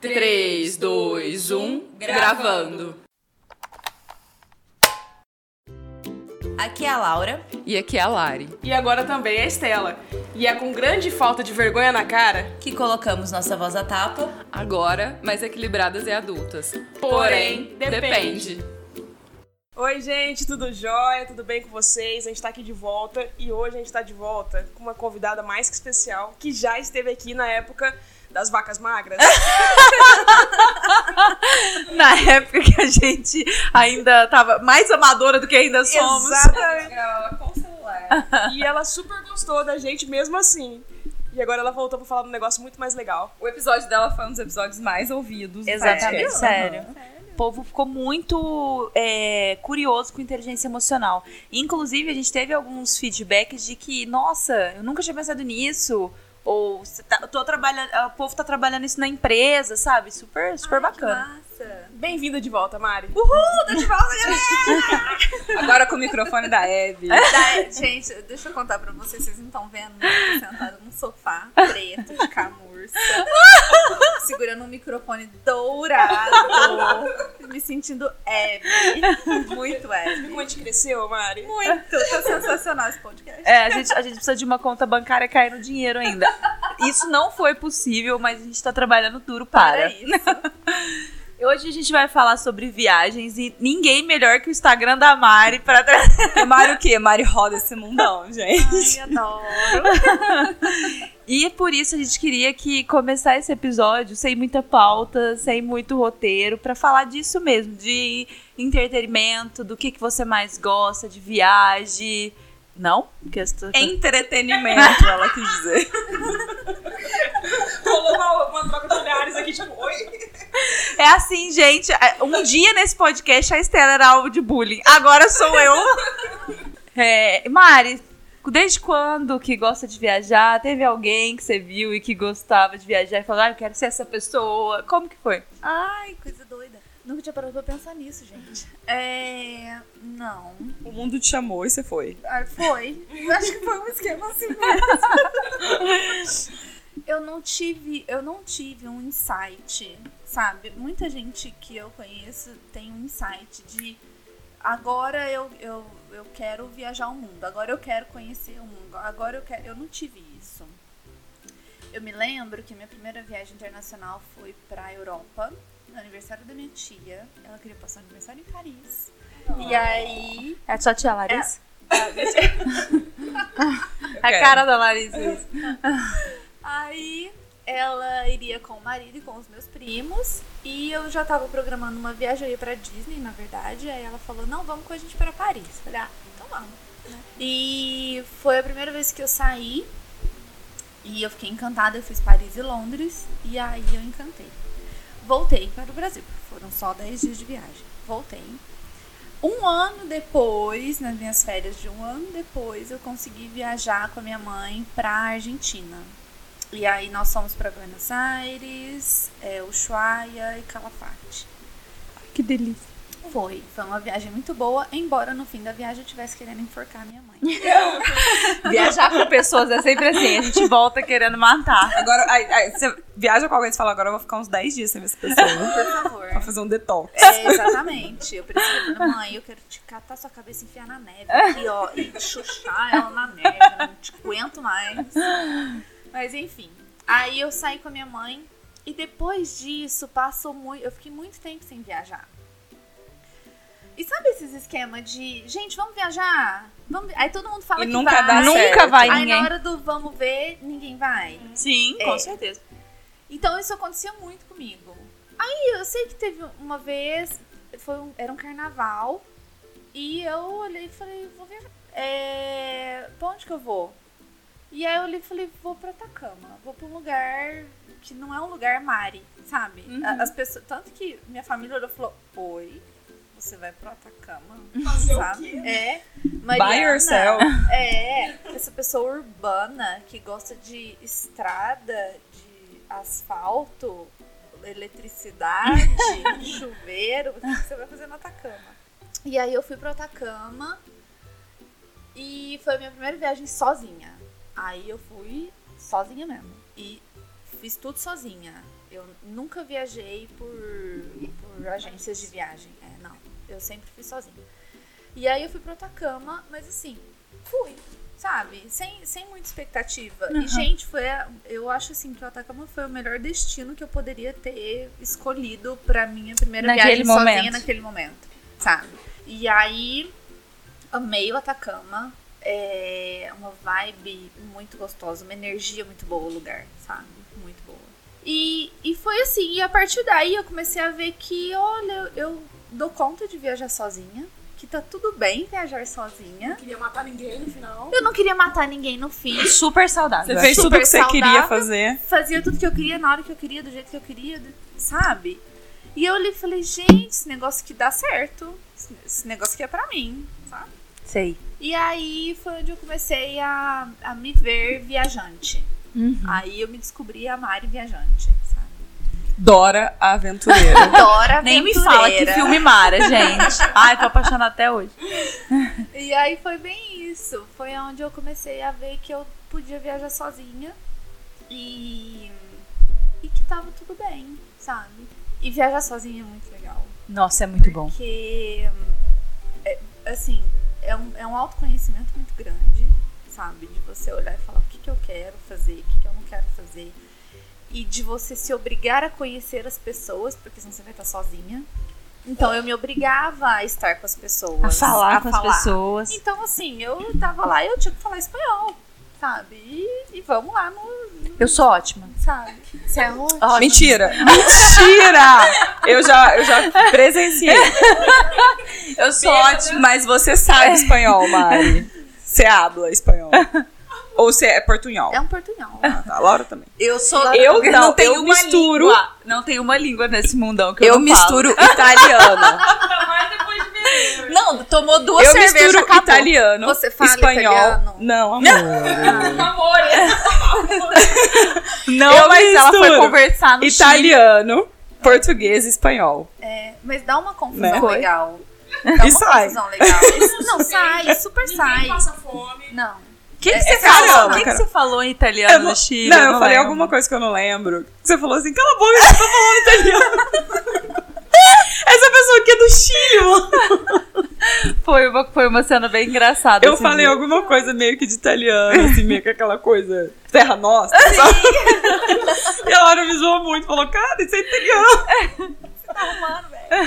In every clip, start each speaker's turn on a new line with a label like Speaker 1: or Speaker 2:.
Speaker 1: 3, 2, 1, gravando.
Speaker 2: Aqui é a Laura.
Speaker 1: E aqui é a Lari.
Speaker 3: E agora também a Estela. E é com grande falta de vergonha na cara
Speaker 2: que colocamos nossa voz à tapa.
Speaker 1: Agora, mais equilibradas e adultas.
Speaker 3: Porém,
Speaker 1: depende.
Speaker 3: Oi, gente, tudo jóia? Tudo bem com vocês? A gente tá aqui de volta e hoje a gente tá de volta com uma convidada mais que especial que já esteve aqui na época das vacas magras.
Speaker 2: Na época que a gente ainda tava mais amadora do que ainda somos.
Speaker 3: Exatamente.
Speaker 4: Ela com o celular.
Speaker 3: E ela super gostou da gente mesmo assim. E agora ela voltou pra falar de um negócio muito mais legal.
Speaker 4: O episódio dela foi um dos episódios mais ouvidos. do
Speaker 2: Exatamente,
Speaker 4: podcast.
Speaker 2: sério. O povo ficou muito é, curioso com inteligência emocional. Inclusive, a gente teve alguns feedbacks de que, nossa, eu nunca tinha pensado nisso. Ou "Cê tá, eu tô trabalhando, o povo tá trabalhando isso na empresa, sabe? Super, super bacana.
Speaker 4: Massa.
Speaker 3: Bem-vinda de volta, Mari.
Speaker 4: Tô de volta, galera! Agora com o microfone da Abby.
Speaker 5: Tá, gente, deixa eu contar pra vocês, vocês não estão vendo, eu tô sentada num sofá preto de camurça, segurando um microfone dourado, me sentindo Abby, muito.
Speaker 3: Como a gente cresceu, Mari?
Speaker 5: Muito, tá sensacional esse podcast.
Speaker 2: É, a gente, a gente precisa de uma conta bancária caindo dinheiro ainda. Isso não foi possível, mas a gente tá trabalhando duro para.
Speaker 5: Para isso.
Speaker 2: Hoje a gente vai falar sobre viagens e ninguém melhor que o Instagram da Mari pra trazer.
Speaker 4: Mari o quê? Mari roda esse mundão, gente.
Speaker 5: Ai, adoro.
Speaker 2: E por isso a gente queria que começar esse episódio sem muita pauta, sem muito roteiro, pra falar disso mesmo, de entretenimento, do que, que você mais gosta, de viagem. Não? Porque essa-
Speaker 4: Entretenimento, ela quis dizer.
Speaker 3: Rolou uma, uma troca de olhares aqui, tipo, oi?
Speaker 2: É assim, gente. é, Um dia nesse podcast a Estela era alvo de bullying. Agora sou eu. É, Mari, desde quando que gosta de viajar? Teve alguém que você viu e que gostava de viajar e falou, ah, eu quero ser essa pessoa? Como que foi?
Speaker 5: Ai, coisa. Nunca tinha parado pra pensar nisso, gente. É. Não.
Speaker 4: O mundo te chamou e você foi.
Speaker 5: Ah, foi. Acho que foi um esquema assim mesmo. eu não tive, eu não tive um insight, sabe? Muita gente que eu conheço tem um insight de agora eu, eu, eu quero viajar o mundo, agora eu quero conhecer o mundo, agora eu quero. Eu não tive isso. Eu me lembro que minha primeira viagem internacional foi pra Europa, no aniversário da minha tia. Ela queria passar o aniversário em Paris. E aí.
Speaker 2: É a sua tia Larissa?
Speaker 5: a minha tia-
Speaker 2: A cara da Larissa. isso.
Speaker 5: Aí ela iria com o marido e com os meus primos. E eu já tava programando uma viagem, eu ia pra Disney, na verdade. Aí ela falou, não, vamos com a gente pra Paris. Falei, ah, então vamos. né? E foi a primeira vez que eu saí. E eu fiquei encantada, eu fiz Paris e Londres. E aí eu encantei. Voltei para o Brasil. Foram só 10 dias de viagem. Voltei. Um ano depois, nas minhas férias de um ano depois, eu consegui viajar com a minha mãe pra Argentina. E aí nós fomos pra Buenos Aires, é, Ushuaia e Calafate.
Speaker 2: Que delícia.
Speaker 5: Foi, foi uma viagem muito boa, embora no fim da viagem eu estivesse querendo enforcar minha mãe.
Speaker 2: Viajar com pessoas é sempre assim, a gente volta querendo matar.
Speaker 4: Agora, aí, aí, você viaja com alguém e fala, agora eu vou ficar uns 10 dias sem ver essa pessoa.
Speaker 5: Por favor.
Speaker 4: pra fazer um detox.
Speaker 5: É, exatamente. Eu preciso, mãe, eu quero te catar sua cabeça e enfiar na neve aqui, ó, e chuchar ela na neve. Eu não te aguento mais. Mas enfim. Aí eu saí com a minha mãe e depois disso passou muito. Eu fiquei muito tempo sem viajar. E sabe esses esquemas de, gente, vamos viajar? Vamos... Aí todo mundo fala
Speaker 4: E
Speaker 5: que
Speaker 4: nunca
Speaker 5: vai.
Speaker 4: dá
Speaker 2: Nunca
Speaker 4: certo.
Speaker 2: vai
Speaker 5: Aí
Speaker 2: ninguém.
Speaker 5: na hora do vamos ver, ninguém vai.
Speaker 2: Sim,
Speaker 5: É.
Speaker 2: com certeza.
Speaker 5: Então isso acontecia muito comigo. Aí eu sei que teve uma vez, foi um- era um carnaval, e eu olhei e falei, vou viajar. É, pra onde que eu vou? E aí eu olhei e falei, vou pra Atacama, vou pra um lugar que não é um lugar Mari, sabe? A- As pessoas, tanto que minha família olhou e falou, oi, você vai pro Atacama,
Speaker 3: Fazer o
Speaker 5: sabe?
Speaker 3: quê?
Speaker 5: É,
Speaker 4: By
Speaker 5: Mariana,
Speaker 4: yourself.
Speaker 5: é, essa pessoa urbana que gosta de estrada, de asfalto, eletricidade, chuveiro, o que você vai fazer no Atacama? E aí eu fui pro Atacama e foi a minha primeira viagem sozinha. Aí eu fui sozinha mesmo. E fiz tudo sozinha. Eu nunca viajei por, por agências de viagem. Eu sempre fui sozinha. E aí eu fui pro Atacama, mas assim, fui, sabe? Sem, sem muita expectativa. E, gente, foi. a- eu acho assim que o Atacama foi o melhor destino que eu poderia ter escolhido pra minha primeira
Speaker 2: Naquele
Speaker 5: viagem sozinha
Speaker 2: momento.
Speaker 5: naquele momento, sabe? E aí, amei o Atacama. É uma vibe muito gostosa, uma energia muito boa o lugar, sabe? Muito boa. E, e foi assim, e a partir daí eu comecei a ver que, olha, eu dou conta de viajar sozinha, que tá tudo bem viajar sozinha.
Speaker 3: Não queria matar ninguém no final.
Speaker 5: Eu não queria matar ninguém no fim.
Speaker 2: Super saudável.
Speaker 4: Você fez
Speaker 5: Super
Speaker 4: tudo que você queria fazer.
Speaker 5: Fazia tudo que eu queria, na hora que eu queria, do jeito que eu queria, sabe? E eu olhei e falei, gente, esse negócio que dá certo. Esse- negócio aqui é pra mim, sabe?
Speaker 2: Sei.
Speaker 5: E aí foi onde eu comecei a, a me ver viajante.
Speaker 2: Uhum.
Speaker 5: Aí eu me descobri a Mari viajante?
Speaker 4: Dora a aventureira.
Speaker 5: Dora
Speaker 2: Nem me fala que
Speaker 5: aventureira.
Speaker 2: filme Mara, gente. Ai, tô apaixonada até hoje.
Speaker 5: E aí foi bem isso. Foi onde eu comecei a ver que eu podia viajar sozinha e, e que tava tudo bem, sabe? E viajar sozinha é muito legal.
Speaker 2: Nossa, é muito bom.
Speaker 5: Porque, é, assim, é um, é um autoconhecimento muito grande, sabe? De você olhar e falar o que, que eu quero fazer, o que, que eu não quero fazer. E de você se obrigar a conhecer as pessoas, porque senão você vai estar sozinha. Então eu me obrigava a estar com as pessoas.
Speaker 2: A falar
Speaker 5: a
Speaker 2: com as
Speaker 5: falar.
Speaker 2: pessoas.
Speaker 5: Então, assim, eu tava lá e eu tinha que falar espanhol, sabe? E, e vamos lá no.
Speaker 2: Eu sou ótima.
Speaker 5: Sabe? Você é.
Speaker 2: Ótima.
Speaker 4: Mentira! Mentira! Eu já, eu já presenciei.
Speaker 2: Eu sou ótima.
Speaker 4: Mas você sabe espanhol, Mari. Você habla espanhol. Ou você é portunhol.
Speaker 5: É um portunhol.
Speaker 4: Ah, tá. A Laura também.
Speaker 2: Eu sou.
Speaker 4: Eu
Speaker 2: não,
Speaker 4: não,
Speaker 2: tenho
Speaker 4: eu
Speaker 2: uma
Speaker 4: misturo-
Speaker 2: língua. Não tem uma língua nesse mundão que eu,
Speaker 4: Eu
Speaker 2: não
Speaker 4: misturo
Speaker 2: falo.
Speaker 4: italiano.
Speaker 2: Não, tomou duas
Speaker 4: Eu
Speaker 2: cervejas,
Speaker 4: misturo
Speaker 2: acabou.
Speaker 4: italiano,
Speaker 5: Você fala
Speaker 4: espanhol.
Speaker 5: italiano?
Speaker 4: Não, amor.
Speaker 3: Amor,
Speaker 2: Não,
Speaker 4: Eu
Speaker 2: mas ela foi conversar no Chile.
Speaker 4: italiano, português e espanhol.
Speaker 5: É, mas dá uma confusão
Speaker 4: Né?
Speaker 5: legal. Dá
Speaker 4: E
Speaker 5: uma
Speaker 4: sai.
Speaker 5: confusão legal. Isso- não, sai, super
Speaker 3: Ninguém
Speaker 5: sai.
Speaker 3: passa fome.
Speaker 5: Não.
Speaker 2: O que, que
Speaker 4: É-
Speaker 2: você falou? O que, que você falou em italiano
Speaker 4: não-
Speaker 2: no Chile?
Speaker 4: não, eu, falei
Speaker 2: lembro.
Speaker 4: alguma coisa que eu não lembro. Você falou assim, cala a boca, você tá falando italiano. Essa pessoa aqui é do Chile, mano.
Speaker 2: Foi uma, foi uma cena bem engraçada.
Speaker 4: Eu
Speaker 2: esse
Speaker 4: falei
Speaker 2: dia.
Speaker 4: alguma coisa meio que de italiano, assim, meio que aquela coisa terra nossa? E a Laura me zoou muito, falou, cara, isso é italiano.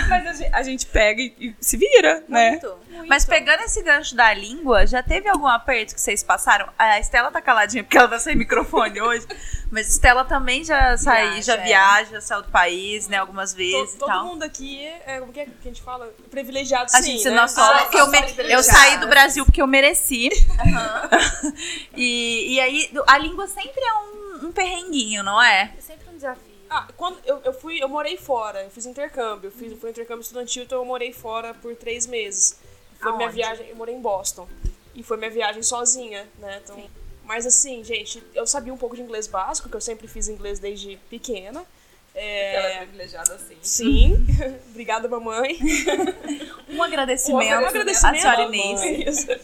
Speaker 4: Mas a gente, a gente pega e, e se vira, né?
Speaker 5: Muito, muito.
Speaker 2: Mas pegando esse gancho da língua, já teve algum aperto que vocês passaram? A Estela tá caladinha porque ela tá sem microfone hoje. Mas a Estela também já sai,
Speaker 5: Viaja,
Speaker 2: já
Speaker 5: é.
Speaker 2: viaja, saiu do país, né, algumas vezes
Speaker 3: todo
Speaker 2: tal.
Speaker 3: mundo aqui é, como que, é que a gente fala? Privilegiado
Speaker 2: A
Speaker 3: sim,
Speaker 2: gente,
Speaker 3: né?
Speaker 2: nós
Speaker 3: Ah,
Speaker 2: porque eu, me- eu saí do Brasil porque eu mereci. e, e aí, a língua sempre é um, um perrenguinho, não é?
Speaker 5: É sempre um desafio.
Speaker 3: Ah, quando eu, eu fui, eu morei fora, eu fiz intercâmbio, eu fiz, foi intercâmbio estudantil, então eu morei fora por três meses. Foi minha
Speaker 5: Aonde?
Speaker 3: viagem, eu morei em Boston. E foi minha viagem sozinha, né? Então, mas assim, gente, eu sabia um pouco de inglês básico, que eu sempre fiz inglês desde pequena. É,
Speaker 4: privilegiada assim.
Speaker 3: sim. Obrigada, mamãe.
Speaker 2: Um agradecimento,
Speaker 3: Um agradecimento.
Speaker 2: à senhora Inês.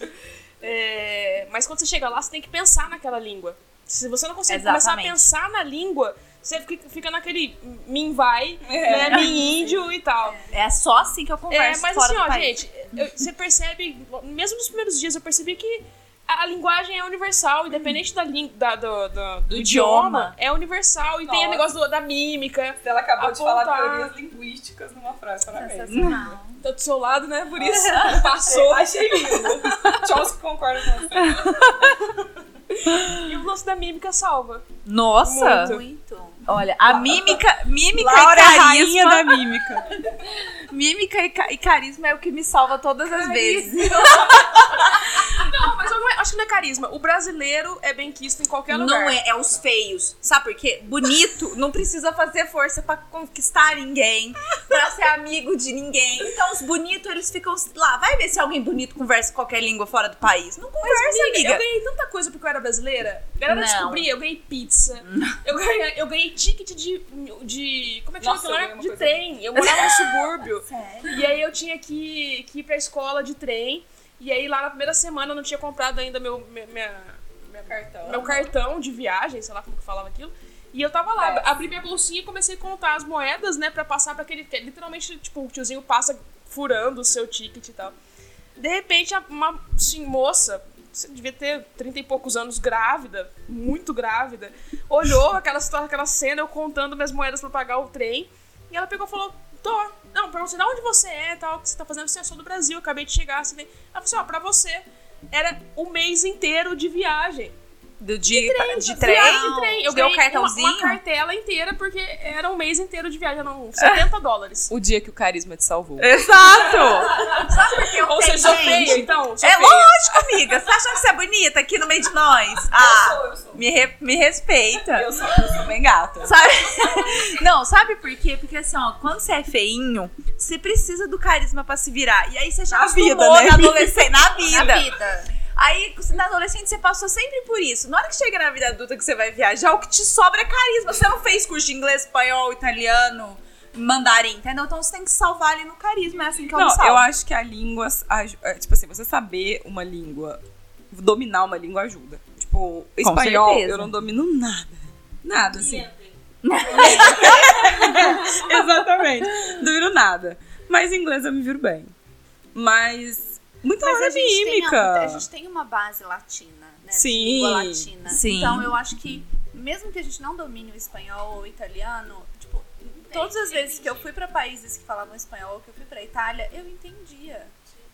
Speaker 3: É, mas quando você chega lá, você tem que pensar naquela língua. Se você não consegue começar a
Speaker 2: Exatamente.
Speaker 3: pensar na língua, você fica, naquele mim vai, né, mim índio e tal.
Speaker 2: É só assim que eu
Speaker 3: É,
Speaker 2: converso
Speaker 3: mas
Speaker 2: fora
Speaker 3: assim,
Speaker 2: do
Speaker 3: ó,
Speaker 2: país.
Speaker 3: gente, eu- você percebe, mesmo nos primeiros dias, eu percebi que a, a linguagem é universal, independente da, da- do, do- do
Speaker 2: idioma.
Speaker 3: é universal. E tem o
Speaker 4: Nossa.
Speaker 3: negócio do- da mímica.
Speaker 4: Ela acabou de falar teorias linguísticas numa frase, parabéns.
Speaker 3: Tô do seu lado, né? Por isso passou.
Speaker 4: Achei lindo. Chelsea concorda com você.
Speaker 3: E o lance da mímica salva.
Speaker 2: Nossa!
Speaker 3: Muito.
Speaker 5: Muito.
Speaker 2: Olha, a mímica, mímica
Speaker 4: Laura
Speaker 2: e
Speaker 4: é
Speaker 2: carisma.
Speaker 4: da mímica.
Speaker 2: Mímica e, ca- e carisma é o que me salva todas as vezes.
Speaker 3: Não, mas eu não é- acho que não é carisma. O brasileiro é bem quisto em qualquer lugar.
Speaker 2: Não é, é os feios. Sabe por quê? Bonito não precisa fazer força pra conquistar ninguém, pra ser amigo de ninguém. Então os bonitos, eles ficam lá. Vai ver se alguém bonito conversa qualquer língua fora do país. Não conversa,
Speaker 3: Amiga,
Speaker 2: amiga.
Speaker 3: Eu ganhei tanta coisa porque eu era brasileira. Galera
Speaker 2: Não.
Speaker 3: descobria, eu ganhei pizza. Eu ganhei, eu ganhei ticket de, de. Como é que chama
Speaker 4: Nossa, uma
Speaker 3: De trem. Eu morava no subúrbio.
Speaker 5: Sério?
Speaker 3: E aí eu tinha que, que ir pra escola de trem. E aí lá na primeira semana eu não tinha comprado ainda meu, minha, minha-
Speaker 4: Cartão.
Speaker 3: meu cartão de viagem, sei lá como que falava aquilo. E eu tava lá, abri minha bolsinha e comecei a contar as moedas, né, pra passar pra aquele. que Literalmente, tipo, o tiozinho passa furando o seu ticket e tal. De repente, uma assim, moça, você devia ter 30 e poucos anos, grávida, muito grávida, olhou aquela aquela cena, eu contando minhas moedas pra pagar o trem. E ela pegou e falou: Tô. Não, você, de onde você é tal, o que você tá fazendo? Você é só do Brasil, acabei de chegar. Assim? Ela falou assim: Ó, pra você. Era o mês inteiro de viagem.
Speaker 2: Do de, de trem?
Speaker 3: De trem, de trem. Eu ganhei uma,
Speaker 2: cartãozinho?
Speaker 3: uma cartela inteira porque era um mês inteiro de viagem, eram 70 dólares.
Speaker 4: O dia que o carisma te salvou.
Speaker 2: Exato! Sabe por que eu
Speaker 3: Ou
Speaker 2: tenho,
Speaker 3: seja, sou feia, então. Sou
Speaker 2: É
Speaker 3: feia.
Speaker 2: lógico, amiga. Você tá achando que você é bonita aqui no meio de nós? Ah, Me, re- me respeita.
Speaker 4: Eu sou, eu sou bem gata.
Speaker 2: Sabe? Não, sabe por quê? Porque assim, ó, quando você é feinho, você precisa do carisma pra se virar. E aí você já
Speaker 4: Na
Speaker 2: acostumou
Speaker 4: vida, né?
Speaker 2: na adolescência, na vida.
Speaker 5: Na vida.
Speaker 2: Aí, na adolescente, você passou sempre por isso. Na hora que chega na vida adulta que você vai viajar, o que te sobra é carisma. Você não fez curso de inglês, espanhol, italiano, mandarim, entendeu? Então você tem que salvar ali no carisma. É assim que eu
Speaker 4: Não,
Speaker 2: salvo.
Speaker 4: eu acho que a língua. aju- é, Tipo assim, você saber uma língua, dominar uma língua ajuda. Tipo, espanhol,
Speaker 2: certeza.
Speaker 4: eu não domino nada. Nada, assim. Exatamente. Não domino nada. Mas inglês eu me viro bem. Mas. Muita
Speaker 5: Mas
Speaker 4: hora
Speaker 5: a gente, tem,
Speaker 4: mímica.
Speaker 5: a, a gente tem uma base latina, né?
Speaker 4: Sim,
Speaker 5: língua latina.
Speaker 2: sim.
Speaker 5: Então eu acho que, mesmo que a gente não domine o espanhol ou o italiano, tipo, todas as vezes que eu fui pra países que falavam espanhol, que eu fui pra Itália, eu entendia,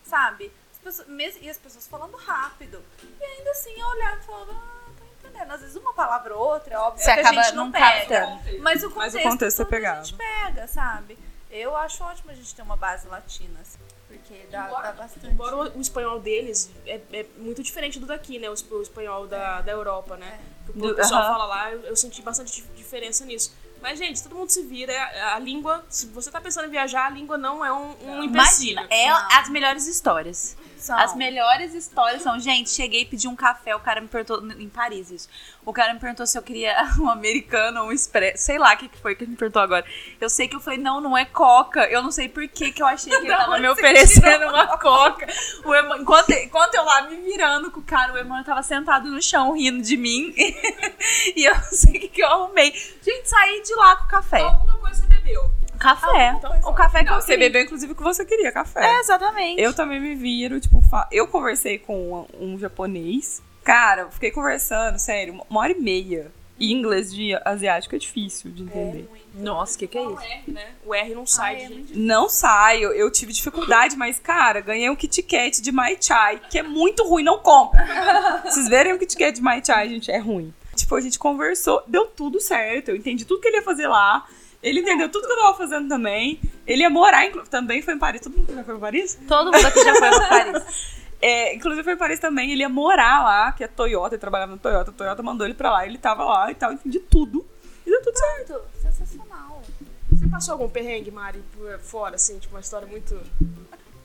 Speaker 5: sabe? As pessoas, e as pessoas falando rápido. E ainda assim eu olhava e falava, ah, tô entendendo. Às vezes uma palavra ou outra, é óbvio
Speaker 2: Você
Speaker 5: que a
Speaker 2: acaba
Speaker 5: gente não, pega.
Speaker 2: captando.
Speaker 5: Mas o
Speaker 4: Mas
Speaker 5: contexto,
Speaker 4: o contexto é
Speaker 5: todo a
Speaker 4: pegado.
Speaker 5: gente pega, sabe? Eu acho ótimo a gente ter uma base latina, assim, porque dá, dá bastante.
Speaker 3: Embora o, o espanhol deles é, é muito diferente do daqui, né? O, esp- o espanhol da, da Europa, né? Que o pessoal
Speaker 2: aham.
Speaker 3: fala lá, eu, eu senti bastante dif- diferença nisso. Mas, gente, todo mundo se vira. A, a língua, se você tá pensando em viajar, a língua não é um, um empecilho.
Speaker 2: Imagina, é
Speaker 5: Não.
Speaker 2: as melhores histórias.
Speaker 5: São.
Speaker 2: As melhores histórias são, gente, cheguei e pedi um café, o cara me perguntou, em Paris isso, o cara me perguntou se eu queria um americano ou um expresso, sei lá o que que foi que ele me perguntou agora. Eu sei que eu falei, não, não é coca, eu não sei por que que eu achei que ele tava me oferecendo uma coca. O Ema- enquanto, enquanto eu lá me virando com o cara, o Emmanuel tava sentado no chão rindo de mim, e eu não sei o que que eu arrumei. Gente, saí de lá com o café.
Speaker 3: Alguma coisa você bebeu.
Speaker 2: Café.
Speaker 3: então,
Speaker 2: o café que
Speaker 4: Não,
Speaker 2: eu
Speaker 4: você
Speaker 2: queria.
Speaker 4: bebeu, inclusive, o que você queria, café.
Speaker 2: É, exatamente.
Speaker 4: Eu também me viro, tipo, fa- eu conversei com um, um japonês. Cara, eu fiquei conversando, sério, uma hora e meia. E inglês de asiático é difícil de entender.
Speaker 2: Nossa, o que que é
Speaker 3: O
Speaker 2: isso?
Speaker 3: R, né? O R não sai
Speaker 5: Ai,
Speaker 3: de
Speaker 5: é
Speaker 4: Não sai, eu, eu tive dificuldade, mas, cara, ganhei um Kit Kat de Mai Chai, que é muito ruim, não compra. Vocês verem o Kit Kat de Mai Chai, gente, é ruim. Tipo, a gente conversou, deu tudo certo, eu entendi tudo que ele ia fazer lá. Ele entendeu tudo que eu tava fazendo também. Ele ia morar, também foi em Paris. Todo mundo já foi em Paris?
Speaker 2: Todo mundo aqui já foi pra Paris.
Speaker 4: É, inclusive foi em Paris também, ele ia morar lá, que é Toyota, ele trabalhava no Toyota, a Toyota mandou ele pra lá, ele tava lá e tal, eu entendi tudo. E deu tudo certo.
Speaker 5: Sensacional.
Speaker 3: Você passou algum perrengue, Mari, por fora, assim, tipo, uma história muito.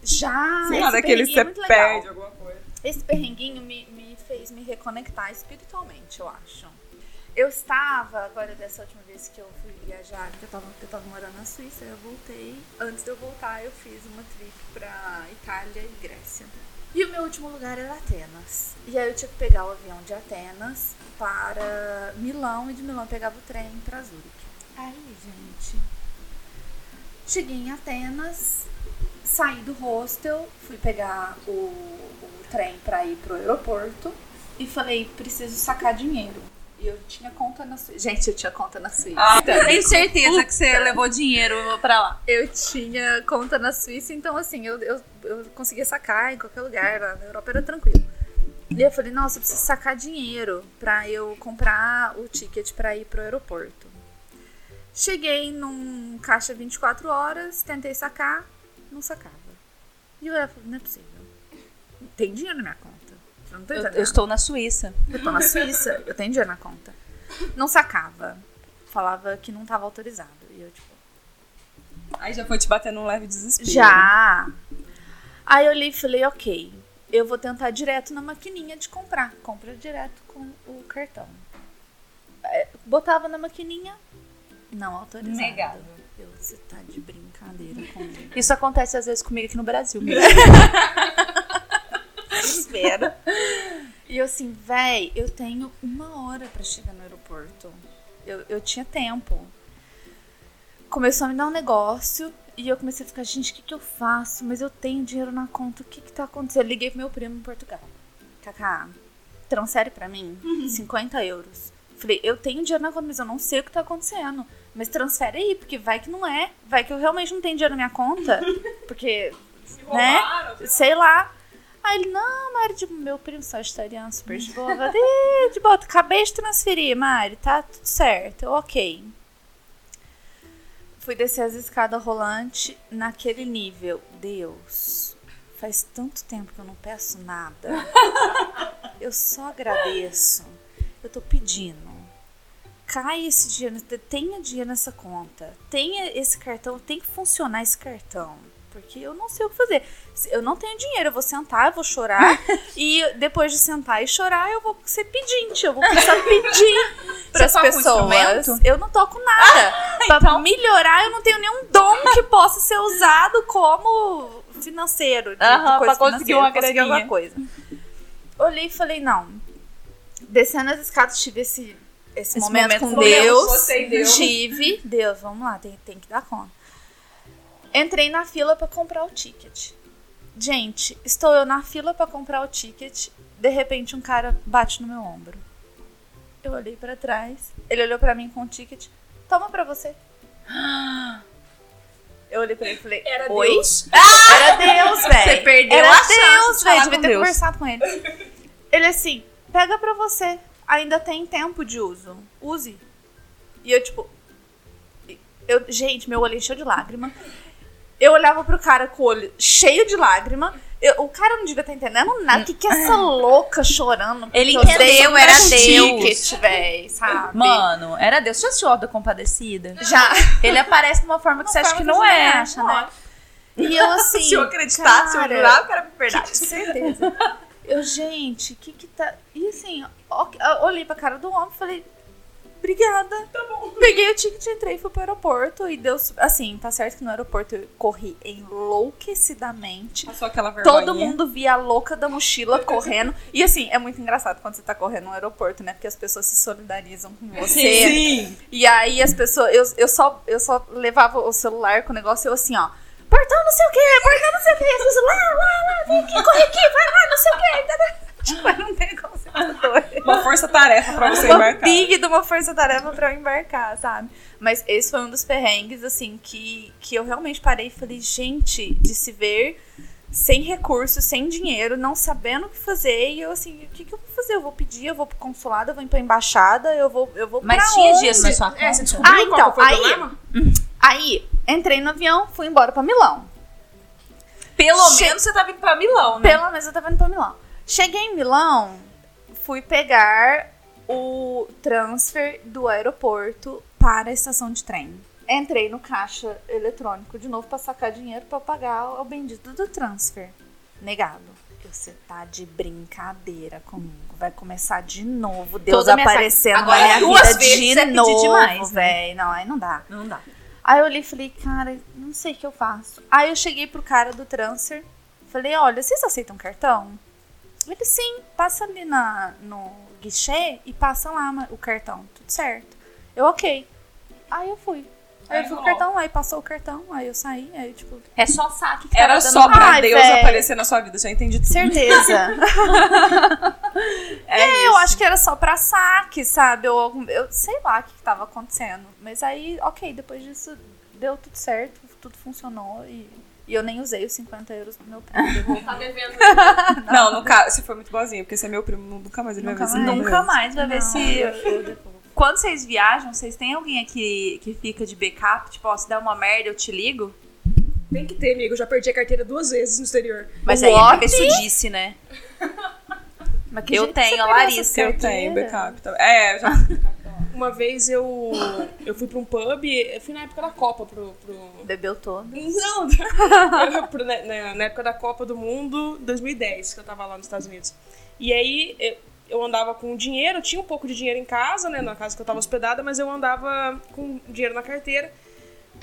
Speaker 5: Já!
Speaker 4: Sei lá, daquele
Speaker 5: é
Speaker 4: você
Speaker 5: legal.
Speaker 4: perde alguma coisa.
Speaker 5: Esse perrenguinho me, me fez me reconectar espiritualmente, eu acho. Eu estava, agora dessa última vez que eu fui viajar, que eu tava, que eu tava morando na Suíça, eu voltei. Antes de eu voltar, eu fiz uma trip pra Itália e Grécia. E o meu último lugar era Atenas. E aí eu tinha que pegar o avião de Atenas para Milão e de Milão eu pegava o trem para Zurique. Aí, gente, cheguei em Atenas, saí do hostel, fui pegar o, o trem para ir pro aeroporto e falei, preciso sacar dinheiro. E eu tinha conta na Suíça. Gente, eu tinha conta na Suíça.
Speaker 2: Eu tenho certeza que você levou dinheiro pra lá.
Speaker 5: Eu tinha conta na Suíça, então assim, eu, eu, eu conseguia sacar em qualquer lugar, lá na Europa era tranquilo. E eu falei, nossa, eu preciso sacar dinheiro pra eu comprar o ticket pra ir pro aeroporto. Cheguei num caixa 24 horas, tentei sacar, não sacava. E eu falei, não é possível. Tem dinheiro na minha conta. Eu não tô
Speaker 2: Eu,
Speaker 5: entendendo.
Speaker 2: eu estou na Suíça.
Speaker 5: Eu tô na Suíça, eu tenho dinheiro na conta. Não sacava. Falava que não tava autorizado. E eu, tipo,
Speaker 4: Aí já foi te batendo um leve desespero.
Speaker 5: Já. Aí eu olhei e falei, ok, eu vou tentar direto na maquininha de comprar. Compra direto com o cartão. É, Botava na maquininha, não autorizado.
Speaker 2: Negado.
Speaker 5: Eu, você tá de brincadeira comigo.
Speaker 2: Isso acontece às vezes comigo aqui no Brasil.
Speaker 5: Espera. E eu assim, véi, eu tenho uma hora pra chegar no aeroporto. eu, eu tinha tempo. Começou a me dar um negócio e eu comecei a ficar, gente, o que, que eu faço? Mas eu tenho dinheiro na conta, o que que tá acontecendo? Eu liguei pro meu primo em Portugal. Kaká, transfere pra mim 50 euros. Falei, eu tenho dinheiro na conta, mas eu não sei o que tá acontecendo. Mas transfere aí, porque vai que não é. Vai que eu realmente não tenho dinheiro na minha conta. Porque, né? Sei lá. Aí ele, não, Mari, de, meu primo sagitariano, super de boa. Falei, "Ih, de boa, acabei de transferir, Mari, tá tudo certo. Ok. Fui descer as escadas rolantes naquele nível. Deus, faz tanto tempo que eu não peço nada. Eu só agradeço. Eu tô pedindo. Cai esse dinheiro, tenha dinheiro nessa conta. Tenha esse cartão, tem que funcionar esse cartão. Porque eu não sei o que fazer. Eu não tenho dinheiro, eu vou sentar, eu vou chorar. e depois de sentar e chorar, eu vou ser pedinte. Eu vou começar a pedir para as pessoas. Eu não toco nada. Pra
Speaker 2: então-
Speaker 5: melhorar, eu não tenho nenhum dom que possa ser usado como financeiro. De,
Speaker 2: Aham,
Speaker 5: coisa
Speaker 2: conseguir uma
Speaker 5: conseguir alguma coisa. Olhei e falei, não. Descendo as escadas, tive esse, esse,
Speaker 2: Esse
Speaker 5: momento,
Speaker 2: momento
Speaker 5: com
Speaker 2: com
Speaker 5: Deus.
Speaker 2: Deus.
Speaker 5: Tive. Deus, vamos lá, tem, tem que dar conta. Entrei na fila pra comprar o ticket. Gente, estou eu na fila pra comprar o ticket. De repente, um cara bate no meu ombro. Eu olhei pra trás. Ele olhou pra mim com o ticket. Toma pra você. Eu olhei pra ele e falei:
Speaker 3: Era
Speaker 5: Oi?
Speaker 3: Deus.
Speaker 5: Era Deus, velho.
Speaker 2: Você perdeu
Speaker 5: Era
Speaker 2: a chance
Speaker 5: Deus,
Speaker 2: de
Speaker 5: velho. Devia ter
Speaker 2: Deus.
Speaker 5: conversado com ele. Ele assim, pega pra você. Ainda tem tempo de uso. Use. E eu, tipo. Eu, gente, meu olho encheu de lágrima. Eu olhava pro cara com o olho cheio de lágrima. Eu- o cara não devia estar entendendo nada. O que, que é essa louca chorando?
Speaker 2: Ele entendeu, era
Speaker 5: ticket, véi, sabe?
Speaker 2: Mano, era Deus. Você assistiu Auto da Compadecida?
Speaker 5: Já.
Speaker 2: Ele aparece de uma forma que você acha que não é.
Speaker 5: acha, né? E eu assim.
Speaker 2: Se eu acreditasse, se eu
Speaker 5: cara,
Speaker 2: jurar, eu era verdade.
Speaker 5: Que- certeza. Eu, gente, o que que tá. E assim, olhei pra cara do homem e falei. Obrigada. Tá bom. Peguei o ticket, entrei e fui pro aeroporto. E deu. Assim, tá certo que no aeroporto eu corri enlouquecidamente.
Speaker 4: Passou aquela vergonha.
Speaker 5: Todo mundo via a louca da mochila correndo. E assim, é muito engraçado quando você tá correndo no aeroporto, né? Porque as pessoas se solidarizam com você.
Speaker 4: Sim.
Speaker 5: E aí as pessoas. Eu, eu, só, eu só levava o celular com o negócio, eu assim, ó. Portão não sei o que, portão não sei o que. As pessoas, lá, lá, lá, vem aqui, corre aqui, vai lá, não sei o que. Tipo, não tem como ser doido.
Speaker 4: Uma força-tarefa pra você
Speaker 5: Uma
Speaker 4: embarcar.
Speaker 5: big de uma força-tarefa pra eu embarcar, sabe? Mas esse foi um dos perrengues, assim, que, que eu realmente parei e falei, gente, de se ver sem recursos, sem dinheiro, não sabendo o que fazer. E eu, assim, o que, que eu vou fazer? Eu vou pedir, eu vou pro consulado, eu vou ir pra embaixada, eu vou, eu vou
Speaker 2: Mas
Speaker 5: pra
Speaker 2: tinha
Speaker 5: onde?
Speaker 2: dinheiro na sua conta?
Speaker 3: É, você descobriu
Speaker 5: Ah,
Speaker 3: qual
Speaker 5: então,
Speaker 3: foi o
Speaker 5: aí-
Speaker 3: problema?
Speaker 5: Aí, entrei no avião, fui embora pra Milão.
Speaker 2: Pelo
Speaker 5: Che-
Speaker 2: menos você tá vindo pra Milão, né?
Speaker 5: Pelo menos eu tava indo pra Milão. Cheguei em Milão, fui pegar o transfer do aeroporto para a estação de trem. Entrei no caixa eletrônico de novo pra sacar dinheiro pra pagar o bendito do transfer. Negado. Você tá de brincadeira comigo. Vai começar de novo. Deus
Speaker 2: Toda a minha
Speaker 5: aparecendo na
Speaker 2: Agora,
Speaker 5: minha vida
Speaker 2: vezes
Speaker 5: de
Speaker 2: é
Speaker 5: novo,
Speaker 2: demais, né?
Speaker 5: véi. Não, aí não dá.
Speaker 2: Não dá.
Speaker 5: Aí eu olhei e falei, cara, não sei o que eu faço. Aí eu cheguei pro cara do transfer, falei, olha, vocês aceitam cartão? Ele, sim, passa ali na, no guichê e passa lá o cartão, tudo certo. Eu, ok. Aí eu fui. Aí eu fui o cartão, aí passou o cartão, aí eu saí, aí tipo,
Speaker 2: É só saque que
Speaker 4: Era só pra
Speaker 5: Ai,
Speaker 4: Deus
Speaker 5: véi.
Speaker 4: aparecer na sua vida, já entendi tudo.
Speaker 5: certeza.
Speaker 2: É,
Speaker 5: eu acho que era só pra saque, sabe? Eu, eu sei lá o que, que tava acontecendo. Mas aí, ok, depois disso deu tudo certo, tudo funcionou e, e eu nem usei os 50 euros do meu primo.
Speaker 3: Tá devendo.
Speaker 4: Não, no caso, você foi muito boazinha, porque você é meu primo, nunca mais ele
Speaker 5: Nunca
Speaker 4: vai ver
Speaker 5: mais.
Speaker 2: Nunca mais vai ver
Speaker 5: Não,
Speaker 2: se.
Speaker 5: eu- eu.
Speaker 2: Quando vocês viajam, vocês têm alguém aqui que fica de backup? Tipo, ó, se der uma merda, eu te ligo?
Speaker 3: Tem que ter, amigo. Eu já perdi a carteira duas vezes no exterior.
Speaker 2: Mas
Speaker 5: O
Speaker 2: aí é cabeçudice, né?
Speaker 5: Mas que
Speaker 2: Eu tenho, a Larissa.
Speaker 4: Eu tenho backup. também. É, já.
Speaker 3: Uma vez eu, eu fui pra um pub, eu fui na época da Copa pro. pro...
Speaker 5: Bebeu todo.
Speaker 3: Não, pro- na, na- na época da Copa do Mundo 2010, que eu tava lá nos Estados Unidos. E aí eu, eu andava com dinheiro, eu tinha um pouco de dinheiro em casa, né, na casa que eu tava hospedada, mas eu andava com dinheiro na carteira.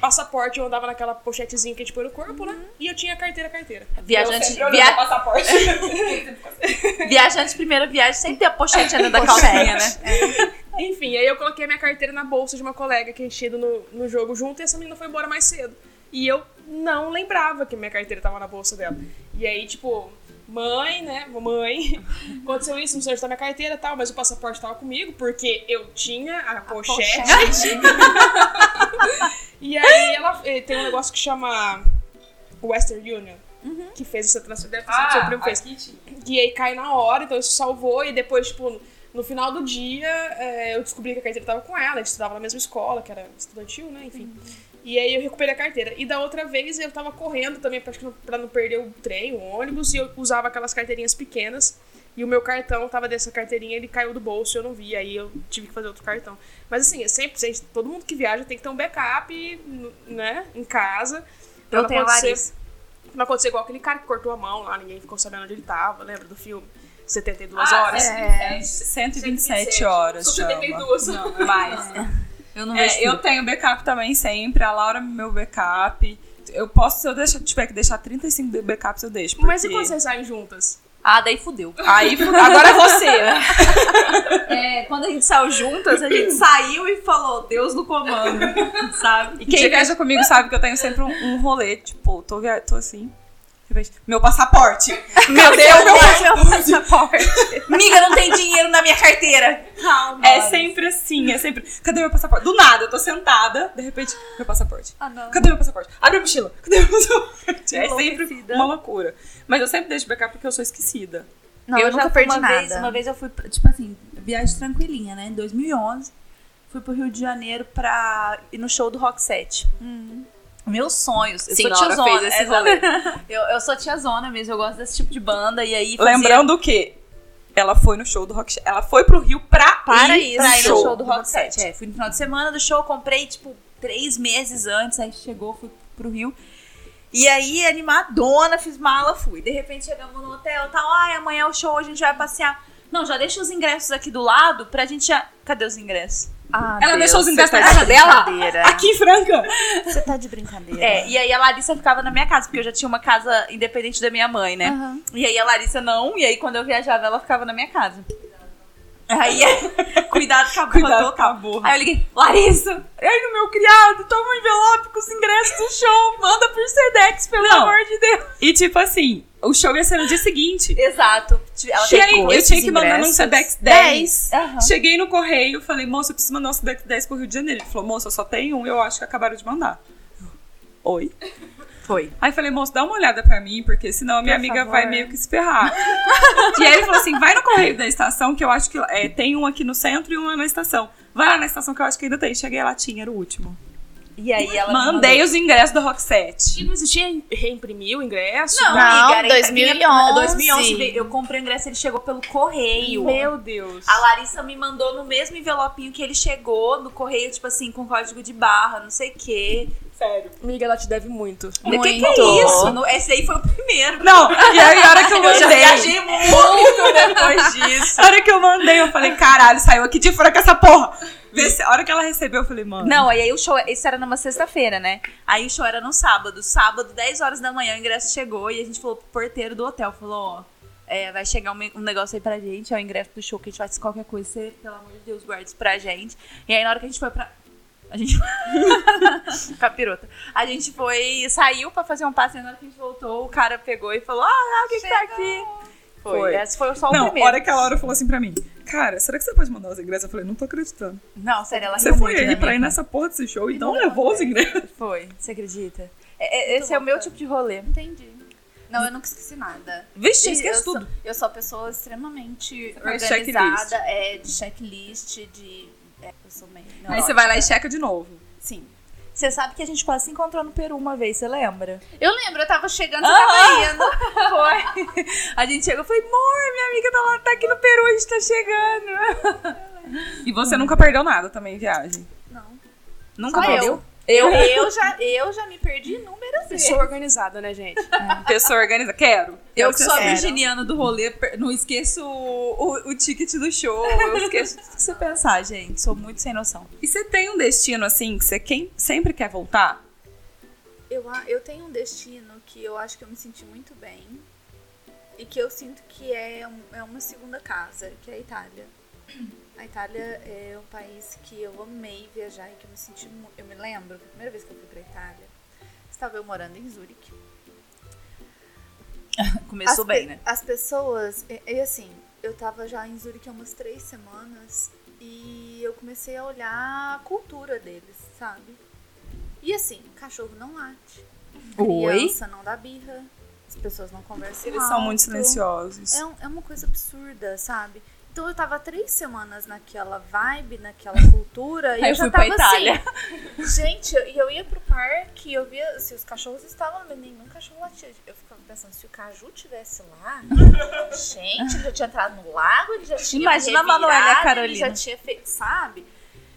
Speaker 3: Passaporte eu andava naquela pochetezinha que a gente põe no corpo, né? E eu tinha carteira, carteira.
Speaker 2: Viajante,
Speaker 4: Eu
Speaker 2: via...
Speaker 4: passaporte.
Speaker 2: Viajante primeira viagem sempre tem a pochete ainda da calcinha, né?
Speaker 3: Enfim, aí eu coloquei minha carteira na bolsa de uma colega que tinha ido no, no jogo junto e essa menina foi embora mais cedo. E eu não lembrava que minha carteira tava na bolsa dela. E aí, tipo, mãe, né? Mãe, aconteceu isso, não sei onde tá minha carteira e tal, mas o passaporte tava comigo, porque eu tinha a, pochete. e aí ela eh, tem um negócio que chama Western Union. Que fez essa transferência, seu primo fez. E aí cai na hora, então isso salvou. E depois, tipo, no final do dia, é, eu descobri que a carteira tava com ela. A gente estudava na mesma escola, que era estudantil, né? Enfim. E aí eu recuperei a carteira. E da outra vez eu tava correndo também pra, não- pra não perder o trem, o ônibus. E eu usava aquelas carteirinhas pequenas. E o meu cartão tava dessa carteirinha, ele caiu do bolso, eu não vi. Aí eu tive que fazer outro cartão. Mas assim, é sempre, gente, todo mundo que viaja tem que ter um backup, né? Em casa. pra
Speaker 2: Eu
Speaker 3: não
Speaker 2: tenho
Speaker 3: acontecer-
Speaker 2: Larissa.
Speaker 3: Não aconteceu igual aquele cara que cortou a mão lá, ninguém ficou sabendo onde ele tava, lembra do filme? 72
Speaker 4: Ah,
Speaker 3: horas.
Speaker 4: É, 127 horas.
Speaker 3: São
Speaker 4: chama.
Speaker 3: 72.
Speaker 4: Não, é mais.
Speaker 2: Eu não
Speaker 4: É,
Speaker 2: vejo
Speaker 4: eu
Speaker 2: filme.
Speaker 4: tenho backup também sempre. A Laura é meu backup. Eu posso, se eu deixar, tiver que deixar 35 de backups, eu deixo.
Speaker 3: Mas e
Speaker 4: porque-
Speaker 3: quando vocês saem juntas?
Speaker 2: Ah, daí fudeu.
Speaker 4: Aí, agora é você.
Speaker 2: É, quando a gente saiu juntas, a gente saiu e falou, Deus no comando, sabe?
Speaker 4: E quem viaja comigo sabe que eu tenho sempre um, um rolê, tipo, tô, via... tô assim. De repente, Meu passaporte! Meu Deus, meu passaporte!
Speaker 2: Amiga, não tem dinheiro na minha carteira. Calma.
Speaker 4: É sempre assim, é sempre. Cadê meu passaporte? Do nada, eu tô sentada, de repente, meu passaporte.
Speaker 5: Ah, não.
Speaker 4: Cadê meu passaporte? Abre a mochila. Cadê meu passaporte? É sempre uma loucura. Mas eu sempre deixo backup porque eu sou esquecida.
Speaker 5: Não,
Speaker 2: eu,
Speaker 5: eu, nunca perdi
Speaker 2: uma
Speaker 5: nada.
Speaker 2: vez, uma vez eu fui, tipo assim, viagem tranquilinha, né? Em 2011, fui pro Rio de Janeiro pra ir no show do Rock 7. Meus sonhos. Eu
Speaker 1: Senhora
Speaker 2: sou tiazona.
Speaker 1: fez esse
Speaker 2: é,
Speaker 1: rolê.
Speaker 2: eu, eu sou tiazona mesmo, eu gosto desse tipo de banda. E aí fazia
Speaker 4: Lembrando que ela foi no show do Rock Ela foi pro Rio pra,
Speaker 2: para
Speaker 4: ir
Speaker 2: isso, pra ir no
Speaker 4: show.
Speaker 2: show do Rock 7. É, fui no final de semana do show, comprei, tipo, três meses antes, aí chegou, fui pro Rio. E aí, animadona, fiz mala, fui. De repente, chegamos no hotel, tal, ai, amanhã é o show, a gente vai passear. Não, já deixa os ingressos aqui do lado pra gente já... Cadê os ingressos?
Speaker 5: Ah,
Speaker 4: Ela
Speaker 5: Deus,
Speaker 4: deixou os ingressos
Speaker 5: tá
Speaker 4: na
Speaker 5: de
Speaker 4: casa dela?
Speaker 5: brincadeira.
Speaker 4: Aqui em Franca.
Speaker 5: Você tá de brincadeira.
Speaker 2: É, e aí a Larissa ficava na minha casa, porque eu já tinha uma casa independente da minha mãe, né?
Speaker 5: Aham.
Speaker 2: E aí a Larissa não, e aí quando eu viajava, ela ficava na minha casa. Aí, cuidado com a burra
Speaker 4: Cuidado
Speaker 2: total. Aí eu liguei, Larissa, aí no meu criado, toma um envelope com os ingressos do show, manda por Sedex, pelo
Speaker 4: Não.
Speaker 2: amor de Deus.
Speaker 4: E tipo assim, o show ia ser no dia seguinte.
Speaker 2: Exato. Ela chegou.
Speaker 4: eu tinha que mandar
Speaker 5: ingressos.
Speaker 4: Sedex 10.
Speaker 2: Aham.
Speaker 4: Cheguei no correio, falei, moça, eu preciso mandar um Sedex 10 pro Rio de Janeiro. Ele falou, moça, eu só tenho um, eu acho que acabaram de mandar. Oi?
Speaker 2: Foi.
Speaker 4: Aí falei, moço, dá uma olhada pra mim, porque senão a minha
Speaker 5: Por
Speaker 4: amiga
Speaker 5: favor.
Speaker 4: vai meio que se ferrar. e aí ele falou assim: vai no correio da estação, que eu acho que é, tem um aqui no centro e um na estação. Vai lá na estação que eu acho que ainda tem. Cheguei lá, tinha, era o último.
Speaker 2: E aí ela
Speaker 4: Mandei
Speaker 2: mandou-
Speaker 4: os ingressos do Rock 7.
Speaker 3: E não existia reimprimir o ingresso?
Speaker 2: Não,
Speaker 5: Não,
Speaker 2: amiga, era
Speaker 5: 2011.
Speaker 2: 2011 veio- eu comprei o ingresso, ele chegou pelo correio.
Speaker 3: Meu Deus.
Speaker 2: A Larissa me mandou no mesmo envelopinho que ele chegou, no correio, tipo assim, com código de barra, não sei o quê.
Speaker 4: Sério.
Speaker 3: Amiga, ela te deve muito.
Speaker 2: O que, que
Speaker 5: Muito.
Speaker 2: é isso? No- Esse aí foi o primeiro.
Speaker 4: Não, e aí a hora que eu
Speaker 2: Eu
Speaker 4: mandei.
Speaker 2: viajei muito depois disso.
Speaker 4: A hora que eu mandei, eu falei, caralho, saiu aqui de fora com essa porra. Vê se- A hora que ela recebeu, eu falei, mano.
Speaker 2: Não, aí, aí o show, isso era numa sexta-feira, né? Aí o show era no sábado. Sábado, 10 horas da manhã, o ingresso chegou e a gente falou pro porteiro do hotel, falou, ó, é, vai chegar um, um negócio aí pra gente, é o ingresso do show, que a gente faz qualquer coisa, você, pelo amor de Deus, guarda isso pra gente. E aí na hora que a gente foi pra... A gente... Capirota. A gente foi, saiu pra fazer um passe, e na hora que a gente voltou, o cara pegou e falou, ah, o que que tá aqui? Foi.
Speaker 4: Foi.
Speaker 2: Esse foi só o
Speaker 4: Não,
Speaker 2: primeiro.
Speaker 4: hora que a Laura falou assim pra mim, cara, será que você pode mandar os ingressos? Eu falei, não tô acreditando.
Speaker 2: Não, sério, ela
Speaker 4: Você foi
Speaker 2: muito
Speaker 4: aí
Speaker 2: da
Speaker 4: pra ir nessa porra desse show e não levou os ingressos.
Speaker 2: Foi, você acredita? É- é- esse é o meu tipo de rolê.
Speaker 5: Entendi. Não, eu nunca esqueci nada.
Speaker 4: Vixe, esquece
Speaker 5: eu sou-
Speaker 4: tudo.
Speaker 5: eu sou uma pessoa extremamente organizada,
Speaker 4: checklist.
Speaker 5: é, de checklist, de. É, eu sou meio.
Speaker 4: Aí você vai lá e checa de novo.
Speaker 5: Sim.
Speaker 2: Você sabe que a gente quase se encontrou no Peru uma vez, você lembra?
Speaker 5: Eu lembro, eu tava chegando, você tava indo.
Speaker 2: Foi. A gente chegou e falei, amor, minha amiga tá, lá, tá aqui no Peru, a gente tá chegando.
Speaker 4: E você nunca perdeu nada também em viagem.
Speaker 5: Não.
Speaker 2: Nunca
Speaker 5: Só
Speaker 2: perdeu?
Speaker 5: eu. Eu, eu, já, eu já me perdi inúmeras vezes.
Speaker 3: Pessoa organizada, né, gente?
Speaker 4: Pessoa organiza. Quero.
Speaker 2: Eu que sou a virginiana do rolê, não esqueço o, o, o ticket do show, eu esqueço tudo que você pensar, gente. Sou muito sem noção.
Speaker 4: E você tem um destino assim que você quem sempre quer voltar?
Speaker 5: Eu, a- eu tenho um destino que eu acho que eu me senti muito bem. E que eu sinto que é, um- é uma segunda casa, que é a Itália. A Itália é um país que eu amei viajar e que eu me senti muito. Eu me lembro, a primeira vez que eu fui pra Itália, estava eu morando em Zurique.
Speaker 2: Começou
Speaker 5: as,
Speaker 2: bem, né?
Speaker 5: As pessoas. E, e assim, eu tava já em Zurique há umas três semanas e eu comecei a olhar a cultura deles, sabe? E assim, cachorro não late.
Speaker 2: Oi?
Speaker 5: Criança não dá birra. As pessoas não conversam
Speaker 4: Eles são muito
Speaker 5: alto.
Speaker 4: silenciosos.
Speaker 5: É, um- é uma coisa absurda, sabe? Então eu tava três semanas naquela vibe, naquela cultura, e eu
Speaker 2: eu
Speaker 5: já tava
Speaker 2: Itália.
Speaker 5: assim. Gente, e eu ia pro parque e eu via se os cachorros estavam, mas nenhum cachorro latia. Eu ficava pensando, se o Caju tivesse lá, gente, ele já tinha entrado no lago, ele já tinha
Speaker 2: Imagina a Manuela e a
Speaker 5: Ele
Speaker 2: Carolina.
Speaker 5: já tinha feito, sabe?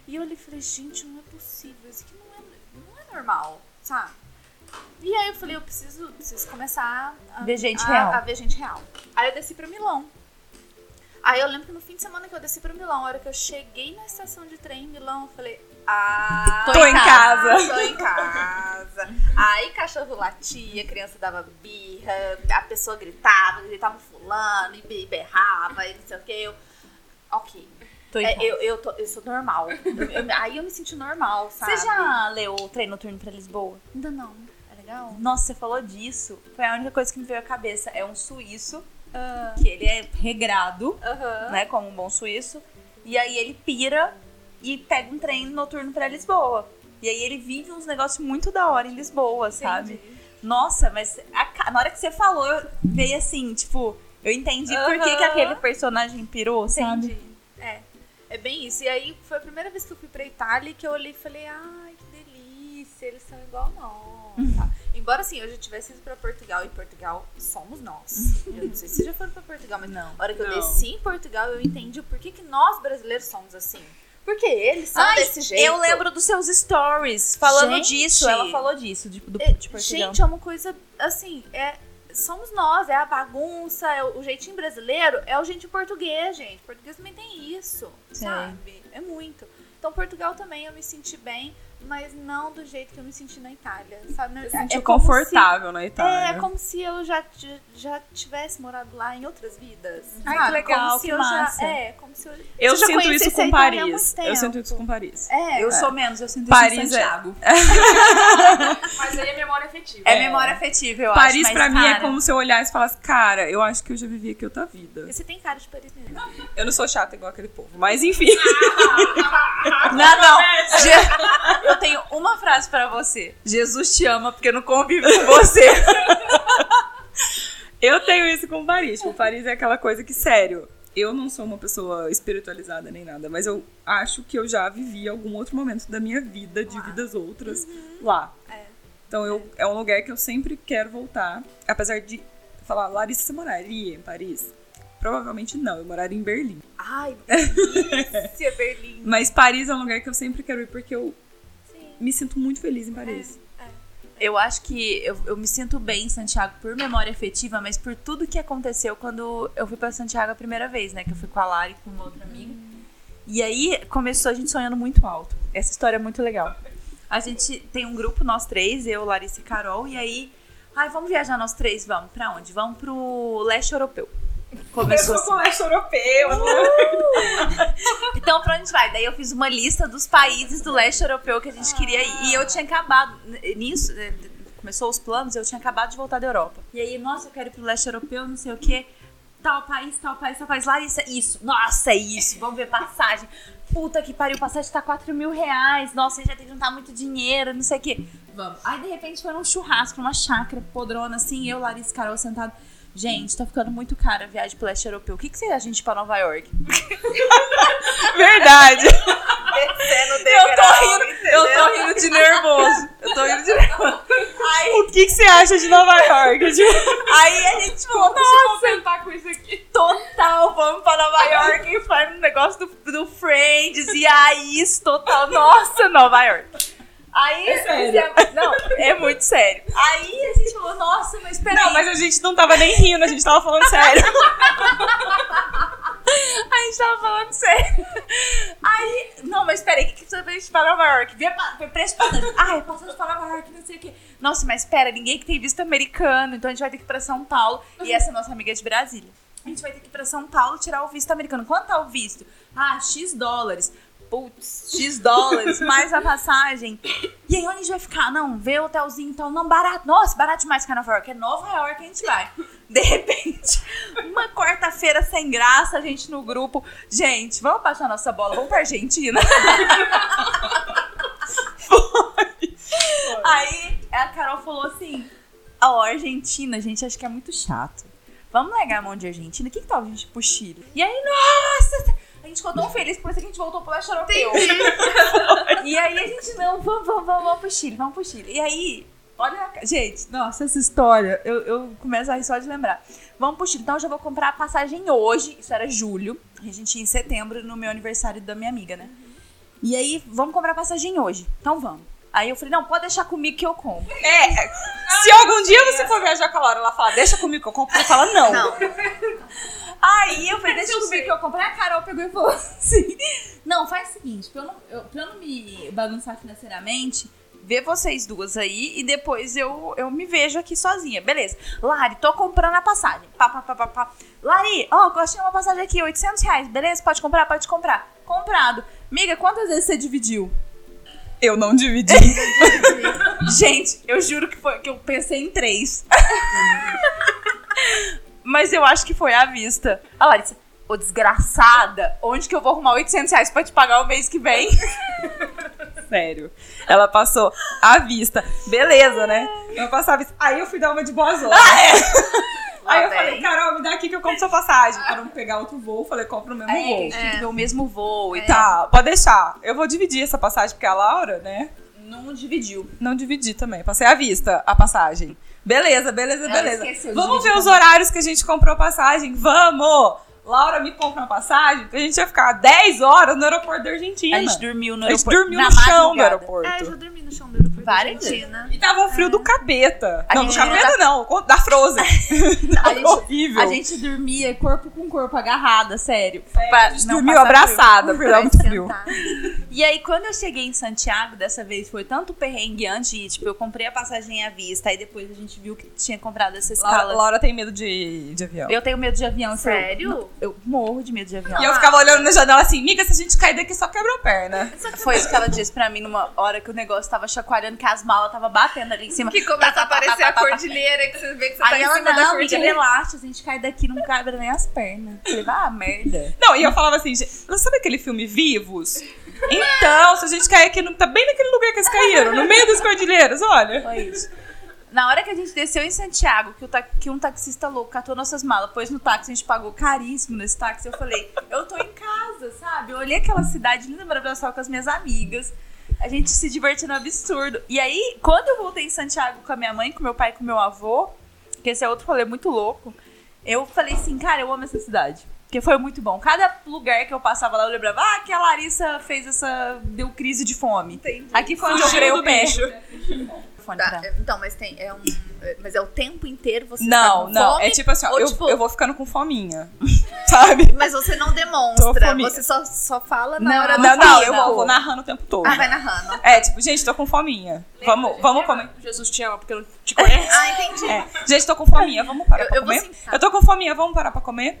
Speaker 5: E eu olhei e falei, gente, não é possível, isso aqui não é, não é normal, sabe? E aí eu falei, eu preciso, preciso começar a
Speaker 2: Ver gente
Speaker 5: a-
Speaker 2: real.
Speaker 5: a ver gente real. Aí eu desci pra Milão. Aí eu lembro que no fim de semana que eu desci pra Milão, a hora que eu cheguei na estação de trem em Milão, eu falei, ah,
Speaker 2: Tô em casa.
Speaker 5: Tô em casa. Aí cachorro latia, criança dava birra, a pessoa gritava, gritava fulano, e be- berrava, e não sei o que. Eu, ok.
Speaker 2: Tô em
Speaker 5: É,
Speaker 2: casa.
Speaker 5: eu, eu, tô- eu sou normal. Eu- eu- aí eu me senti normal, sabe?
Speaker 2: Você já leu o Treino Noturno pra Lisboa?
Speaker 5: Ainda não. É legal?
Speaker 2: Nossa, você falou disso. Foi a única coisa que me veio à cabeça. É um suíço, que ele é regrado,
Speaker 5: Aham.
Speaker 2: né? Como um bom suíço. E aí ele pira e pega um trem noturno pra Lisboa. E aí ele vive uns negócios muito da hora em Lisboa, sabe?
Speaker 5: Entendi.
Speaker 2: Nossa, mas a na hora que você falou, veio assim, tipo, eu entendi por que, que aquele personagem pirou, sabe?
Speaker 5: Entendi. É. É bem isso. E aí foi a primeira vez que eu fui pra Itália que eu olhei e falei, ai, que delícia, eles são igual nós. Embora assim, eu já tivesse ido pra Portugal e Portugal somos nós. Eu não sei se vocês já foram pra Portugal, mas
Speaker 2: Não.
Speaker 5: a hora que eu
Speaker 4: Não.
Speaker 5: desci em Portugal, eu entendi o porquê que nós brasileiros somos assim. Porque eles são
Speaker 2: Ai,
Speaker 5: desse jeito.
Speaker 2: Eu lembro dos seus stories falando
Speaker 5: Gente.
Speaker 2: disso. Ela falou disso, de, do,
Speaker 5: É,
Speaker 2: de Portugal.
Speaker 5: Gente, é uma coisa assim, é somos nós, é a bagunça, é o, o jeitinho brasileiro, é o jeitinho português, gente. Português também tem isso,
Speaker 2: Sim.
Speaker 5: sabe? É muito. Então, Portugal também eu me senti bem, mas não do jeito que eu me senti na Itália, sabe?
Speaker 4: Se
Speaker 5: É-
Speaker 4: sentiu
Speaker 5: é
Speaker 4: confortável na
Speaker 5: se-
Speaker 4: Itália.
Speaker 5: É, como se eu já, já tivesse morado lá em outras vidas.
Speaker 2: Ai,
Speaker 5: sabe?
Speaker 2: que legal,
Speaker 5: como se
Speaker 2: que
Speaker 5: eu
Speaker 2: massa.
Speaker 5: já, É, como se eu.
Speaker 4: Eu
Speaker 5: se já
Speaker 4: sinto isso com Paris. Eu sinto isso com Paris.
Speaker 5: É,
Speaker 2: Eu sou menos, eu sinto
Speaker 4: Paris
Speaker 2: isso em
Speaker 4: é-
Speaker 2: Santiago.
Speaker 3: Mas aí é memória afetiva.
Speaker 2: É, memória afetiva, eu
Speaker 4: Paris,
Speaker 2: acho.
Speaker 4: pra
Speaker 2: mas,
Speaker 4: mim, é
Speaker 2: cara,
Speaker 4: como se eu olhasse e falasse, cara, eu acho que eu já vivi aqui outra vida.
Speaker 5: Você tem cara de Paris mesmo.
Speaker 4: Eu não sou chata igual aquele povo, mas enfim.
Speaker 2: Não, não. Eu tenho uma frase pra você. Jesus te ama porque não convive com você.
Speaker 4: Eu tenho isso com Paris. Tipo, Paris é aquela coisa que, sério, eu não sou uma pessoa espiritualizada nem nada, mas eu acho que eu já vivi algum outro momento da minha vida, de vidas outras, lá.
Speaker 5: É.
Speaker 4: Então eu, é um lugar que eu sempre quero voltar. Apesar de falar, Larissa, você moraria em Paris? Provavelmente não, eu moraria em Berlim.
Speaker 5: Ai, delícia, Berlim.
Speaker 4: Mas Paris é um lugar que eu sempre quero ir porque eu. Me sinto muito feliz em Paris.
Speaker 2: Eu acho que eu, eu me sinto bem em Santiago por memória afetiva, mas por tudo que aconteceu quando eu fui pra Santiago a primeira vez, né? Que eu fui com a Lari e com uma outra amiga. E aí começou a gente sonhando muito alto. Essa história é muito legal. A gente tem um grupo, nós três, eu, Larissa e Carol, e aí. Ai, vamos viajar nós três? Vamos. Pra onde? Vamos pro leste europeu. Começou assim.
Speaker 4: colégio europeu.
Speaker 2: Então, pra onde vai? Daí eu fiz uma lista dos países do leste europeu que a gente queria ir. E eu tinha acabado, nisso, né, começou os planos, eu tinha acabado de voltar da Europa. E aí, nossa, eu quero ir pro leste europeu, não sei o quê. Tal país, tal país, tal país. Larissa, isso. Nossa, é isso. Vamos ver passagem. Puta que pariu, passagem tá 4 mil reais. Nossa, já tem que juntar muito dinheiro, não sei o quê. Vamos. Aí, de repente, foi num churrasco, numa chácara podrona, assim, eu, Larissa Carol sentado. Gente, tá ficando muito cara a viagem pro leste europeu. O que, que você a gente pra Nova York?
Speaker 4: Verdade.
Speaker 2: Eu tô rindo, eu tô rindo de nervoso. Eu tô rindo de nervoso. Aí,
Speaker 4: O que, que você acha de Nova York?
Speaker 2: Aí a gente falou, nossa,
Speaker 3: contentar com isso aqui.
Speaker 2: total, vamos pra Nova York e foi no negócio do, do Friends e aí isso, total, nossa, Nova York. Aí,
Speaker 4: É sério?
Speaker 2: não, é muito sério. Aí a gente falou, nossa, mas peraí.
Speaker 4: Não, mas a gente não tava nem rindo, a gente tava falando sério.
Speaker 2: A gente tava falando sério. Aí, não, mas peraí, o que que precisa pra gente pra Nova York? Vê preço de passagem. Ai, passagem pra Nova York, não sei o quê. Nossa, mas pera, ninguém que tem visto americano, então a gente vai ter que ir pra São Paulo. E essa é nossa amiga de Brasília. A gente vai ter que ir pra São Paulo tirar o visto americano. Quanto tá o visto? Ah, X dólares. Putz, X dólares, mais a passagem. E aí, onde a gente vai ficar? Não, vê o hotelzinho e tal. Não, barato. Nossa, barato demais que é Nova York. É Nova York que a gente vai. De repente, uma quarta-feira sem graça, a gente no grupo. Gente, vamos baixar nossa bola, vamos pra Argentina. Aí a Carol falou assim: Ó, Argentina, gente, acho que é muito chato. Vamos largar a mão de Argentina? O que, que tal a gente ir pro Chile? E aí, nossa! A gente ficou tão feliz, por isso que a gente voltou pro leste europeu. e aí a gente, não, vamos, vamos, vamos, vamos pro Chile, vamos pro Chile. E aí, olha, gente, nossa, essa história, eu, eu começo a rir só de lembrar. Vamos pro Chile, então eu já vou comprar a passagem hoje, isso era julho, a gente ia em setembro, no meu aniversário da minha amiga, né? E aí, vamos comprar a passagem hoje, então vamos. Aí eu falei, não, pode deixar comigo que eu compro.
Speaker 4: É, se algum dia você for viajar com a Laura, ela fala, deixa comigo que eu compro, você fala não.
Speaker 5: Não.
Speaker 2: Aí eu falei, deixa eu ver que eu comprei. A Carol pegou e falou assim: Não, faz o seguinte, pra eu não, eu, pra eu não me bagunçar financeiramente, vê vocês duas aí e depois eu, eu me vejo aqui sozinha. Beleza. Lari, tô comprando a passagem. Pá, pá, pá, pá, pá. Lari, ó, eu achei uma passagem aqui, 800 reais. Beleza? Pode comprar? Pode comprar. Comprado. Miga, quantas vezes você dividiu?
Speaker 4: Eu não dividi.
Speaker 2: Gente, eu juro que, foi, que eu pensei em três. Mas eu acho que foi à vista. A Larissa, ô desgraçada, onde que eu vou arrumar 800 reais pra te pagar o mês que vem?
Speaker 4: Sério. Ela passou à vista. Beleza, né? Eu passava à vista. Aí eu fui dar uma de boazona. Aí eu falei. Carol, me dá aqui que eu compro sua passagem. Pra não pegar outro voo, falei, compra o mesmo
Speaker 2: a
Speaker 4: voo.
Speaker 2: gente tem que ver o mesmo voo e tal.
Speaker 4: Tá, pode deixar. Eu vou dividir essa passagem, porque a Laura, né?
Speaker 2: Não dividiu.
Speaker 4: Não dividi também. Passei à vista a passagem. Beleza, beleza,
Speaker 2: Ela
Speaker 4: beleza. Vamos ver
Speaker 2: dividir
Speaker 4: os
Speaker 2: também.
Speaker 4: horários que a gente comprou passagem. Vamos! Laura me compra uma passagem, que a gente ia ficar 10 horas no aeroporto da Argentina.
Speaker 2: A gente dormiu no
Speaker 4: A gente
Speaker 2: aeroporto.
Speaker 4: dormiu
Speaker 2: na
Speaker 4: no chão do
Speaker 2: madrugada.
Speaker 4: aeroporto.
Speaker 5: É, eu já dormi no chão do aeroporto da
Speaker 2: Várias
Speaker 5: Argentina.
Speaker 4: E tava um frio do capeta.
Speaker 2: A
Speaker 4: não, do
Speaker 2: gente
Speaker 4: capeta não, da Frozen.
Speaker 2: A gente,
Speaker 4: horrível.
Speaker 2: a gente dormia corpo com corpo, agarrada, sério.
Speaker 4: a
Speaker 2: Pra
Speaker 4: gente
Speaker 2: não
Speaker 4: dormiu abraçada, porque tava muito frio.
Speaker 2: E aí, quando eu cheguei em Santiago, dessa vez foi tanto perrengue antes de ir. Tipo, eu comprei a passagem à vista, aí depois a gente viu que tinha comprado essa
Speaker 4: Laura,
Speaker 2: escala.
Speaker 4: Laura tem medo de, de avião.
Speaker 2: Eu tenho medo de avião. eu-
Speaker 5: Sério?
Speaker 2: Eu, morro de medo de avião.
Speaker 4: E eu ficava olhando na janela assim, miga, se a gente cair daqui só quebra a perna.
Speaker 2: Foi isso que ela disse pra mim numa hora que o negócio tava chacoalhando, que as malas tava batendo ali em cima.
Speaker 5: Que começa
Speaker 2: Tá,
Speaker 5: a
Speaker 2: tá, tá,
Speaker 5: aparecer
Speaker 2: tá,
Speaker 5: a
Speaker 2: tá, tá.
Speaker 5: cordilheira, que você vê que você tá
Speaker 2: Aí
Speaker 5: em
Speaker 2: ela,
Speaker 5: cima da
Speaker 2: não, amiga,
Speaker 5: cordilheira.
Speaker 2: relaxa, a gente cai daqui, não cabe nem as pernas. Eu falei, ah, merda.
Speaker 4: Não, e eu falava assim, gente, sabe aquele filme Vivos? Então, se a gente cair aqui, não tá bem naquele lugar que eles caíram, no meio das cordilheiras, olha.
Speaker 2: Foi isso. Na hora que a gente desceu em Santiago, que, o ta- que um taxista louco catou nossas malas, pôs no táxi, a gente pagou caríssimo nesse táxi. Eu falei, eu tô em casa, sabe? Eu olhei aquela cidade linda, maravilhosa, com as minhas amigas. A gente se divertindo absurdo. E aí, quando eu voltei em Santiago com a minha mãe, com meu pai e com meu avô, que esse é outro rolê muito louco, eu falei assim, cara, eu amo essa cidade. Porque foi muito bom. Cada lugar que eu passava lá, eu lembrava, ah, que a Larissa fez essa. deu crise de fome. Aqui foi onde eu criei o pé.
Speaker 3: bicho.
Speaker 2: Fone
Speaker 5: Tá,
Speaker 2: pra-
Speaker 5: então, mas tem. É um, é- mas é o tempo inteiro você tá
Speaker 4: Não,
Speaker 5: com
Speaker 4: não,
Speaker 5: fome,
Speaker 4: é tipo assim, ó, eu,
Speaker 5: tipo-
Speaker 4: eu vou ficando com fominha, sabe?
Speaker 5: Mas você não demonstra. Você só, só fala na
Speaker 2: Não,
Speaker 5: hora do
Speaker 4: Não, não,
Speaker 5: fala.
Speaker 4: eu vou, vou narrando o tempo todo.
Speaker 5: Ah, vai narrando.
Speaker 4: É, tipo, gente, tô com fominha. Vamos, vamos comer.
Speaker 3: Jesus te ama porque não te conhece.
Speaker 5: Ah, entendi.
Speaker 4: É, gente, tô com fominha, vamos parar
Speaker 5: Eu-
Speaker 4: pra
Speaker 5: eu
Speaker 4: comer? Eu tô com fominha, vamos parar pra comer?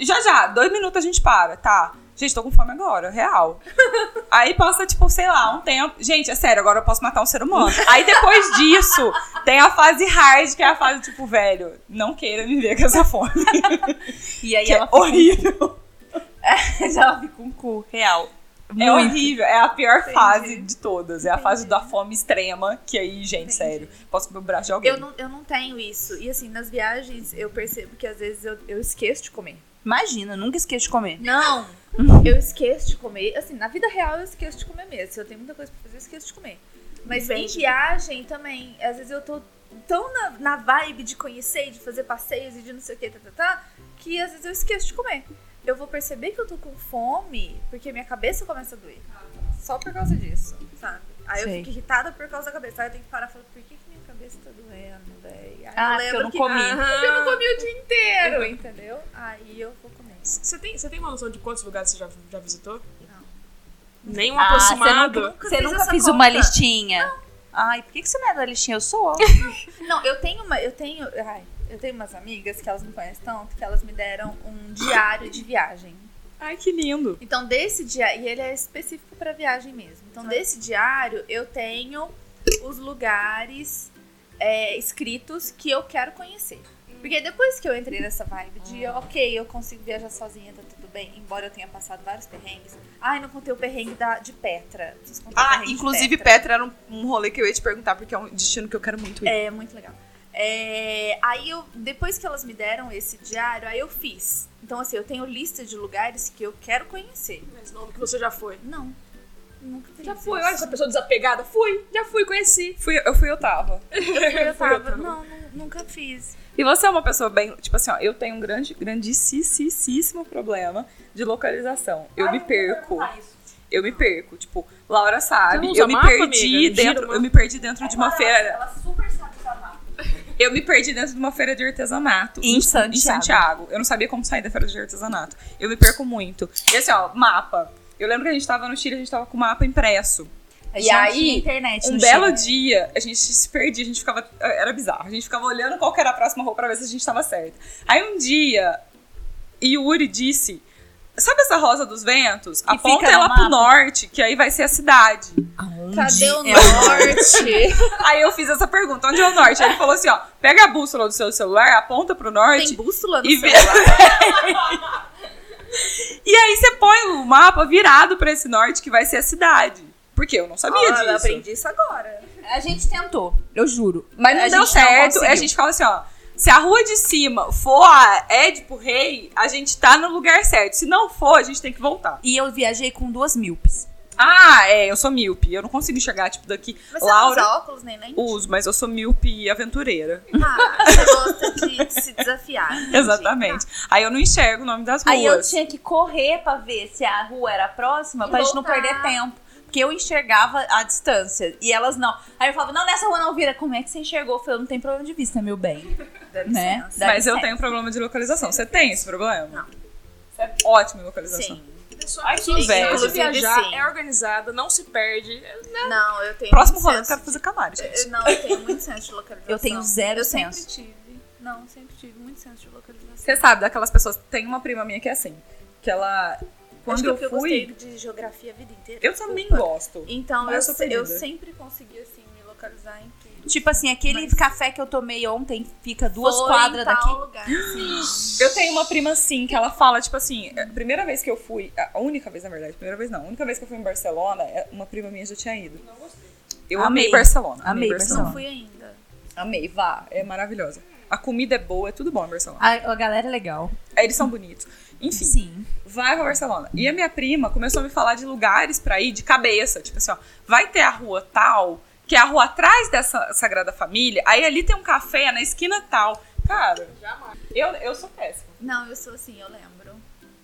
Speaker 4: Já, já, dois minutos a gente para, tá? Gente, tô com fome agora, real. Aí passa, tipo, sei lá, um tempo. Gente, é sério, agora eu posso matar um ser humano. Aí depois disso, tem a fase hard, que é a fase, tipo, velho, não queira me ver com essa fome.
Speaker 2: E aí
Speaker 4: Que
Speaker 2: ela
Speaker 4: é horrível.
Speaker 2: fica, ela fica com o cu real.
Speaker 4: É horrível. É a pior fase de todas. É a fase da fome extrema. Que aí, gente, sério, posso comer o braço de alguém.
Speaker 5: Eu não, eu não tenho isso. E assim, nas viagens eu percebo que às vezes eu, eu esqueço de comer.
Speaker 2: Imagina, nunca esqueço de comer.
Speaker 5: Não, eu esqueço de comer. Assim, na vida real eu esqueço de comer mesmo. Se eu tenho muita coisa pra fazer, eu esqueço de comer. Mas em viagem também, às vezes eu tô tão na, na vibe de conhecer, de fazer passeios e de não sei o que, tá, tá, tá, que às vezes eu esqueço de comer. Eu vou perceber que eu tô com fome porque minha cabeça começa a doer. Só por causa disso, sabe? Aí eu
Speaker 2: Sei.
Speaker 5: fico irritada por causa da cabeça. Aí eu tenho que parar e falar, por que, que minha cabeça tá doendo, velho?
Speaker 2: Ah,
Speaker 5: eu
Speaker 2: porque eu
Speaker 5: lembro
Speaker 2: não
Speaker 5: que
Speaker 2: comi.
Speaker 5: Porque eu não comi o dia inteiro, entendeu? Aí eu vou comer.
Speaker 3: Você tem, você tem uma noção de quantos lugares você já, já visitou?
Speaker 5: Não.
Speaker 3: Nem um
Speaker 2: Ah,
Speaker 3: aproximado.
Speaker 2: Você nunca
Speaker 5: essa
Speaker 2: fez
Speaker 5: conta.
Speaker 2: uma listinha? Ai, por que, que você não é da listinha? Eu sou.
Speaker 5: Não, eu tenho uma. Eu tenho. Ai, Eu tenho umas amigas que elas me conhecem tanto que elas me deram um diário de viagem.
Speaker 4: Ai, que lindo.
Speaker 5: Então, desse diário, e ele é específico para viagem mesmo. Então, desse diário, eu tenho os lugares é, escritos que eu quero conhecer. Porque depois que eu entrei nessa vibe de, ok, eu consigo viajar sozinha, tá tudo bem, embora eu tenha passado vários perrengues. Ai, não contei o perrengue da, de Petra.
Speaker 4: Ah,
Speaker 5: perrengue de
Speaker 4: inclusive
Speaker 5: Petra.
Speaker 4: Petra era um, um rolê que eu ia te perguntar, porque é um destino que eu quero muito ir.
Speaker 5: É, muito legal. É, aí eu, depois que elas me deram esse diário, aí eu fiz. Então, assim, eu tenho lista de lugares que eu quero conhecer.
Speaker 3: Mas não que você já foi.
Speaker 5: Não, nunca fiz
Speaker 3: Já fui, olha essa pessoa desapegada. Fui, já fui, conheci.
Speaker 4: Fui, eu fui, eu tava.
Speaker 5: Eu tava, não, nu- nunca fiz.
Speaker 4: E você é uma pessoa bem. Tipo assim, ó, eu tenho um grande, grandíssimo problema de localização. Eu me perco. Eu me perco. Tipo, Laura sabe. Eu me
Speaker 3: mapa,
Speaker 4: perdi dentro.
Speaker 3: mapa.
Speaker 4: Eu me perdi dentro de uma feira.
Speaker 2: Ela super sabe usar mapa.
Speaker 4: Eu me perdi dentro de uma feira de artesanato.
Speaker 2: Em Santiago.
Speaker 4: Em Santiago. Eu não sabia como sair da feira de artesanato. Eu me perco muito. E assim, ó, mapa. Eu lembro que a gente tava no Chile, a gente tava com o mapa impresso.
Speaker 2: E aí,
Speaker 4: Um belo
Speaker 2: Chile.
Speaker 4: dia, a gente se perdia, a gente ficava. Era bizarro. A gente ficava olhando qual que era a próxima rua pra ver se a gente tava certo. Aí um dia, Yuri disse: Sabe essa rosa dos ventos?
Speaker 2: fica
Speaker 4: Aponta
Speaker 2: no
Speaker 4: ela pro
Speaker 2: mapa.
Speaker 4: norte, que aí vai ser a cidade.
Speaker 5: Cadê o
Speaker 2: é
Speaker 5: norte?
Speaker 4: aí eu fiz essa pergunta: onde é o norte? Aí ele falou assim: ó, pega a bússola do seu celular, aponta pro norte.
Speaker 5: Tem bússola no
Speaker 4: E vê-
Speaker 5: celular?
Speaker 4: E aí você põe o mapa virado pra esse norte, que vai ser a cidade. Porque eu não sabia
Speaker 5: Olha,
Speaker 4: disso.
Speaker 5: eu aprendi isso agora.
Speaker 2: A gente tentou, eu juro.
Speaker 4: Mas não
Speaker 2: A
Speaker 4: deu
Speaker 2: não
Speaker 4: certo.
Speaker 2: conseguiu.
Speaker 4: a gente fala assim, ó. Se a rua de cima for a Édipo Rei, a gente tá no lugar certo. Se não for, a gente tem que voltar.
Speaker 2: E eu viajei com duas míopes.
Speaker 4: Ah, é, eu sou míope. Eu não consigo enxergar, tipo, daqui.
Speaker 5: Mas você
Speaker 4: Laura,
Speaker 5: não usa óculos nem lente?
Speaker 4: uso, mas eu sou míope e aventureira.
Speaker 5: Ah, você gosta de, de se desafiar. entendi.
Speaker 4: Exatamente. Aí eu não enxergo o nome das ruas.
Speaker 2: Aí eu tinha que correr pra ver se a rua era próxima,
Speaker 5: E
Speaker 2: pra gente não
Speaker 5: voltar.
Speaker 2: perder tempo. Porque eu enxergava a distância e elas não. Aí eu falava, não, nessa rua não vira. Como é que você enxergou? Eu falei, não tem problema de vista, meu bem. Né?
Speaker 4: Mas eu tenho problema de localização. Você tem esse problema?
Speaker 5: Não.
Speaker 4: Ótimo em localização.
Speaker 5: Sim.
Speaker 3: Pessoa,
Speaker 4: Ai, que
Speaker 3: pessoa
Speaker 4: inveja.
Speaker 3: sabe viajar,
Speaker 5: Sim.
Speaker 3: é organizada, não se perde.
Speaker 5: Não, eu tenho.
Speaker 4: Próximo rolê eu quero fazer canário,
Speaker 5: de-
Speaker 4: gente.
Speaker 5: eu- Não, eu tenho muito senso de localização.
Speaker 2: Eu tenho zero
Speaker 5: Eu
Speaker 2: senso.
Speaker 5: sempre tive. Não, sempre tive muito senso de localização.
Speaker 4: Você sabe daquelas pessoas. Tem uma prima minha que é assim. Que ela. Quando
Speaker 5: Acho que
Speaker 4: eu
Speaker 5: eu
Speaker 4: fui.
Speaker 5: gostei de geografia a vida inteira.
Speaker 4: Eu também
Speaker 5: desculpa.
Speaker 4: gosto.
Speaker 5: Então, eu,
Speaker 4: eu
Speaker 5: eu sempre consegui, assim, me localizar em.
Speaker 2: Tipo assim, aquele
Speaker 5: Mas-
Speaker 2: café que eu tomei ontem fica duas
Speaker 5: Foi
Speaker 2: quadras
Speaker 5: em tal
Speaker 2: daqui.
Speaker 5: Lugar, sim.
Speaker 4: Eu tenho uma prima assim, que ela fala, tipo assim, a primeira vez que eu fui, a única vez, na verdade, primeira vez não, a única vez que eu fui em Barcelona, é- uma prima minha já tinha ido. Eu amei,
Speaker 2: Amei.
Speaker 4: Barcelona.
Speaker 2: Amei
Speaker 5: Não
Speaker 2: Barcelona.
Speaker 5: fui ainda.
Speaker 4: Amei, vá, é maravilhosa. A comida é boa, é tudo bom em Barcelona.
Speaker 2: A, a galera é legal.
Speaker 4: Eles são bonitos. Enfim,
Speaker 2: Sim.
Speaker 4: vai pra Barcelona. E a minha prima começou a me falar de lugares pra ir de cabeça. Tipo assim, ó, vai ter a rua tal, que é a rua atrás dessa Sagrada Família, aí ali tem um café na esquina tal. Cara, eu, eu sou péssima.
Speaker 5: Não, eu sou assim, eu lembro.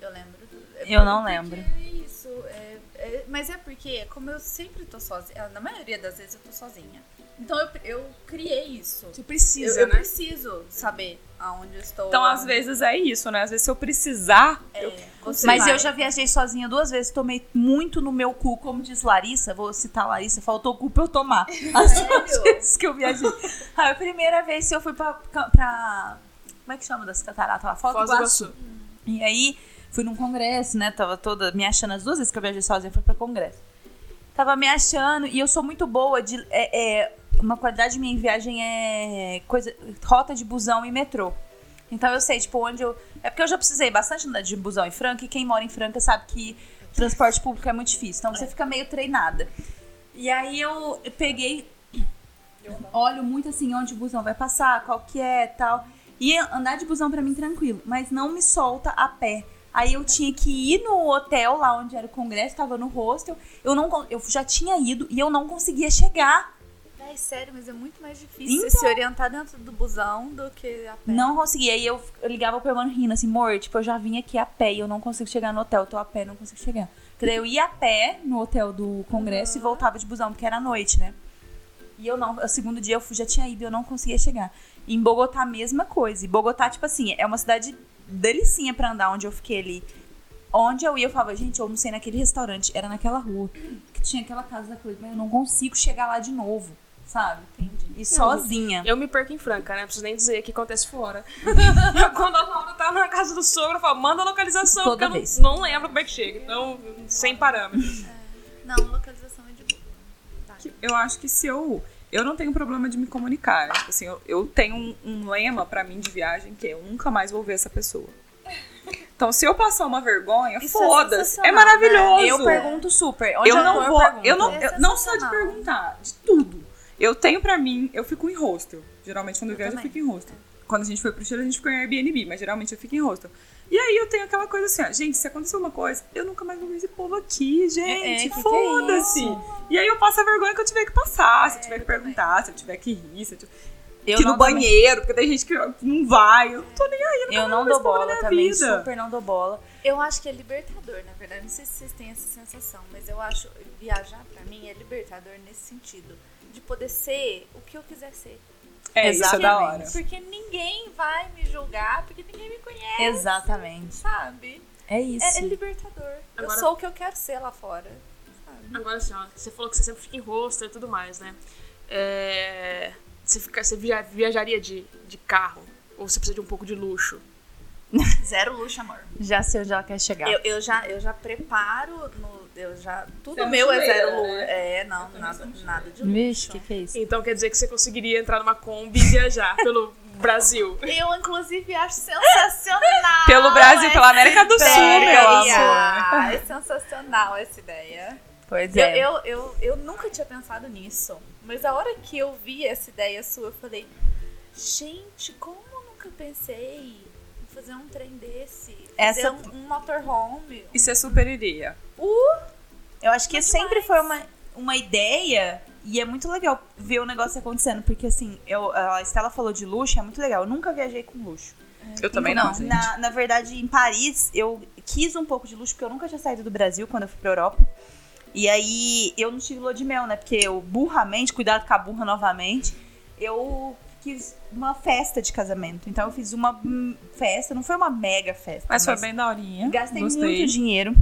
Speaker 5: Eu lembro. É
Speaker 2: Eu não lembro.
Speaker 5: É isso. é- é- mas é porque, como eu sempre tô sozinha, na maioria das vezes eu tô sozinha. Então eu, eu criei isso.
Speaker 3: Você
Speaker 5: Eu,
Speaker 3: precisa,
Speaker 5: eu
Speaker 3: né?
Speaker 5: preciso saber aonde eu estou.
Speaker 4: Então, às vezes é isso, né? Às vezes, se eu precisar, eu
Speaker 5: É, você
Speaker 2: Mas
Speaker 5: vai.
Speaker 2: eu já viajei sozinha duas vezes, tomei muito no meu cu, como diz Larissa, vou citar Larissa, faltou cu pra eu tomar. As duas vezes que eu viajei. A primeira vez que eu fui pra, pra- Como é que chama das cataratas lá? Foz do
Speaker 3: Foz do
Speaker 2: Iguaçu.
Speaker 3: Iguaçu.
Speaker 2: E aí, fui num congresso, né? Tava toda me achando as duas vezes que eu viajei sozinha, fui pra congresso. Tava me achando, e eu sou muito boa de. é- é, uma qualidade minha em viagem é coisa, rota de busão e metrô. Então eu sei, tipo, onde eu. É porque eu já precisei bastante andar de busão em Franca, e quem mora em Franca sabe que transporte público é muito difícil. Então você fica meio treinada. E aí eu peguei. Olho muito assim onde o busão vai passar, qual que é tal. E andar de busão pra mim tranquilo, mas não me solta a pé. Aí eu tinha que ir no hotel lá onde era o congresso, tava no hostel. Eu não eu já tinha ido e eu não conseguia chegar.
Speaker 5: Ai, sério, mas é muito mais difícil
Speaker 2: Então.
Speaker 5: se orientar dentro do busão do que a pé.
Speaker 2: Não conseguia. Aí eu, eu ligava pro mano rindo assim, amor, tipo, eu já vim aqui a pé e eu não consigo chegar no hotel. Eu tô a pé, não consigo chegar. Porque daí eu ia a pé no hotel do congresso e voltava de busão, porque era noite, né? E eu não, o segundo dia eu fui- já tinha ido e eu não conseguia chegar. E em Bogotá, a mesma coisa. E Bogotá, tipo assim, é uma cidade delicinha pra andar, onde eu fiquei ali. Onde eu ia, eu falava, gente, eu não sei naquele restaurante, era naquela rua, que tinha aquela casa da coisa, mas eu não consigo chegar lá de novo. Sabe?
Speaker 5: Entendi.
Speaker 2: E sozinha.
Speaker 3: Eu me perco em Franca, né? Não preciso nem dizer o que acontece fora. Quando a Laura tá na casa do sogro, eu falo, manda a localização,
Speaker 2: Toda
Speaker 3: porque eu
Speaker 2: vez.
Speaker 3: não, não lembro como é que chega. Então, sem parâmetros.
Speaker 5: Não, localização é de boa. Tá.
Speaker 4: Eu acho que se eu. Eu não tenho problema de me comunicar. Tipo assim, eu, eu tenho um, um lema pra mim de viagem que é eu nunca mais vou ver essa pessoa. Então, se eu passar uma vergonha,
Speaker 5: é
Speaker 4: foda-se. É,
Speaker 5: sensacional,
Speaker 4: maravilhoso.
Speaker 2: Eu pergunto super. Onde
Speaker 4: eu não
Speaker 2: tô,
Speaker 4: vou, eu não,
Speaker 5: É
Speaker 4: eu, não só de perguntar, de tudo. Eu tenho pra mim, eu fico em hostel. Geralmente quando eu,
Speaker 5: Eu
Speaker 4: viajo
Speaker 5: também.
Speaker 4: eu fico em hostel. Quando a gente foi pro Chile, a gente ficou em Airbnb, mas geralmente eu fico em hostel. E aí eu tenho aquela coisa assim, ó, gente, se acontecer uma coisa, eu nunca mais vou ver esse povo aqui, gente.
Speaker 2: é, que é
Speaker 4: Foda-se. e aí eu passo a vergonha que eu tiver que passar, se eu tiver que perguntar, se eu tiver que rir, se eu tiver
Speaker 2: Eu
Speaker 4: que
Speaker 2: não
Speaker 4: no
Speaker 2: também.
Speaker 4: banheiro, porque tem gente que não vai. Eu não tô nem aí,
Speaker 2: Eu não dou bola também,
Speaker 4: vida.
Speaker 2: super não dou bola.
Speaker 5: Eu acho que é libertador, na verdade. Não sei se vocês têm essa sensação, mas eu acho viajar pra mim é libertador nesse sentido. De poder ser o que eu quiser ser.
Speaker 4: É, isso é da hora.
Speaker 5: Porque ninguém vai me julgar, porque ninguém me conhece,
Speaker 2: Exatamente.
Speaker 5: sabe?
Speaker 2: É isso.
Speaker 5: É, é libertador. Eu
Speaker 3: Agora-
Speaker 5: sou o que eu quero ser lá fora. Sabe?
Speaker 3: Agora assim, ó, você falou que você sempre fica em hostel e tudo mais, né? É, Você, fica, você via- viajaria de, de carro? Ou você precisa de um pouco de luxo?
Speaker 5: Zero luxo, amor.
Speaker 2: Já sei onde ela quer chegar.
Speaker 5: Eu, eu já, eu já preparo no. Eu já. Tudo
Speaker 4: Você é
Speaker 5: meu é zero
Speaker 4: né?
Speaker 5: É, não, nada, nada de luxo.
Speaker 2: Vixe, que que é isso?
Speaker 3: Então quer dizer que você conseguiria entrar numa Kombi e viajar pelo Brasil.
Speaker 5: Eu, inclusive, acho sensacional.
Speaker 4: Pelo Brasil, pela América do Sul,
Speaker 5: ideia.
Speaker 4: meu amor.
Speaker 5: É sensacional essa idea.
Speaker 2: Pois
Speaker 5: Eu,
Speaker 2: é.
Speaker 5: eu, eu, eu nunca tinha pensado nisso. Mas a hora que eu vi essa ideia sua, eu falei: gente, como eu nunca pensei em fazer um trem desse?
Speaker 2: Essa-
Speaker 5: um, um motorhome.
Speaker 4: E você super iria.
Speaker 2: Eu acho que sempre
Speaker 5: mais.
Speaker 2: foi uma, uma ideia e é muito legal ver o negócio acontecendo. Porque assim, eu, a Estela falou de luxo, é muito legal. Eu nunca viajei com luxo.
Speaker 4: Eu também
Speaker 2: Então,
Speaker 4: não, gente.
Speaker 2: Na, na verdade, em Paris, eu quis um pouco de luxo, porque eu nunca tinha saído do Brasil quando eu fui pra Europa. E aí, eu não tive lua de mel, né? Porque eu, burramente, cuidado com a burra novamente, eu quis uma festa de casamento. Então, eu fiz uma festa, não foi uma mega festa.
Speaker 4: Mas foi bem daorinha.
Speaker 2: Gastei
Speaker 4: Gostei.
Speaker 2: muito dinheiro.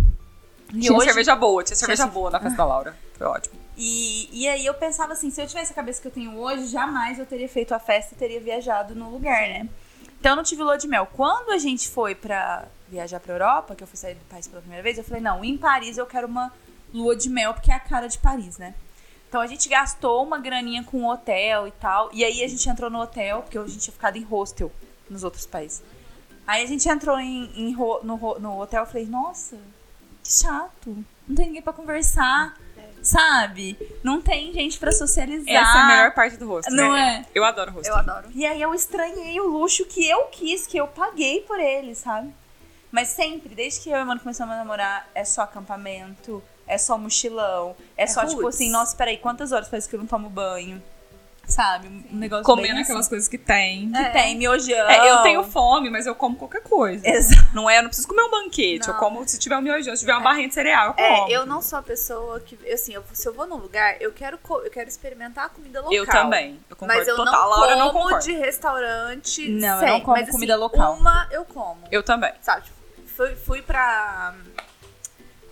Speaker 2: E
Speaker 4: Tinha
Speaker 2: hoje-
Speaker 4: cerveja boa, tinha cerveja
Speaker 2: cerve-
Speaker 4: boa na festa da Laura. Foi ótimo.
Speaker 2: E, e aí eu pensava assim, se eu tivesse a cabeça que eu tenho hoje, jamais eu teria feito a festa e teria viajado no lugar, né? Então eu não tive lua de mel. Quando a gente foi pra viajar pra Europa, que eu fui sair do país pela primeira vez, eu falei, não, em Paris eu quero uma lua de mel, porque é a cara de Paris, né? Então a gente gastou uma graninha com o hotel e tal. E aí a gente entrou no hotel, porque a gente tinha ficado em hostel nos outros países. Aí a gente entrou em, em no, no hotel e falei, nossa, que chato. Não tem ninguém pra conversar. Sabe? Não tem gente pra socializar.
Speaker 4: Essa é a melhor parte do rosto.
Speaker 2: Não
Speaker 4: né?
Speaker 2: é?
Speaker 4: Eu adoro rosto.
Speaker 5: Eu adoro.
Speaker 2: E aí eu estranhei o luxo que eu quis, que eu paguei por ele, sabe? Mas sempre, desde que eu e o mano começamos a namorar, é só acampamento, é só mochilão, é, só tipo
Speaker 5: roots.
Speaker 2: assim, nossa, peraí, quantas horas faz que eu não tomo banho? Sabe? Um negócio
Speaker 4: Comendo
Speaker 2: bem
Speaker 4: aquelas
Speaker 2: assim.
Speaker 4: coisas que tem.
Speaker 2: que tem, miojão.
Speaker 4: É, eu tenho fome, mas eu como qualquer coisa.
Speaker 2: Exato.
Speaker 4: Não é, eu não preciso comer um banquete. Eu
Speaker 5: Não.
Speaker 4: como se tiver um miojão, se tiver uma barrinha de cereal, eu
Speaker 5: É,
Speaker 4: como.
Speaker 5: eu não sou a pessoa que. Assim, eu- se eu vou num lugar, eu quero, eu quero experimentar a comida local.
Speaker 4: Eu também. Eu concordo
Speaker 5: Mas eu
Speaker 4: total.
Speaker 5: não
Speaker 4: Laura
Speaker 5: como
Speaker 4: não concorda.
Speaker 5: de restaurante.
Speaker 2: Não, eu
Speaker 5: sem.
Speaker 2: não como
Speaker 5: Mas,
Speaker 2: comida
Speaker 5: assim,
Speaker 2: local.
Speaker 5: Uma eu como.
Speaker 4: Eu também.
Speaker 5: Sabe? Tipo, fui, fui pra.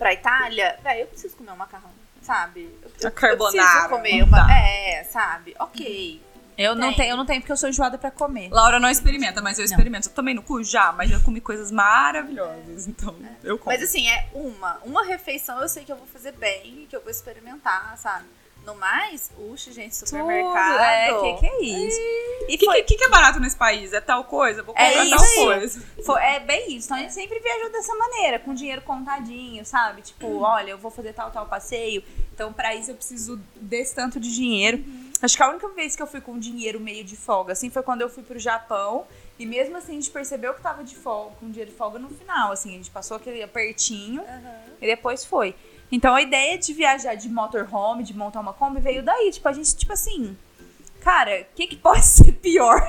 Speaker 5: Pra Itália. Véi, eu preciso comer um macarrão. Sabe? Eu, eu- preciso comer
Speaker 4: não
Speaker 5: uma. É, sabe? Ok.
Speaker 2: Eu não tenho, eu não tenho porque eu sou enjoada pra comer.
Speaker 4: Laura não experimenta, mas eu experimento. Eu tomei no cu já, mas já comi coisas maravilhosas. Então, eu como.
Speaker 5: Mas assim, é uma. Uma refeição eu sei que eu vou fazer bem, que eu vou experimentar, sabe? No mais, uxe, gente, supermercado.
Speaker 2: É, que que é isso?
Speaker 4: E o que, que, que que é barato nesse país? É tal coisa? Vou
Speaker 2: É
Speaker 4: comprar
Speaker 2: isso
Speaker 4: tal
Speaker 2: aí.
Speaker 4: coisa.
Speaker 2: Foi- é bem isso. Então a gente sempre viajou dessa maneira, com dinheiro contadinho, sabe? Tipo, olha, eu vou fazer tal, tal passeio. Então, pra isso, eu preciso desse tanto de dinheiro. Acho que a única vez que eu fui com dinheiro meio de folga, assim, foi quando eu fui pro Japão. E mesmo assim, a gente percebeu que tava de folga, com dinheiro de folga no final. Assim, a gente passou aquele apertinho e depois foi. Então, a ideia de viajar de motorhome, de montar uma Kombi, veio daí. Tipo, a gente, tipo assim, cara, o que, que pode ser pior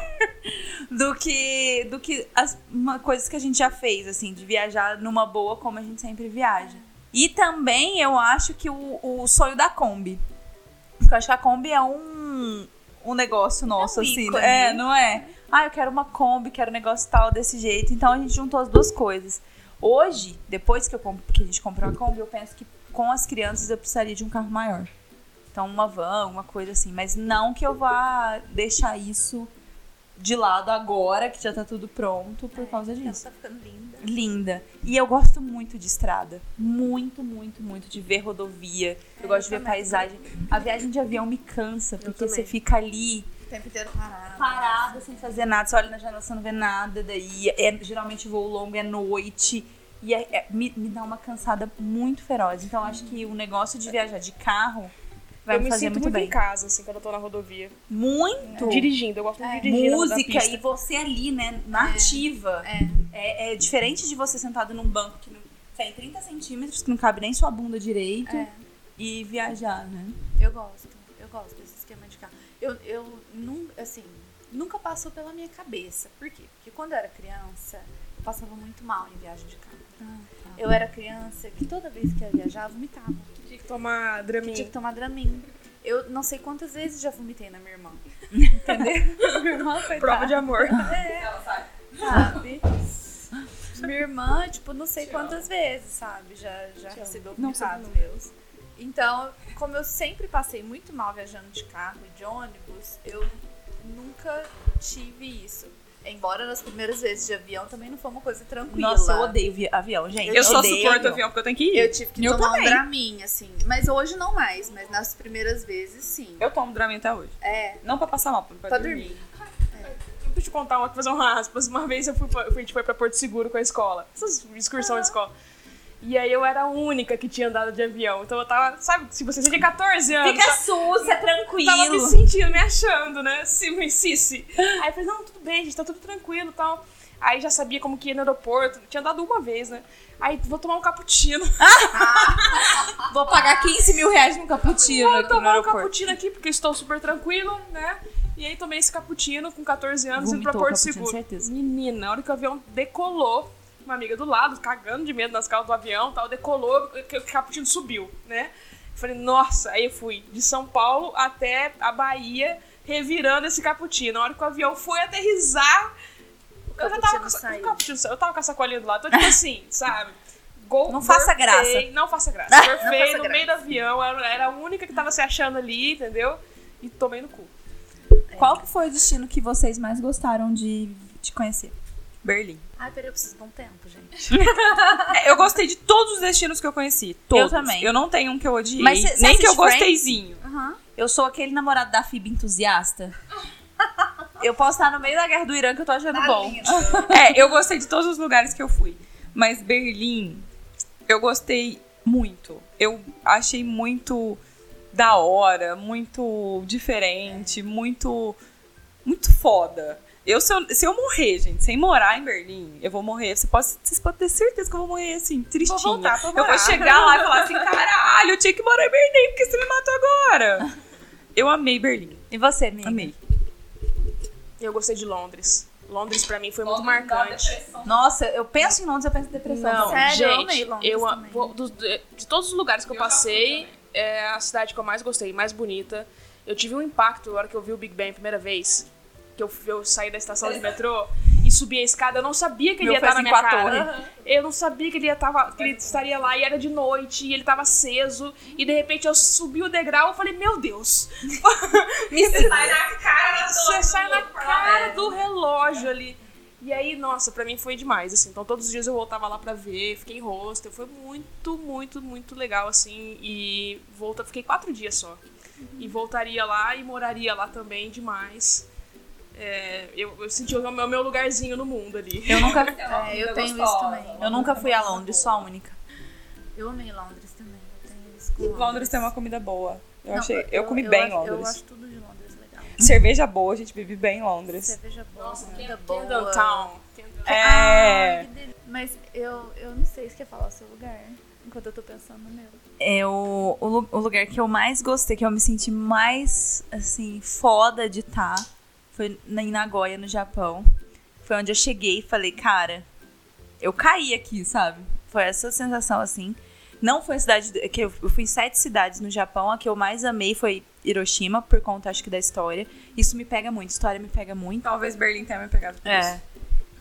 Speaker 2: do que do que as uma, coisas que a gente já fez, assim, de viajar numa boa como a gente sempre viaja. E também eu acho que o, o sonho da Kombi. Porque eu acho que a Kombi é um, um negócio nosso,
Speaker 5: um
Speaker 2: assim.
Speaker 5: ícone.
Speaker 2: É, não é? Ah, eu quero uma Kombi, quero um negócio tal desse jeito. Então a gente juntou as duas coisas. Hoje, depois que, eu que a gente comprou a Kombi, eu penso que com as crianças eu precisaria de um carro maior. Então, uma van, uma coisa assim. Mas não que eu vá deixar isso de lado agora, que já tá tudo pronto, por causa
Speaker 5: Ela
Speaker 2: disso.
Speaker 5: tá ficando linda.
Speaker 2: Linda. E eu gosto muito de estrada. Muito, muito, muito. De ver rodovia. Eu
Speaker 5: É,
Speaker 2: gosto de
Speaker 5: eu
Speaker 2: ver
Speaker 5: também.
Speaker 2: paisagem. A viagem de avião me cansa, porque você fica ali
Speaker 5: O tempo inteiro parado.
Speaker 2: parada, sem fazer nada. Você olha na janela, você não vê nada. Daí, é, geralmente, voo longo é noite. E é- é- me, me dá uma cansada muito feroz. Então, acho que o negócio de viajar de carro vai
Speaker 3: eu
Speaker 2: me
Speaker 3: me
Speaker 2: fazer
Speaker 3: sinto
Speaker 2: muito
Speaker 3: muito
Speaker 2: bem.
Speaker 3: em casa, assim, quando eu tô na rodovia.
Speaker 2: Muito!
Speaker 3: Dirigindo, eu gosto muito de dirigir
Speaker 2: música e você ali, né, na ativa. É. É, diferente de você sentado num banco que não tem 30 centímetros, que não cabe nem sua bunda direito,
Speaker 5: É.
Speaker 2: e viajar, né?
Speaker 5: Eu gosto, eu gosto desse esquema de carro. Eu, eu nun- assim, nunca passou pela minha cabeça. Por quê? Porque quando eu era criança, eu passava muito mal em viagem de carro. Eu era criança que toda vez que eu viajava, vomitava.
Speaker 3: Tinha que tomar
Speaker 5: Tinha
Speaker 3: draminha.
Speaker 5: que tomar Dramin. Eu não sei quantas vezes já vomitei na minha irmã. Entendeu? minha irmã foi
Speaker 3: Prova de amor.
Speaker 5: sabe? Minha irmã, tipo, não sei quantas vezes, sabe? Já, já recebeu vomitados meus. Então, como eu sempre passei muito mal viajando de carro e de ônibus, eu nunca tive isso. Embora nas primeiras vezes de avião também não foi uma coisa tranquila.
Speaker 2: Nossa, eu odeio vi- avião, gente.
Speaker 4: Eu só
Speaker 2: odeio
Speaker 4: suporto avião porque eu tenho que ir.
Speaker 5: Eu tive que
Speaker 2: Eu
Speaker 5: tomar
Speaker 2: também.
Speaker 5: um Dramin, assim. Mas hoje não mais, mas nas primeiras vezes sim.
Speaker 4: Eu tomo Dramin até hoje.
Speaker 5: É,
Speaker 4: Não pra passar mal, pra,
Speaker 5: pra dormir.
Speaker 3: Deixa eu te contar uma, fazer um aspas. Uma vez eu fui, pra- a gente foi pra Porto Seguro com a escola. Essas excursão de escola. E aí eu era a única que tinha andado de avião. Então eu tava, sabe, se você tinha 14 anos.
Speaker 2: Fica
Speaker 3: tá-
Speaker 2: sussa,
Speaker 3: Tava me
Speaker 2: tranquilo.
Speaker 3: sentindo, me achando, né? Sim, Cici. Aí eu falei, não, tudo bem, gente, tá tudo tranquilo e tal. Aí já sabia como que ia no aeroporto. Tinha andado uma vez, né? Aí vou tomar um cappuccino.
Speaker 2: Vou pagar 15 mil reais num cappuccino
Speaker 3: Vou tomar um cappuccino aqui porque estou super tranquilo, né? E aí tomei esse cappuccino com 14 anos indo pra
Speaker 2: Vomitou
Speaker 3: Porto Seguro.
Speaker 2: certeza.
Speaker 3: Menina, na hora que o avião decolou, uma amiga do lado, cagando de medo nas calças do avião tal, decolou, que o cappuccino subiu, né? Falei, nossa, aí eu fui de São Paulo até a Bahia, revirando esse cappuccino. Na hora que o avião foi aterrissar, eu já tava com, a-
Speaker 5: saiu.
Speaker 3: o cappuccino saiu. eu tava com a sacolinha do lado, tô tipo assim, sabe? Gol,
Speaker 2: Não faça graça.
Speaker 3: Não faça graça.
Speaker 5: Faça
Speaker 3: no
Speaker 5: graça.
Speaker 3: meio do avião, era, era a única que tava se achando ali, entendeu? E tomei no cu.
Speaker 2: Qual que foi o destino que vocês mais gostaram de, de conhecer?
Speaker 4: Berlim.
Speaker 5: Ai, peraí, eu preciso de um tempo, gente.
Speaker 4: É, eu gostei de todos os destinos que eu conheci. Todos.
Speaker 2: também.
Speaker 4: Eu não tenho um que eu odiei.
Speaker 2: Mas cê- cê
Speaker 4: nem que eu
Speaker 2: Friends?
Speaker 4: gosteizinho.
Speaker 5: Aham.
Speaker 2: Eu sou aquele namorado da FIB entusiasta. Eu posso estar no meio da guerra do Irã que eu tô achando
Speaker 5: Tá
Speaker 2: bom.
Speaker 5: lindo.
Speaker 4: É, eu gostei de todos os lugares que eu fui. Mas Berlim, eu gostei muito. Eu achei muito da hora, muito diferente, muito. Muito foda. Eu, se, eu, se eu morrer, gente, sem morar em Berlim, eu vou morrer. Você pode, vocês podem ter certeza que eu vou morrer assim, tristinha.
Speaker 3: voltar pra
Speaker 4: eu vou chegar lá e falar assim: caralho, eu tinha que morar em Berlim, porque você me matou agora. Eu amei Berlim.
Speaker 2: E você, amiga?
Speaker 4: Amei.
Speaker 3: Eu gostei de Londres. Londres pra mim foi muito marcante.
Speaker 2: Nossa, eu penso em Londres, eu penso em depressão.
Speaker 3: Não.
Speaker 5: Sério, eu
Speaker 3: gente,
Speaker 5: amei Londres
Speaker 3: eu
Speaker 5: também.
Speaker 3: vou- dos- de, de todos os lugares que eu passei, é a cidade que eu mais gostei, mais bonita. Eu tive um impacto na hora que eu vi o Big Ben a primeira vez. Que eu, eu saí da estação de metrô e subi a escada. Eu não sabia que ele
Speaker 2: Meu
Speaker 3: ia estar na
Speaker 2: assim
Speaker 3: minha cara.
Speaker 2: torre.
Speaker 3: Eu não sabia que ele, ia tava, que ele estaria lá e era de noite e ele tava aceso. E de repente eu subi o degrau e falei, meu Deus.
Speaker 2: Me
Speaker 3: sai na cara Você sai na cara do relógio ali. E aí, nossa, pra mim foi demais, assim. Então todos os dias eu voltava lá pra ver, fiquei em hostel. Foi muito, muito, muito legal, assim. E volta, fiquei quatro dias só. E voltaria lá e moraria lá também demais. É, eu, eu senti o meu, meu lugarzinho no mundo ali.
Speaker 2: Eu nunca,
Speaker 5: É, eu tenho isso também.
Speaker 2: eu nunca fui a Londres, sou a única.
Speaker 5: Eu amei Londres também. Eu tenho isso com
Speaker 4: Londres tem uma comida boa. Eu,
Speaker 5: Não,
Speaker 4: achei, eu, comi bem em
Speaker 5: acho-
Speaker 4: Londres.
Speaker 5: Eu acho tudo de Londres legal.
Speaker 4: Cerveja boa, a gente bebe bem em Londres.
Speaker 5: Cerveja boa, comida boa.
Speaker 3: Camden Town.
Speaker 4: É.
Speaker 5: Ai, que delícia. Mas eu, eu não sei se quer falar o seu lugar. Enquanto eu tô pensando no meu.
Speaker 2: É o, o, lu- o lugar que eu mais gostei, que eu me senti mais, assim, foda de estar, foi em Nagoya, no Japão. Foi onde eu cheguei e falei, cara, eu caí aqui, sabe? Foi essa sensação, assim. Não foi a cidade... que Eu fui em sete cidades no Japão. A que eu mais amei foi Hiroshima, por conta, acho que, da história. Isso me pega muito. História me pega muito.
Speaker 4: Talvez Berlim tenha me pegado por
Speaker 2: É.
Speaker 4: isso.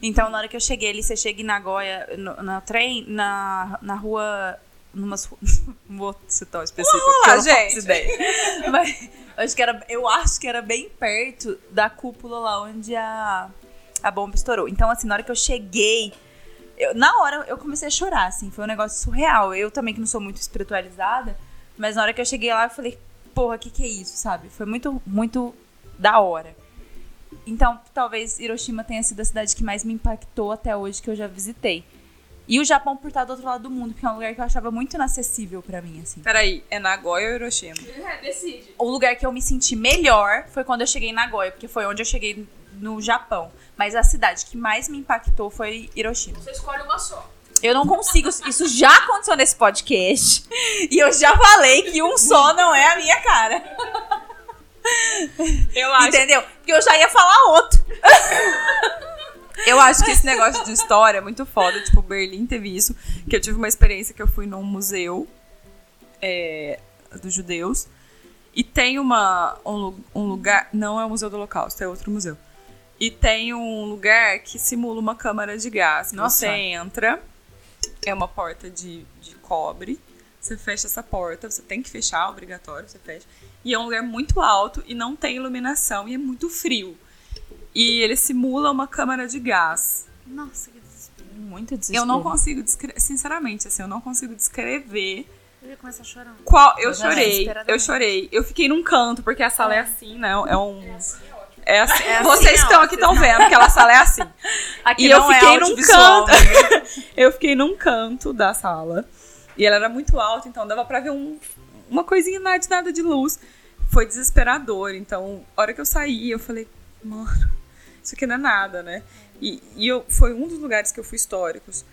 Speaker 2: Então, na hora que eu cheguei ali, você chega em Nagoya, no, na trem, na, na rua não vou citar o específico,
Speaker 4: Vamos lá, gente.
Speaker 2: Mas acho que era, eu acho que era bem perto da cúpula lá onde a, a bomba estourou. Então, assim, na hora que eu cheguei, eu- na hora eu comecei a chorar, assim, foi um negócio surreal. Eu também que não sou muito espiritualizada, mas na hora que eu cheguei lá, eu falei, porra, o que que é isso, sabe? Foi muito, muito da hora. Então, talvez Hiroshima tenha sido a cidade que mais me impactou até hoje que eu já visitei. E o Japão por estar do outro lado do mundo, porque é um lugar que eu achava muito inacessível pra mim, assim.
Speaker 4: Peraí, é Nagoya ou Hiroshima?
Speaker 3: É, decide.
Speaker 2: O lugar que eu me senti melhor foi quando eu cheguei em Nagoya, porque foi onde eu cheguei no Japão. Mas a cidade que mais me impactou foi Hiroshima.
Speaker 3: Você escolhe uma só.
Speaker 2: Eu não consigo. Isso já aconteceu nesse podcast. E eu já falei que um só não é a minha cara.
Speaker 4: Eu acho,
Speaker 2: Entendeu? Porque eu já ia falar outro.
Speaker 4: Eu acho que esse negócio de história é muito foda. Tipo, Berlim teve isso. Que eu tive uma experiência que eu fui num museu é, dos judeus. E tem uma, um, um lugar. Não é o Museu do Holocausto, é outro museu. E tem um lugar que simula uma câmara de gás.
Speaker 2: Nossa.
Speaker 4: Você entra, é uma porta de, de cobre. Você fecha essa porta, você tem que fechar, obrigatório, você fecha. E é um lugar muito alto e não tem iluminação e é muito frio. E ele simula uma câmara de gás.
Speaker 5: Nossa, que desespero.
Speaker 2: Muito desespero.
Speaker 4: Eu não consigo descrever, sinceramente, assim, eu não consigo descrever
Speaker 5: Eu ia começar chorando.
Speaker 4: qual. Eu
Speaker 2: Eu
Speaker 4: chorei, eu chorei. Eu fiquei num canto, porque a sala é assim, né? É um. É assim.
Speaker 5: É assim,
Speaker 4: Vocês
Speaker 5: não,
Speaker 4: estão aqui estão vendo que aquela sala é assim.
Speaker 2: Aqui
Speaker 4: E eu
Speaker 2: não é
Speaker 4: fiquei num
Speaker 2: audiovisual,
Speaker 4: canto. eu fiquei num canto da sala. E ela era muito alta, então dava pra ver um, uma coisinha nada de nada de luz. Foi desesperador. Então, a hora que eu saí, eu falei, mano, isso aqui não é nada, né? E, e eu, foi um dos lugares que eu fui históricos.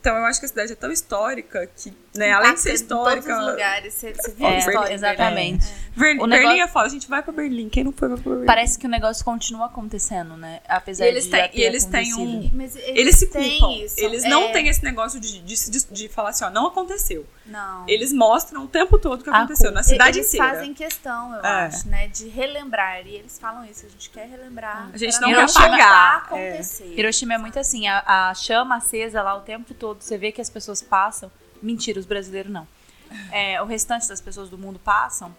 Speaker 4: Então, eu acho que a cidade é tão histórica que, né, além de ser
Speaker 5: Impacta em
Speaker 4: histórica.
Speaker 5: todos os lugares, você, você
Speaker 2: É,
Speaker 5: a história.
Speaker 2: exatamente.
Speaker 4: Ver-
Speaker 2: O
Speaker 4: Berlim
Speaker 2: negócio-
Speaker 4: é foda, a gente vai pra Berlim. Quem não foi, vai pra Berlim.
Speaker 2: Parece que o negócio continua acontecendo, né? Apesar
Speaker 4: E eles
Speaker 2: de
Speaker 4: têm- e eles têm um-
Speaker 2: acontecido.
Speaker 5: Mas eles,
Speaker 4: Eles se
Speaker 5: têm
Speaker 4: culpam.
Speaker 5: isso.
Speaker 4: Eles não
Speaker 5: É,
Speaker 4: têm esse negócio de, de, de, de falar assim, ó, não aconteceu.
Speaker 5: Não.
Speaker 4: Eles mostram o tempo todo o que aconteceu, na cidade
Speaker 5: eles
Speaker 4: inteira.
Speaker 5: fazem questão, eu
Speaker 4: É.
Speaker 5: acho, né? De relembrar. E eles falam isso, a gente quer relembrar.
Speaker 4: A gente
Speaker 2: não quer
Speaker 4: apagar.
Speaker 5: acontecer.
Speaker 2: Hiroshima é muito assim, a, a chama acesa lá o tempo todo, você vê que as pessoas passam. Mentira, os brasileiros não. É, o restante das pessoas do mundo passam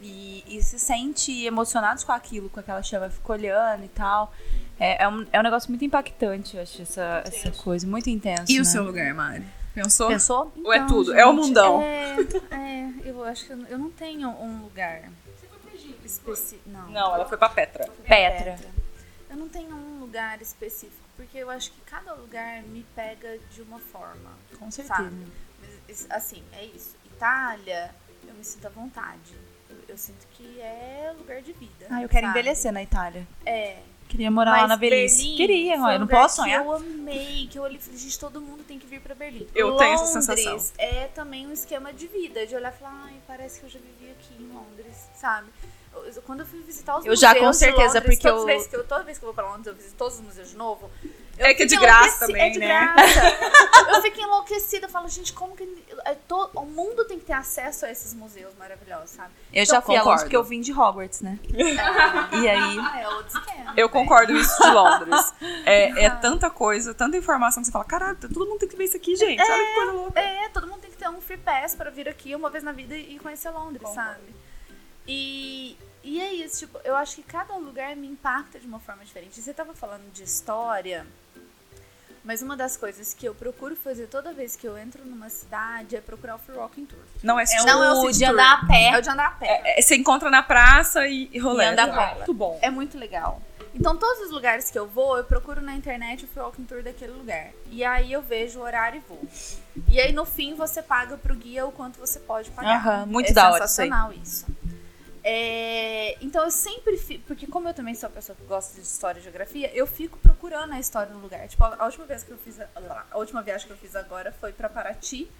Speaker 2: e, e se sente emocionados com aquilo, com aquela chama, fica olhando e tal. É, é, um, é um negócio muito impactante, eu acho, essa, essa coisa, muito intenso.
Speaker 4: E o
Speaker 2: né?
Speaker 4: seu lugar, Mari? Pensou?
Speaker 2: Pensou?
Speaker 4: Ou é
Speaker 5: Então,
Speaker 4: tudo? É o
Speaker 5: gente,
Speaker 4: mundão.
Speaker 5: É, é, eu acho que eu, eu não tenho um lugar específico. Não.
Speaker 4: Não, ela foi pra Petra.
Speaker 2: Petra.
Speaker 5: Eu não tenho um lugar específico, porque eu acho que cada lugar me pega de uma forma.
Speaker 2: Com certeza.
Speaker 5: Sabe? Mas, assim, é isso. Itália, eu me sinto à vontade. Eu, eu sinto que é lugar de vida.
Speaker 2: Ah, eu quero
Speaker 5: sabe?
Speaker 2: envelhecer na Itália.
Speaker 5: É.
Speaker 2: Queria morar lá
Speaker 5: Mas
Speaker 2: na velhice.
Speaker 5: Berlim
Speaker 2: Queria,
Speaker 5: foi
Speaker 2: eu não posso sonhar.
Speaker 5: Que eu amei, que eu olhei e falei, gente, todo mundo tem que vir pra Berlim.
Speaker 4: Eu tenho essa
Speaker 5: Londres
Speaker 4: sensação.
Speaker 5: É também um esquema de vida, de olhar e falar, ai, parece que eu já vivi aqui em Londres, sabe? Eu- eu- Quando eu fui visitar os
Speaker 2: Eu já,
Speaker 5: museus
Speaker 2: com
Speaker 5: de
Speaker 2: certeza,
Speaker 5: Londres,
Speaker 2: porque eu-
Speaker 5: vezes que eu Toda vez que eu vou pra Londres, eu visito todos os museus de novo. eu
Speaker 4: É que é de graça também,
Speaker 5: é de
Speaker 4: né?
Speaker 5: graça. eu fico enlouquecida, eu falo, gente, como que é to- o mundo tem que ter acesso a esses museus maravilhosos, sabe?
Speaker 2: Eu já
Speaker 5: Então,
Speaker 2: fui a Londres
Speaker 4: concordo.
Speaker 2: porque eu vim de Hogwarts, né? E aí,
Speaker 5: Ah, é outro esquema.
Speaker 4: Eu concordo isso de Londres. É, é tanta coisa, tanta informação que você fala, caralho, todo mundo tem que ver isso aqui, gente. Olha que coisa louca.
Speaker 5: É, todo mundo tem que ter um free pass pra vir aqui uma vez na vida e conhecer Londres, sabe? E, e é isso, tipo, eu acho que cada lugar me impacta de uma forma diferente. Você tava falando de história, mas uma das coisas que eu procuro fazer toda vez que eu entro numa cidade é procurar o Free Walking Tour.
Speaker 4: Não é,
Speaker 5: Não é o
Speaker 2: de
Speaker 5: tour.
Speaker 2: andar a pé.
Speaker 5: É o de andar a pé.
Speaker 4: É, você encontra na praça e, e rolê.
Speaker 2: E anda a pé.
Speaker 4: Muito bom.
Speaker 5: É muito legal. Então, todos os lugares que eu vou, eu procuro na internet o free walking tour daquele lugar. E aí eu vejo o horário e vou. E aí, no fim, você paga pro guia o quanto você pode pagar.
Speaker 2: Aham, muito
Speaker 5: é
Speaker 2: da hora isso aí.
Speaker 5: sensacional isso. É, então, eu sempre fico... Porque como eu também sou uma pessoa que gosta de história e geografia, eu fico procurando a história no lugar. Tipo, a última vez que eu fiz... A, a última viagem que eu fiz agora foi pra Paraty.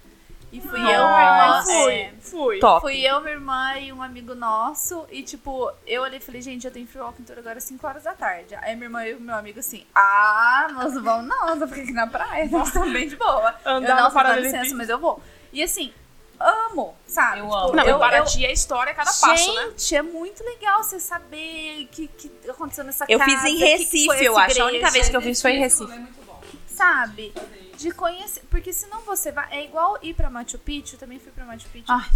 Speaker 5: E fui eu, minha irmã...
Speaker 2: Nossa.
Speaker 5: é,
Speaker 3: Fui.
Speaker 2: Top.
Speaker 5: Fui eu, minha irmã e um amigo nosso. E, tipo, eu olhei e falei, gente, eu tenho free walking tour agora às 5 horas da tarde. Aí minha irmã e o meu amigo assim, ah, nós não vamos não, nós vamos ficar aqui na praia, nós estamos bem de boa.
Speaker 4: Andar
Speaker 5: eu não, dá licença, mas eu vou. E assim, amo, sabe?
Speaker 2: Eu
Speaker 5: Tipo,
Speaker 2: amo.
Speaker 3: Não,
Speaker 5: eu,
Speaker 3: eu, Paraty é história a cada passo, né?
Speaker 5: Gente, é muito legal você saber o que, que aconteceu nessa
Speaker 2: Eu
Speaker 5: casa.
Speaker 2: fiz em
Speaker 5: que que
Speaker 2: Recife, eu acho. A única vez que eu fiz foi em Recife.
Speaker 3: É muito bom.
Speaker 5: Sabe? de conhecer. Porque senão você vai. É igual ir pra Machu Picchu. Eu também fui pra Machu Picchu.
Speaker 2: Ai,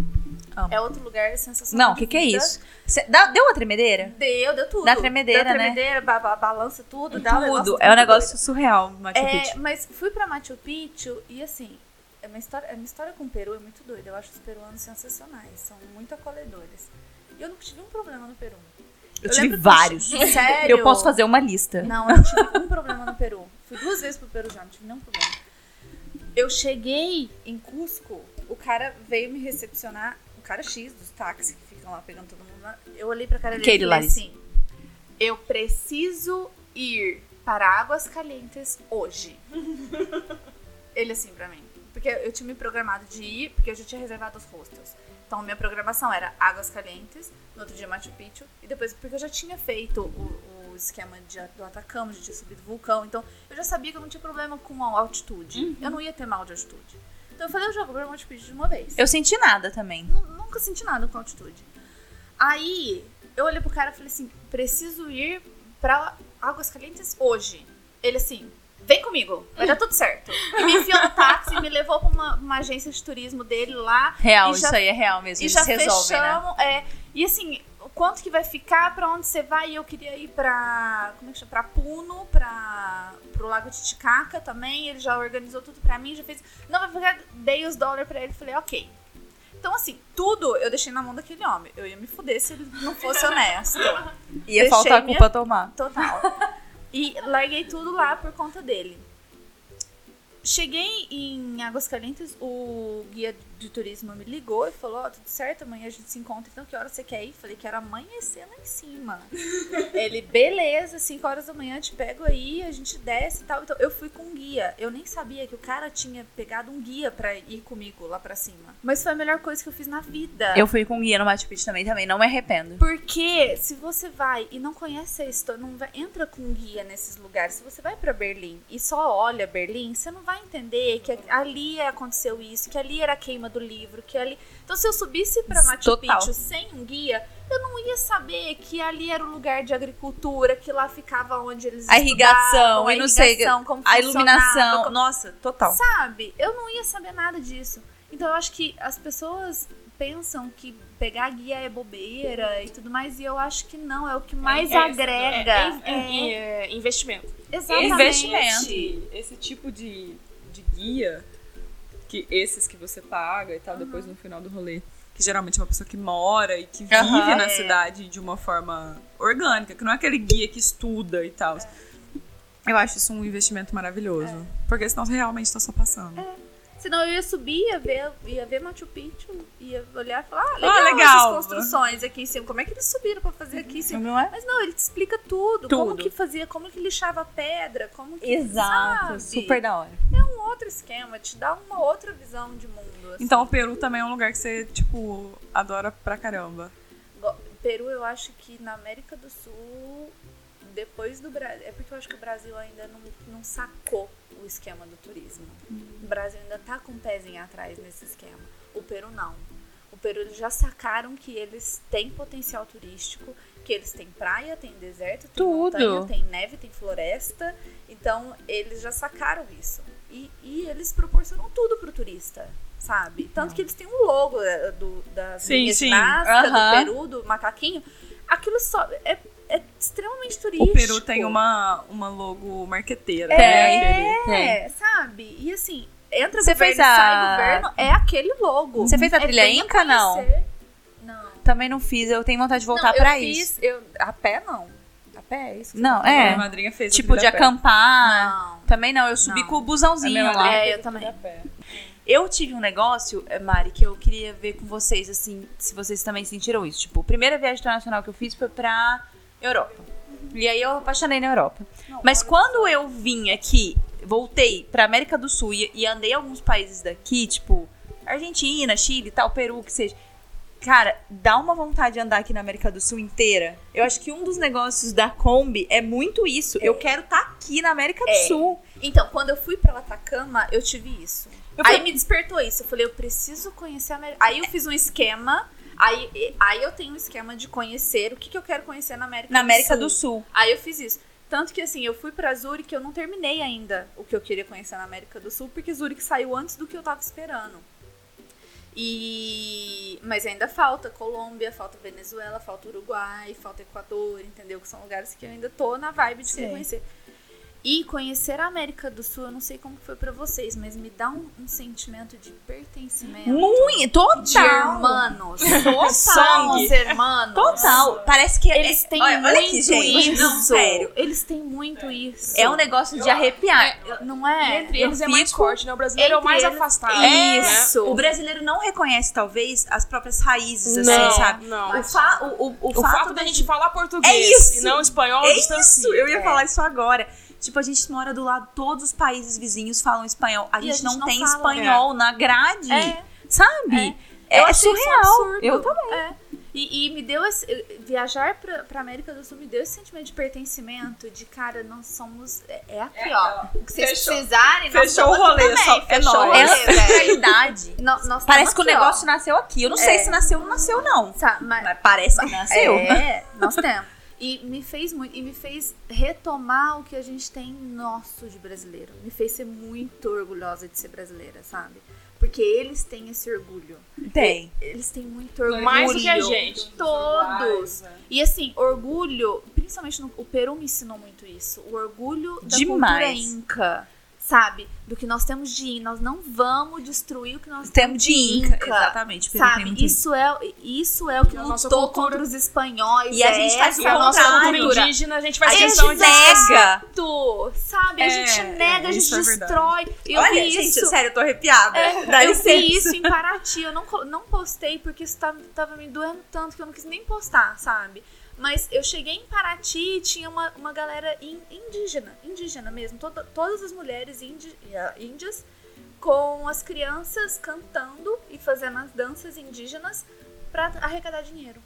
Speaker 2: amo.
Speaker 5: é outro lugar sensacional.
Speaker 2: Não, o que, que é isso? Cê- dá- deu uma tremedeira?
Speaker 5: Deu, deu tudo.
Speaker 2: Dá tremedeira,
Speaker 5: Dá
Speaker 2: né?
Speaker 5: tremedeira, ba- ba- balança tudo. Dá um negócio
Speaker 2: Tudo. É um negócio
Speaker 5: doido.
Speaker 2: surreal, Machu
Speaker 5: É,
Speaker 2: Picchu.
Speaker 5: mas fui pra Machu Picchu e assim, é uma história, a minha história com o Peru é muito doida. Eu acho os peruanos sensacionais, são muito acolhedores. E eu nunca tive um problema no Peru.
Speaker 2: Eu,
Speaker 5: eu
Speaker 2: tive vários.
Speaker 5: Sério?
Speaker 2: Eu posso fazer uma lista.
Speaker 5: Não, eu não tive um problema no Peru. Fui duas vezes pro Peru já, não tive nenhum problema. Eu cheguei em Cusco, o cara veio me recepcionar, o cara X dos táxis que ficam lá pegando todo mundo lá. Eu olhei pra cara dele e falei assim: Eu preciso ir para Águas Calientes hoje. Ele assim pra mim. Porque eu tinha me programado de ir, porque eu já tinha reservado os hostels. Então minha programação era Águas Calientes, no outro dia Machu Picchu, e depois, porque eu já tinha feito o, o esquema de, do Atacama, já tinha subido o vulcão, então eu já sabia que eu não tinha problema com a altitude. Eu não ia ter mal de altitude. Então eu falei, eu vou pra Machu Picchu de uma vez.
Speaker 2: Eu senti nada também.
Speaker 5: Nu- Nunca senti nada com altitude. Aí, eu olhei pro cara e falei assim: preciso ir pra Águas Calientes hoje. Ele assim, vem comigo, vai dar tudo certo. E me enfiou no táxi, me levou pra uma, uma agência de turismo dele lá.
Speaker 2: Real,
Speaker 5: já-
Speaker 2: isso aí é real mesmo.
Speaker 5: E já
Speaker 2: resolvem, né?
Speaker 5: fechamos. É, e assim, o quanto que vai ficar, pra onde você vai? E eu queria ir pra. Como é que chama? Pra Puno, pra, pro Lago Titicaca também. Ele já organizou tudo pra mim, já fez. Não, vai ficar. Dei os dólares pra ele falei, ok. Então, assim, tudo eu deixei na mão daquele homem. Eu ia me fuder se ele não fosse honesto.
Speaker 2: Ia
Speaker 5: Deixei
Speaker 2: faltar a
Speaker 5: minha-
Speaker 2: culpa tomar.
Speaker 5: Total. E larguei tudo lá por conta dele. Cheguei em Águas Calientes, o guia de turismo me ligou e falou: Ó, tudo certo, amanhã a gente se encontra, então que hora você quer ir? Falei que era amanhecer lá em cima. Ele, beleza, 5 horas da manhã te pego aí, a gente desce e tal. Então eu fui com um guia. Eu nem sabia que o cara tinha pegado um guia pra ir comigo lá pra cima. Mas foi a melhor coisa que eu fiz na vida.
Speaker 2: Eu fui com guia no Machu Picchu também, também. Não me arrependo.
Speaker 5: Porque se você vai e não conhece a história, não vai, entra com guia nesses lugares. Se você vai pra Berlim e só olha Berlim, você não vai entender que ali aconteceu isso, que ali era a queima do livro, que ali. Então se eu subisse pra Machu. Picchu sem um guia, eu não ia saber que ali era o lugar de agricultura, que lá ficava onde eles
Speaker 2: A irrigação,
Speaker 5: a
Speaker 2: e não sei, A iluminação.
Speaker 5: como-
Speaker 2: Nossa, total.
Speaker 5: Sabe? Eu não ia saber nada disso. Então eu acho que as pessoas pensam que pegar guia é bobeira e tudo mais, e eu acho que não, é o que mais
Speaker 3: É,
Speaker 5: agrega.
Speaker 3: é, é, é, é investimento.
Speaker 5: Exatamente.
Speaker 2: Investimento.
Speaker 4: Esse, esse tipo de, de guia, que esses que você paga e tal, depois no final do rolê, que geralmente é uma pessoa que mora e que vive
Speaker 2: Aham.
Speaker 4: na
Speaker 5: É.
Speaker 4: cidade de uma forma orgânica, que não é aquele guia que estuda e tal. Eu acho isso um investimento maravilhoso. Porque senão você realmente tá só passando.
Speaker 5: Senão eu ia subir, ia ver, ia ver Machu Picchu, ia olhar e falar, ah, legal,
Speaker 4: legal.
Speaker 5: essas construções aqui em cima. Como é que eles subiram pra fazer aqui em cima?
Speaker 2: Não é?
Speaker 5: Mas não, ele te explica tudo. Como
Speaker 2: Tudo.
Speaker 5: que fazia, como que lixava pedra, como que.
Speaker 2: Exato.
Speaker 5: sabe?
Speaker 2: Super da hora.
Speaker 5: É um outro esquema, te dá uma outra visão de mundo. assim.
Speaker 4: Então o Peru também é um lugar que você, tipo, adora pra caramba.
Speaker 5: Peru, eu acho que na América do Sul, depois do Brasil. É porque eu acho que o Brasil ainda não, não sacou o esquema do turismo. O Brasil ainda tá com o pezinho atrás nesse esquema. O Peru não. O Peru já sacaram que eles têm potencial turístico, que eles têm praia, tem deserto, tem
Speaker 2: Tudo.
Speaker 5: montanha, tem neve, tem floresta. Então, eles já sacaram isso. E, e eles proporcionam tudo pro turista, sabe? Tanto que eles têm um logo eh, do, da
Speaker 4: Sim,
Speaker 5: linha
Speaker 4: sim.
Speaker 5: ginástica, do
Speaker 2: Aham.
Speaker 5: Peru, do macaquinho. Aquilo só é, é extremamente turístico.
Speaker 4: O Peru tem uma, uma logo marqueteira,
Speaker 5: É,
Speaker 4: né? Aquele-
Speaker 5: é, sabe? E assim, entra
Speaker 2: Você
Speaker 5: governo
Speaker 2: fez
Speaker 5: e sai
Speaker 2: a-
Speaker 5: governo, é aquele logo.
Speaker 2: Você fez a
Speaker 5: É
Speaker 2: trilha
Speaker 5: bem
Speaker 2: Inca, não?
Speaker 5: Não.
Speaker 2: Também não fiz, eu tenho vontade de voltar
Speaker 5: não,
Speaker 2: pra
Speaker 5: eu
Speaker 2: isso.
Speaker 5: Fiz, eu, a pé não. A pé é isso
Speaker 2: Não,
Speaker 5: tá
Speaker 4: A minha
Speaker 2: é.
Speaker 4: madrinha fez a
Speaker 2: Tipo, de
Speaker 4: a
Speaker 2: acampar.
Speaker 5: Não.
Speaker 2: Também não, eu subi
Speaker 5: Não.
Speaker 2: com o
Speaker 4: A
Speaker 2: busãozinho
Speaker 4: minha
Speaker 2: lá.
Speaker 5: É, eu
Speaker 4: a
Speaker 5: também.
Speaker 4: a.
Speaker 2: Eu tive um negócio, eh, Mari, que eu queria ver com vocês, assim, se vocês também sentiram isso. Tipo, a primeira viagem internacional que eu fiz foi pra Europa. E aí eu apaixonei na Europa. Mas quando eu vim aqui, voltei pra América do Sul e, e andei alguns países daqui, tipo, Argentina, Chile e tal, Peru, que seja. Cara, dá uma vontade de andar aqui na América do Sul inteira. Eu acho que um dos negócios da Kombi é muito isso. Eu quero estar aqui na América do
Speaker 5: É.
Speaker 2: Sul.
Speaker 5: Então, quando eu fui pra Atacama, eu tive isso.
Speaker 2: Eu
Speaker 5: Aí
Speaker 2: fui-
Speaker 5: me despertou isso. Eu falei, eu preciso conhecer a América. Aí eu fiz um esquema. Aí, aí eu tenho um esquema de conhecer o que, que eu quero conhecer na América
Speaker 2: Na
Speaker 5: do
Speaker 2: América
Speaker 5: Sul.
Speaker 2: do Sul.
Speaker 5: Aí eu fiz isso. Tanto que, assim, eu fui pra Zurique, eu não terminei ainda o que eu queria conhecer na América do Sul, porque Zurique saiu antes do que eu tava esperando. E... Mas ainda falta Colômbia, falta Venezuela, falta Uruguai, falta Equador, entendeu? Que são lugares que eu ainda tô na vibe de
Speaker 2: Sim.
Speaker 5: querer conhecer. E conhecer a América do Sul, eu não sei como foi pra vocês, mas me dá um, um sentimento de pertencimento.
Speaker 2: Muito, total.
Speaker 5: De irmãos.
Speaker 2: Total.
Speaker 3: Sangue.
Speaker 5: Os irmãos.
Speaker 2: Total. Parece que é-
Speaker 5: Eles têm
Speaker 2: olha,
Speaker 5: muito
Speaker 2: olha aqui, gente.
Speaker 5: isso.
Speaker 2: Não, sério.
Speaker 5: Eles têm muito isso.
Speaker 2: É um negócio de arrepiar.
Speaker 5: Não é?
Speaker 3: Entre eles é mais forte, né? O brasileiro é o mais
Speaker 5: eles-
Speaker 3: afastado.
Speaker 5: Isso.
Speaker 3: Né?
Speaker 2: O brasileiro não reconhece, talvez, as próprias raízes,
Speaker 3: Não,
Speaker 2: assim, sabe?
Speaker 3: não.
Speaker 2: O, fa o, o, o
Speaker 3: O fato da gente falar português
Speaker 2: É
Speaker 3: e não espanhol
Speaker 2: É
Speaker 3: distancia.
Speaker 2: isso, eu ia
Speaker 3: É.
Speaker 2: falar isso agora. Tipo, a gente mora do lado, todos os países vizinhos falam espanhol. A gente,
Speaker 5: a gente
Speaker 2: não,
Speaker 5: não
Speaker 2: tem
Speaker 5: fala.
Speaker 2: espanhol na grade,
Speaker 5: É.
Speaker 2: sabe? É,
Speaker 5: isso
Speaker 2: surreal. Eu também.
Speaker 5: É. E, e me deu esse. Viajar pra, pra América do Sul me deu esse sentimento de pertencimento, de cara, nós somos. É, é aqui, ó. O que vocês
Speaker 4: Fechou.
Speaker 5: precisarem, nós
Speaker 4: Fechou o rolê,
Speaker 5: também.
Speaker 4: só- é nóis.
Speaker 5: rolê,
Speaker 2: É realidade. Parece que o
Speaker 5: aqui, ó.
Speaker 2: negócio nasceu aqui. Eu não sei
Speaker 5: É.
Speaker 2: se nasceu ou não nasceu, não.
Speaker 5: Sabe, mas-
Speaker 2: Mas parece que nasceu.
Speaker 5: É, nós temos. E me fez muito, e me fez retomar o que a gente tem nosso de brasileiro. Me fez ser muito orgulhosa de ser brasileira, sabe? Porque eles têm esse orgulho.
Speaker 2: Tem.
Speaker 5: Eles têm muito orgulho.
Speaker 3: Mais do que a gente.
Speaker 5: Todos. E assim, orgulho, principalmente no, o Peru me ensinou muito isso. O orgulho da cultura
Speaker 2: Demais.
Speaker 5: inca, sabe? Do que nós temos de Nós não vamos destruir o que nós
Speaker 2: Temos
Speaker 5: temos
Speaker 2: de Inca. Exatamente. Peru tem
Speaker 5: Sabe? Isso é, isso é o que
Speaker 3: E a nossa
Speaker 5: lutou contra os espanhóis.
Speaker 2: E a
Speaker 5: é
Speaker 2: gente faz
Speaker 3: nossa
Speaker 2: contrário.
Speaker 3: cultura indígena, a gente faz
Speaker 2: A gente
Speaker 3: questão de
Speaker 2: nega.
Speaker 5: Sabe? A
Speaker 4: É,
Speaker 5: gente nega,
Speaker 4: é,
Speaker 5: a gente
Speaker 4: é
Speaker 5: destrói. Eu
Speaker 2: Olha,
Speaker 5: vi
Speaker 2: gente,
Speaker 5: isso.
Speaker 2: sério, eu tô arrepiada. Dá
Speaker 5: eu
Speaker 2: licença.
Speaker 5: vi isso em Paraty, eu não, não postei porque isso tava, tava me doendo tanto que eu não quis nem postar, sabe? Mas eu cheguei em Paraty e tinha uma, uma galera in- indígena, indígena mesmo, toda- todas as mulheres indi- eh, índias com as crianças cantando e fazendo as danças indígenas pra arrecadar dinheiro.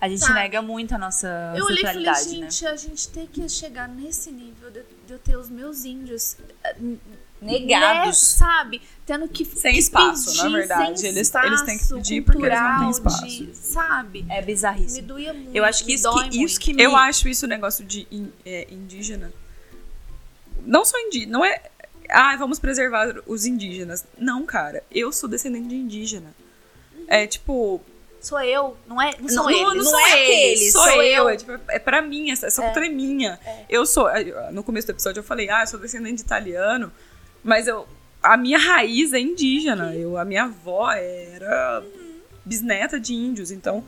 Speaker 2: A gente
Speaker 5: Sabe?
Speaker 2: nega muito a nossa
Speaker 5: Eu olhei e falei,
Speaker 2: né?
Speaker 5: gente, a gente tem que chegar nesse nível de, de eu ter os meus índios eh,
Speaker 2: Negados.
Speaker 5: né, sabe? Tendo que
Speaker 4: Sem espaço,
Speaker 5: pedir,
Speaker 4: na verdade. Eles- eles têm que
Speaker 5: espaço
Speaker 4: pedir porque eles não têm espaço.
Speaker 5: de- sabe?
Speaker 2: É
Speaker 5: Me
Speaker 2: bizarríssimo.
Speaker 5: doía muito.
Speaker 2: Eu acho que
Speaker 5: me
Speaker 2: isso que, isso que me...
Speaker 4: Eu acho isso negócio de é, indígena. Não só indígena, não é. Ah, vamos preservar os indígenas. Não, cara. Eu sou descendente de indígena. É tipo.
Speaker 5: Sou eu, não é? Não são
Speaker 2: Não,
Speaker 5: eles.
Speaker 2: não
Speaker 5: são
Speaker 2: é aqueles,
Speaker 4: Sou,
Speaker 5: sou
Speaker 4: eu, é, tipo, é pra mim, essa, essa cultura é minha. Eu sou. No começo do episódio eu falei, ah, eu sou descendente de italiano, mas eu. A minha raiz é indígena. Eu, a minha avó era bisneta de índios, então.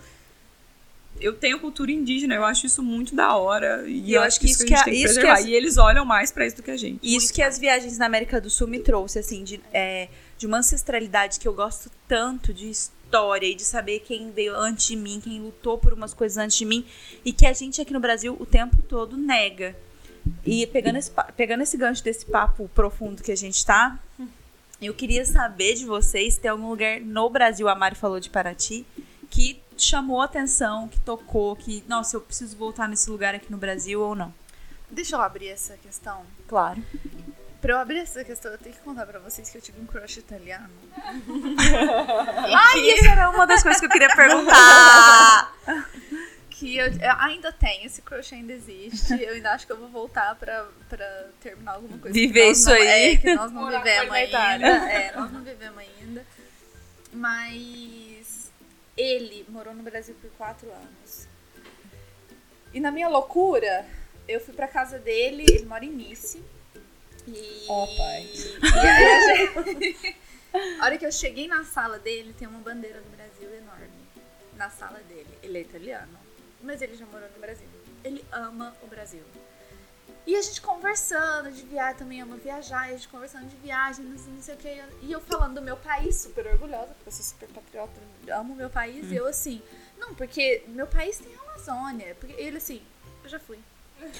Speaker 4: Eu tenho cultura indígena, eu acho isso muito da hora. E eu acho que isso que a gente tem que
Speaker 2: isso que
Speaker 4: preservar.
Speaker 2: as-
Speaker 4: E eles olham mais pra isso do que a gente.
Speaker 2: Isso que as viagens na América do Sul me trouxe, assim, de, é, de uma ancestralidade que eu gosto tanto de história e de saber quem veio antes de mim, quem lutou por umas coisas antes de mim, e que a gente aqui no Brasil o tempo todo nega. E pegando esse, pegando esse gancho desse papo profundo que a gente tá, eu queria saber de vocês se tem algum lugar no Brasil, a Mari falou de Paraty, que chamou atenção, que tocou, que, nossa, eu preciso voltar nesse lugar aqui no Brasil ou não.
Speaker 5: Deixa eu abrir essa questão.
Speaker 2: Claro.
Speaker 5: Pra eu abrir essa questão, eu tenho que contar pra vocês que eu tive um crush italiano.
Speaker 2: Ai, isso era uma das coisas que eu queria perguntar.
Speaker 5: Que eu, eu ainda tenho, esse crush ainda existe. Eu ainda acho que eu vou voltar pra, pra terminar alguma coisa.
Speaker 2: Viver isso
Speaker 5: não-
Speaker 2: aí.
Speaker 5: É, que nós não
Speaker 3: Morar
Speaker 5: vivemos ainda.
Speaker 3: Itália.
Speaker 5: É, nós não vivemos ainda. Mas ele morou no Brasil por quatro anos. E na minha loucura, eu fui pra casa dele, ele mora em Nice. E...
Speaker 4: Ó, pai.
Speaker 5: E aí a gente- a hora que eu cheguei na sala dele, tem uma bandeira do Brasil enorme. Na sala dele. Ele é italiano. Mas ele já morou no Brasil. Ele ama o Brasil. E a gente conversando de viagem, também ama viajar, e a gente conversando de viagem, não sei, não sei o que. E eu falando do meu país, super orgulhosa, porque eu sou super patriota, amo o meu país. E eu assim, não, porque meu país tem a Amazônia. Porque ele assim, eu já fui.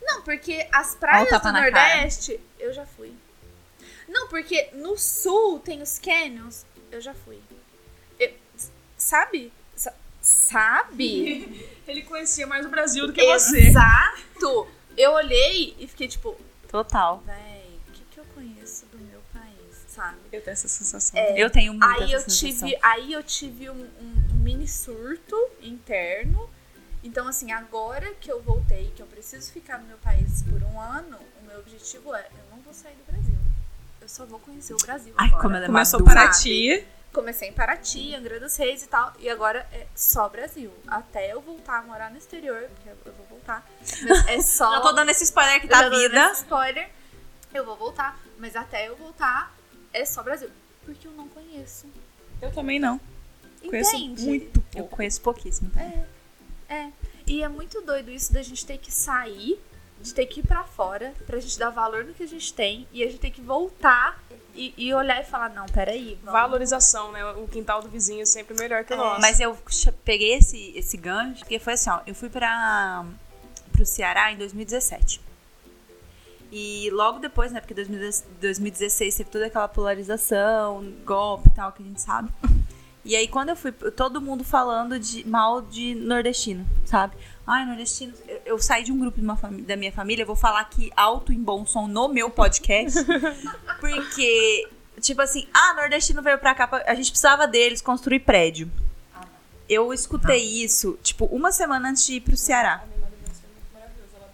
Speaker 5: Não, porque as praias do
Speaker 2: na cara.
Speaker 5: Nordeste, eu já fui. Não, porque no sul tem os canyons, eu já fui. Eu- sabe? Sa- sabe?
Speaker 3: Ele conhecia mais o Brasil do que você.
Speaker 5: Exato! Eu olhei e fiquei tipo,
Speaker 2: Total.
Speaker 5: véi, o que, que eu conheço do meu país, sabe?
Speaker 4: Eu tenho essa sensação.
Speaker 2: Eu tenho muito
Speaker 5: Aí eu
Speaker 2: sensação.
Speaker 5: tive, aí eu tive um, um mini surto interno Então, assim, agora que eu voltei, que eu preciso ficar no meu país por um ano, o meu objetivo é: eu não vou sair do Brasil. Eu só vou conhecer o Brasil.
Speaker 2: Ai,
Speaker 5: agora.
Speaker 2: como ela é
Speaker 4: Começou
Speaker 2: madura.
Speaker 4: Paraty.
Speaker 5: Comecei em Paraty, Angra dos Reis e tal. E agora é só Brasil. Até eu voltar a morar no exterior, porque eu vou voltar. Mas é só.
Speaker 2: Já tô dando esse spoiler
Speaker 5: Eu tô dando
Speaker 2: vida.
Speaker 5: spoiler. Eu vou voltar. Mas até eu voltar, é só Brasil. Porque eu não conheço.
Speaker 4: Eu também não. Conheço
Speaker 5: Entende?
Speaker 4: muito
Speaker 2: Eu
Speaker 4: pouco.
Speaker 2: conheço pouquíssimo.
Speaker 5: É. E é muito doido isso da gente ter que sair, de ter que ir pra fora, pra gente dar valor no que a gente tem, e a gente ter que voltar e, e olhar e falar, não, peraí, vamos.
Speaker 3: Valorização, né? O quintal do vizinho é sempre melhor que o nosso.
Speaker 2: Mas eu peguei esse, esse gancho, porque foi assim, ó, eu fui para pro Ceará em 2017. E logo depois, né, porque 2010 2016 teve toda aquela polarização, golpe e tal, que a gente sabe. E aí quando eu fui, todo mundo falando de mal de nordestino, sabe? Ai, nordestino, eu, eu saí de um grupo de uma da minha família, vou falar aqui alto em bom som no meu podcast, porque tipo assim, ah, nordestino veio pra cá, pra- a gente precisava deles construir prédio. Eu escutei isso, tipo, uma semana antes de ir pro Ceará.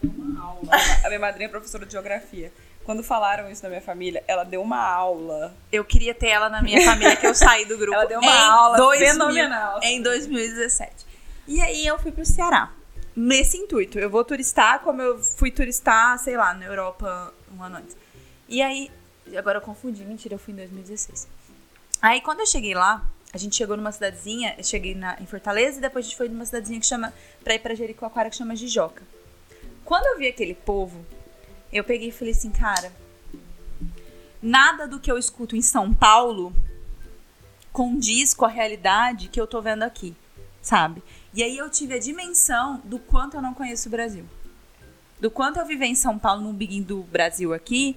Speaker 4: A minha madrinha é professora de geografia. Quando falaram isso na minha família, ela deu uma aula.
Speaker 2: Eu queria ter ela na minha família, que eu saí do grupo.
Speaker 4: Ela deu uma
Speaker 2: em
Speaker 4: aula
Speaker 2: 2000,
Speaker 4: fenomenal.
Speaker 2: Em 2017. E aí eu fui pro Ceará. Nesse intuito. Eu vou turistar como eu fui turistar, sei lá, na Europa um ano antes. E aí. Agora eu confundi, mentira, eu fui em 2016. Aí quando eu cheguei lá, a gente chegou numa cidadezinha, eu cheguei na, em Fortaleza e depois a gente foi numa cidadezinha que chama. pra ir pra Jericoacoara que chama Jijoca. Quando eu vi aquele povo, eu peguei e falei assim, cara, nada do que eu escuto em São Paulo condiz com a realidade que eu tô vendo aqui, sabe? E aí eu tive a dimensão do quanto eu não conheço o Brasil. Do quanto eu viver em São Paulo, no Big do Brasil aqui,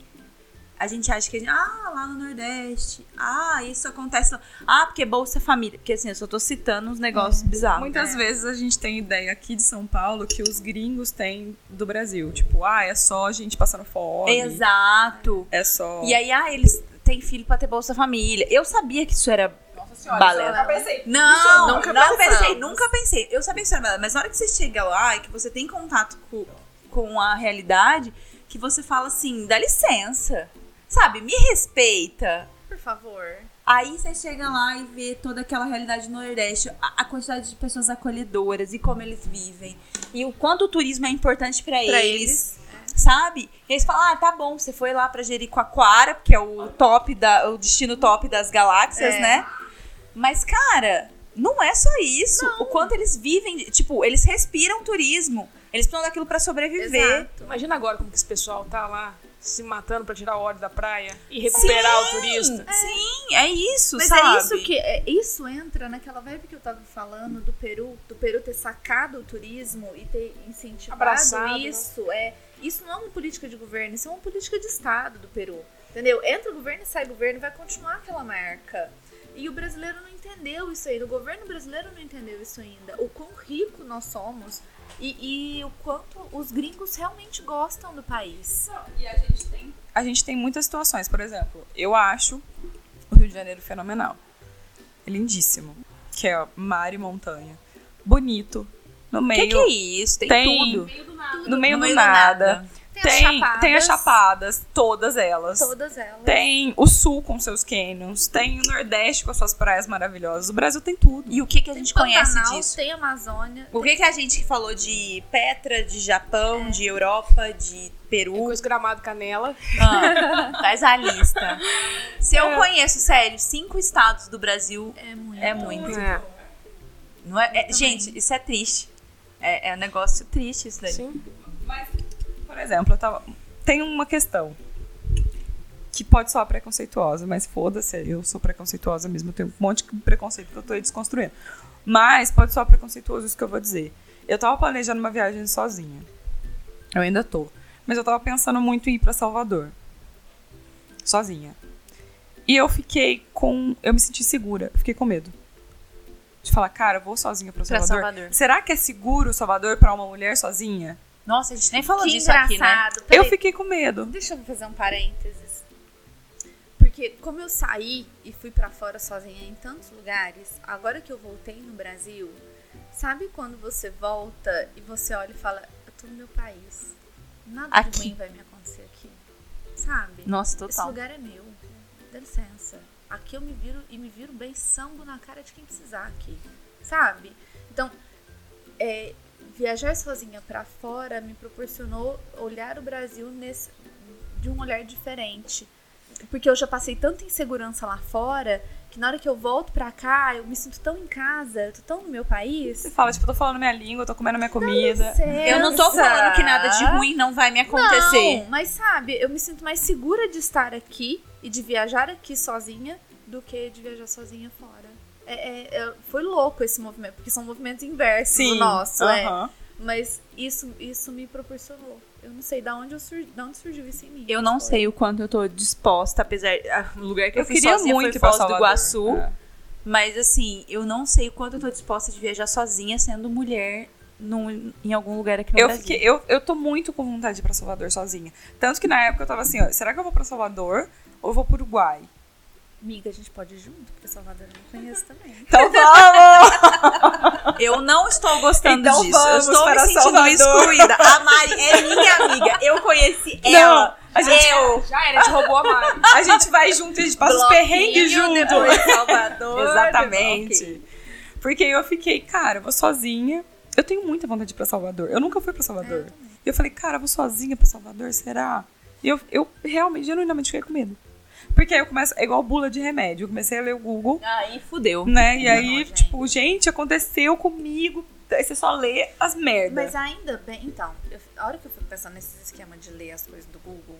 Speaker 2: a gente acha que a gente, ah, lá no Nordeste, ah, isso acontece lá. Ah, porque Bolsa Família. Porque assim, eu só tô citando uns negócios bizarros.
Speaker 4: Muitas vezes a gente tem ideia aqui de São Paulo que os gringos têm do Brasil. Tipo, ah, é só gente passando fome.
Speaker 2: Exato.
Speaker 4: É só.
Speaker 2: E aí, ah, eles têm filho pra ter Bolsa Família. Eu sabia que isso era balela.
Speaker 4: pensei.
Speaker 2: Não,
Speaker 3: nunca
Speaker 2: não
Speaker 3: pensamos.
Speaker 2: pensei, nunca pensei. Eu sabia que isso era balela, mas na hora que você chega lá e que você tem contato com, com a realidade, que você fala assim, dá licença, sabe? Me respeita.
Speaker 5: Por favor.
Speaker 2: Aí você chega lá e vê toda aquela realidade no Nordeste, a, a quantidade de pessoas acolhedoras e como eles vivem. E o quanto o turismo é importante pra
Speaker 5: Pra
Speaker 2: eles. Sabe? E eles falam, ah, tá bom, você foi lá pra Jericoacoara, que é o top da, o destino top das galáxias,
Speaker 5: É.
Speaker 2: né? Mas, cara, não é só isso. O quanto eles vivem, de- tipo, eles respiram turismo. Eles precisam daquilo pra sobreviver.
Speaker 5: Exato.
Speaker 3: Imagina agora como que esse pessoal tá lá se matando pra tirar o óleo da praia e recuperar o turista.
Speaker 2: Sim, é isso,
Speaker 5: Mas
Speaker 2: sabe?
Speaker 5: é isso que é, isso entra naquela vibe que eu tava falando do Peru, do Peru ter sacado o turismo e ter incentivado
Speaker 3: Abraçado, né?
Speaker 5: isso. É, isso não é uma política de governo, isso é uma política de Estado do Peru. Entendeu? Entra governo e sai governo, vai continuar aquela marca. E o brasileiro não entendeu isso ainda, o governo brasileiro não entendeu isso ainda. O quão rico nós somos e, e o quanto os gringos realmente gostam do país.
Speaker 4: E a gente tem. A gente tem muitas situações. Por exemplo, eu acho o Rio de Janeiro fenomenal. É lindíssimo. Que é mar e montanha. Bonito. No
Speaker 2: O
Speaker 4: meio.
Speaker 2: que, que é isso? Tem,
Speaker 4: Tem-
Speaker 2: tudo.
Speaker 4: No meio
Speaker 2: No
Speaker 4: do
Speaker 2: meio do
Speaker 4: nada.
Speaker 2: nada.
Speaker 5: Tem,
Speaker 4: Tem,
Speaker 5: as chapadas,
Speaker 4: tem as chapadas, todas elas.
Speaker 5: Todas elas.
Speaker 4: Tem o sul com seus canyons, tem o nordeste com as suas praias maravilhosas. O Brasil tem tudo.
Speaker 2: E o que, que a
Speaker 5: Tem
Speaker 2: gente conhece
Speaker 5: Pantanal,
Speaker 2: disso?
Speaker 5: Tem Amazônia.
Speaker 2: O que, que a gente que falou de Petra, de Japão, de Europa, de Peru?
Speaker 3: Com esse gramado canela.
Speaker 2: Ah, faz a lista. Se eu conheço, sério, cinco estados do Brasil,
Speaker 5: É muito.
Speaker 2: é muito.
Speaker 3: É.
Speaker 2: Não é, é- gente, isso é triste. É, é um negócio triste isso daí.
Speaker 3: Sim.
Speaker 4: Por exemplo, eu tava. Tem uma questão que pode soar preconceituosa, mas foda-se, eu sou preconceituosa mesmo. Eu tenho um monte de preconceito que eu tô aí desconstruindo. Mas pode soar preconceituoso isso que eu vou dizer. Eu tava planejando uma viagem sozinha. Eu ainda tô. Mas eu tava pensando muito em ir pra Salvador. Sozinha. E eu fiquei com. Eu me senti segura. Fiquei com medo. De falar, cara, eu vou sozinha pra
Speaker 2: Pra
Speaker 4: Salvador.
Speaker 2: Salvador.
Speaker 4: Será que é seguro Salvador pra uma mulher sozinha?
Speaker 2: Nossa, a gente nem falou
Speaker 5: Que
Speaker 2: disso aqui, né?
Speaker 5: engraçado.
Speaker 4: Eu
Speaker 5: Peraí,
Speaker 4: fiquei com medo.
Speaker 5: Deixa eu fazer um parênteses. Porque como eu saí e fui pra fora sozinha em tantos lugares, agora que eu voltei no Brasil, Sabe quando você volta e você olha e fala, eu tô no meu país. Nada
Speaker 2: Aqui.
Speaker 5: de ruim vai me acontecer aqui. Sabe?
Speaker 2: Nossa,
Speaker 5: Esse
Speaker 2: total.
Speaker 5: lugar é meu. Dá licença. Aqui eu me viro e me viro bem sambo na cara de quem precisar aqui. Sabe? Então, é, viajar sozinha pra fora me proporcionou olhar o Brasil nesse, de um olhar diferente. Porque eu já passei tanta insegurança lá fora que na hora que eu volto pra cá, eu me sinto tão em casa, eu tô tão no meu país.
Speaker 4: Você fala, tipo, eu tô falando minha língua, eu tô comendo minha comida.
Speaker 2: Eu não tô falando que nada de ruim não vai me acontecer.
Speaker 5: Não, mas sabe, eu me sinto mais segura de estar aqui e de viajar aqui sozinha do que de viajar sozinha fora. É, é- é- foi louco esse movimento, porque são movimentos inversos do nosso, é.
Speaker 4: aham.
Speaker 5: Mas isso, isso me proporcionou. Eu não sei da onde, eu sur... da onde surgiu isso em mim.
Speaker 2: Eu não
Speaker 5: Foi.
Speaker 2: sei o quanto eu tô disposta, apesar. ah, O lugar que eu,
Speaker 4: Eu
Speaker 2: fui
Speaker 4: queria muito
Speaker 2: foi Foz do
Speaker 4: Salvador.
Speaker 2: Iguaçu.
Speaker 4: É.
Speaker 2: Mas assim, eu não sei o quanto eu tô disposta de viajar sozinha sendo mulher num- em algum lugar aqui no
Speaker 4: Eu,
Speaker 2: Brasil.
Speaker 4: fiquei, eu, eu tô muito com vontade de ir pra Salvador sozinha. Tanto que na época eu tava assim, ó, será que eu vou pra Salvador ou eu vou pro Uruguai?
Speaker 5: Amiga, a gente pode ir junto, porque Salvador eu não conheço também.
Speaker 4: Então vamos!
Speaker 2: Eu não estou gostando
Speaker 4: Então
Speaker 2: disso. Eu
Speaker 4: vamos
Speaker 2: estou me
Speaker 4: para
Speaker 2: sentindo
Speaker 4: Salvador.
Speaker 2: excluída. A Mari é minha amiga. Eu conheci ela.
Speaker 4: a gente,
Speaker 2: Eu.
Speaker 3: Já era, a gente roubou a Mari.
Speaker 4: a gente vai junto, a gente passa os perrengues junto.
Speaker 5: Salvador.
Speaker 4: Exatamente.
Speaker 5: Ok.
Speaker 4: Porque eu fiquei, cara, eu vou sozinha. Eu tenho muita vontade de ir pra Salvador. Eu nunca fui pra Salvador. e eu falei, cara, eu vou sozinha pra Salvador, será? E eu, eu realmente, genuinamente fiquei com medo. Porque aí eu começo, é igual bula de remédio. Eu comecei a ler o Google,
Speaker 2: Aí fudeu.
Speaker 4: né? E
Speaker 5: Não,
Speaker 4: aí,
Speaker 5: gente.
Speaker 4: tipo, gente, aconteceu comigo. Aí você só lê as merdas.
Speaker 5: Mas ainda bem, então, eu- a hora que eu fico pensando nesse esquema de ler as coisas do Google,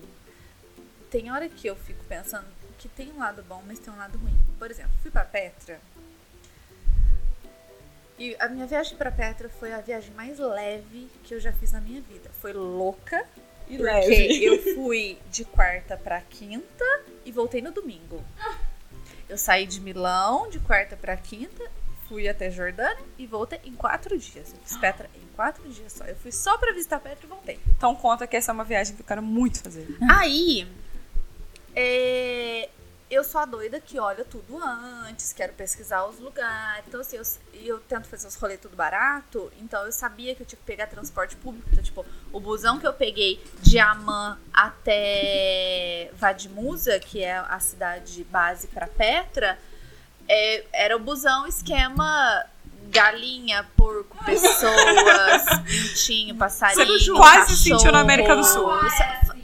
Speaker 5: tem hora que eu fico pensando que tem um lado bom, mas tem um lado ruim. Por exemplo, fui pra Petra. E a minha viagem pra Petra foi a viagem mais leve que eu já fiz na minha vida. Foi louca,
Speaker 4: E
Speaker 5: porque
Speaker 4: leve.
Speaker 5: eu fui de quarta pra quinta e voltei no domingo. Eu saí de Milão de quarta pra quinta, fui até Jordânia e voltei em quatro dias. Eu fiz Petra em quatro dias só. Eu fui só pra visitar Petra e voltei.
Speaker 4: Então conta que essa é uma viagem que eu quero muito fazer.
Speaker 5: Aí, é, eu sou a doida que olha tudo antes, quero pesquisar os lugares. Então, assim, eu, eu tento fazer os rolês tudo barato. Então, eu sabia que eu tinha que pegar transporte público. Então, tipo, o busão que eu peguei de Amã até Vadimusa, que é a cidade base pra Petra, é, era o busão esquema galinha, porco, pessoas, pintinho, passarinho,
Speaker 4: Você quase
Speaker 5: cachorro.
Speaker 4: sentiu na América do Sul.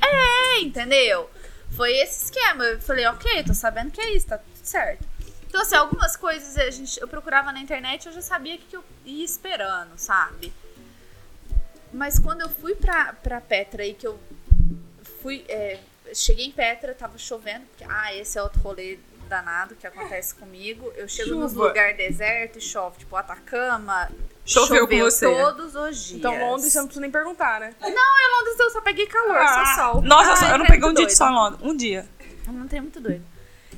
Speaker 5: É, entendeu? Foi esse esquema. Eu falei, ok, tô sabendo que é isso, tá tudo certo. Então, assim, algumas coisas a gente, eu procurava na internet, eu já sabia o que, que eu ia esperando, sabe? Mas quando eu fui pra, pra Petra e que eu fui. é, cheguei em Petra, tava chovendo, porque, ah, esse é outro rolê danado que acontece comigo. Eu chego nos
Speaker 4: Chuva.
Speaker 5: lugares deserto e chove, tipo Atacama.
Speaker 4: Choveu com você.
Speaker 5: todos os dias.
Speaker 3: Então Londres você não precisa nem perguntar, né?
Speaker 5: Londres eu só peguei calor,
Speaker 4: Ah,
Speaker 5: só sol.
Speaker 4: Nossa, eu só- eu não
Speaker 5: é
Speaker 4: peguei um
Speaker 5: muito
Speaker 4: dia de
Speaker 5: doido.
Speaker 4: sol em Londres. Um dia.
Speaker 5: Eu não tenho muito doido.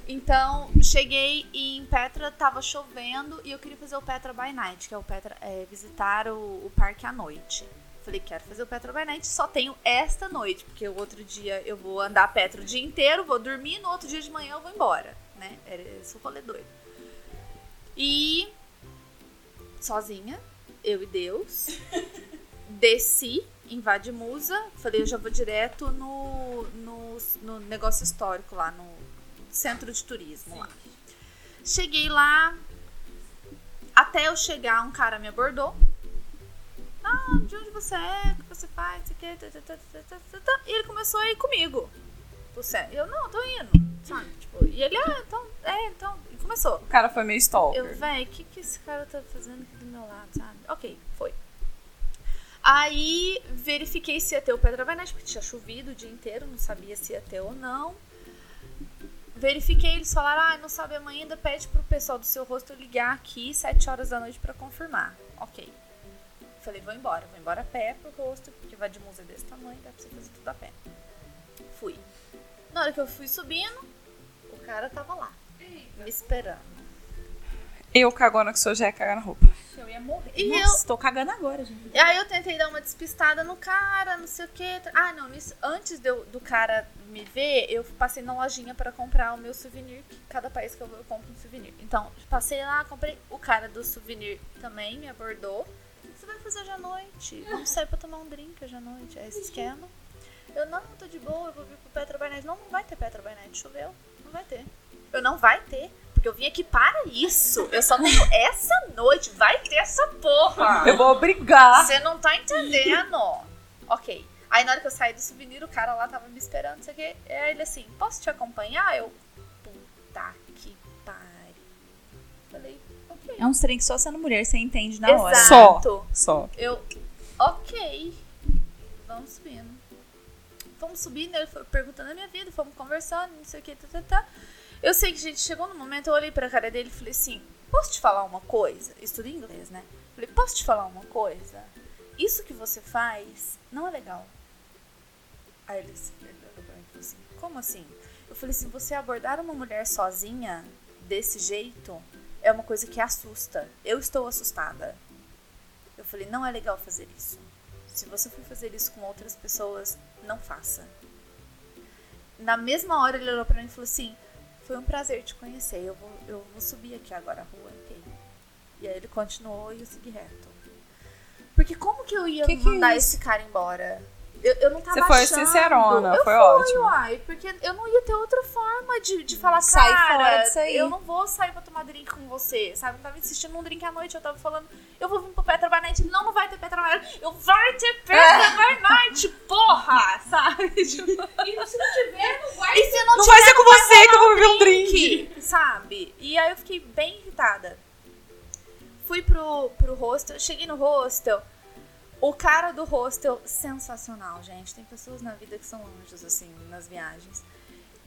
Speaker 5: Então, cheguei em Petra, tava chovendo e eu queria fazer o Petra by Night, que é o Petra, é, visitar o, o parque à noite. Falei, quero fazer o Petra by Night, só tenho esta noite, porque o outro dia eu vou andar Petra o dia inteiro, vou dormir, no outro dia de manhã eu vou embora, né? Era esse o rolê doido. E sozinha, eu e Deus, desci em Vadimusa, falei, eu já vou direto no, no, no negócio histórico lá, no centro de turismo lá. Cheguei lá, até eu chegar, um cara me abordou. Ah, de onde você é? O que você faz? Isso aqui, tá, tá, tá. E ele começou a ir comigo. Você, eu, não, tô indo. Sabe? Tipo, e ele, ah, então, é, então. Começou.
Speaker 4: O cara foi meio stalker.
Speaker 5: Eu, véi, o que, que esse cara tá fazendo aqui do meu lado, sabe? Ok, foi. Aí verifiquei se ia ter o Pedra Vai Night, porque tinha chovido o dia inteiro, não sabia se ia ter ou não. Verifiquei, eles falaram, ah, não sabemos ainda, pede pro pessoal do seu rosto ligar aqui 7 horas da noite pra confirmar. Ok. Falei, vou embora, vou embora a pé pro rosto, porque vai de museu desse tamanho, dá pra você fazer tudo a pé. Fui. Na hora que eu fui subindo, o cara tava lá, me esperando.
Speaker 4: Eu cagona que sou já é cagar na roupa.
Speaker 2: Eu ia morrer.
Speaker 5: E
Speaker 2: Nossa, tô cagando agora, gente.
Speaker 5: E aí eu tentei dar uma despistada no cara, não sei o quê. Ah, não, nisso, antes eu- do cara me ver, eu passei na lojinha pra comprar o meu souvenir, que cada país que eu vou eu compro um souvenir. Então, passei lá, comprei. O cara do souvenir também me abordou. Você vai fazer hoje à noite? Vamos sair pra tomar um drink hoje à noite. É esse esquema. Eu, não, tô de boa, eu vou vir pro Petra by Night. Não, não vai ter Petra by Night, choveu. Não vai ter. Eu não vai ter. Porque eu vim aqui para isso. Eu só tenho essa noite. Vai ter essa porra.
Speaker 4: Eu vou brigar.
Speaker 5: Você não tá entendendo. ok. Aí na hora que eu saí do souvenir, o cara lá tava me esperando, não sei o quê. Aí ele assim, posso te acompanhar? Eu, puta que pariu. Falei, ok.
Speaker 2: É uns trem que só sendo mulher você entende na hora.
Speaker 5: Exato.
Speaker 4: Só.
Speaker 5: Eu, ok. Vamos subindo. Fomos subindo, ele foi perguntando a minha vida, fomos conversando, não sei o que, tá, tá, tá. Eu sei que, gente, chegou no momento, eu olhei pra cara dele e falei assim, posso te falar uma coisa? Estudo inglês, né? Falei, posso te falar uma coisa? Isso que você faz não é legal. Aí ele, assim, olhou pra mim e falou assim, como assim? Eu falei assim, você abordar uma mulher sozinha, desse jeito, é uma coisa que assusta. Eu estou assustada. Eu falei, não é legal fazer isso. Se você for fazer isso com outras pessoas, não faça. Na mesma hora ele olhou pra mim e falou assim, foi um prazer te conhecer, eu vou, eu vou subir aqui agora a rua, ok? E aí ele continuou e eu segui reto. Porque como que eu ia
Speaker 4: Que que
Speaker 5: mandar
Speaker 4: é
Speaker 5: esse cara embora? Eu, eu não tava
Speaker 4: Você foi
Speaker 5: achando.
Speaker 4: sincerona,
Speaker 5: eu
Speaker 4: foi
Speaker 5: fui,
Speaker 4: ótimo.
Speaker 5: Uai, porque eu não ia ter outra forma de, de falar,
Speaker 2: Sai
Speaker 5: cara,
Speaker 2: fora disso aí.
Speaker 5: eu não vou sair pra tomar drink com você, sabe? Eu tava insistindo num drink à noite, eu tava falando, eu vou vir pro Night. Não, não vai ter Night. Eu vai ter Petra by Night, porra! Sabe?
Speaker 3: E se não tiver, não vai.
Speaker 5: e se não,
Speaker 4: Não
Speaker 5: tiver,
Speaker 4: vai ser com você que eu vou beber um drink.
Speaker 5: Sabe? E aí eu fiquei bem irritada. Fui pro, pro hostel, cheguei no hostel. O cara do hostel, sensacional, gente. Tem pessoas na vida que são anjos, assim, nas viagens.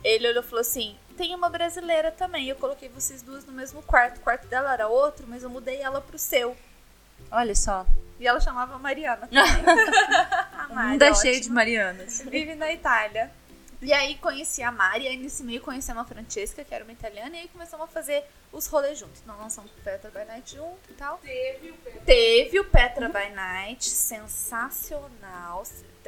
Speaker 5: Ele olhou e falou assim: tem uma brasileira também. Eu coloquei vocês duas no mesmo quarto. O quarto dela era outro, mas eu mudei ela pro seu.
Speaker 2: Olha só.
Speaker 5: E ela chamava Mariana também. A
Speaker 2: O
Speaker 5: Mari,
Speaker 2: mundo é cheio de Marianas.
Speaker 5: Vive na Itália. E aí conheci a Mari, aí nesse meio conhecemos a Francesca, que era uma italiana, e aí começamos a fazer os rolês juntos. Nós lançamos o Petra by Night junto e tal.
Speaker 3: Teve o Petra.
Speaker 5: Teve o Petra by Night, sensacional.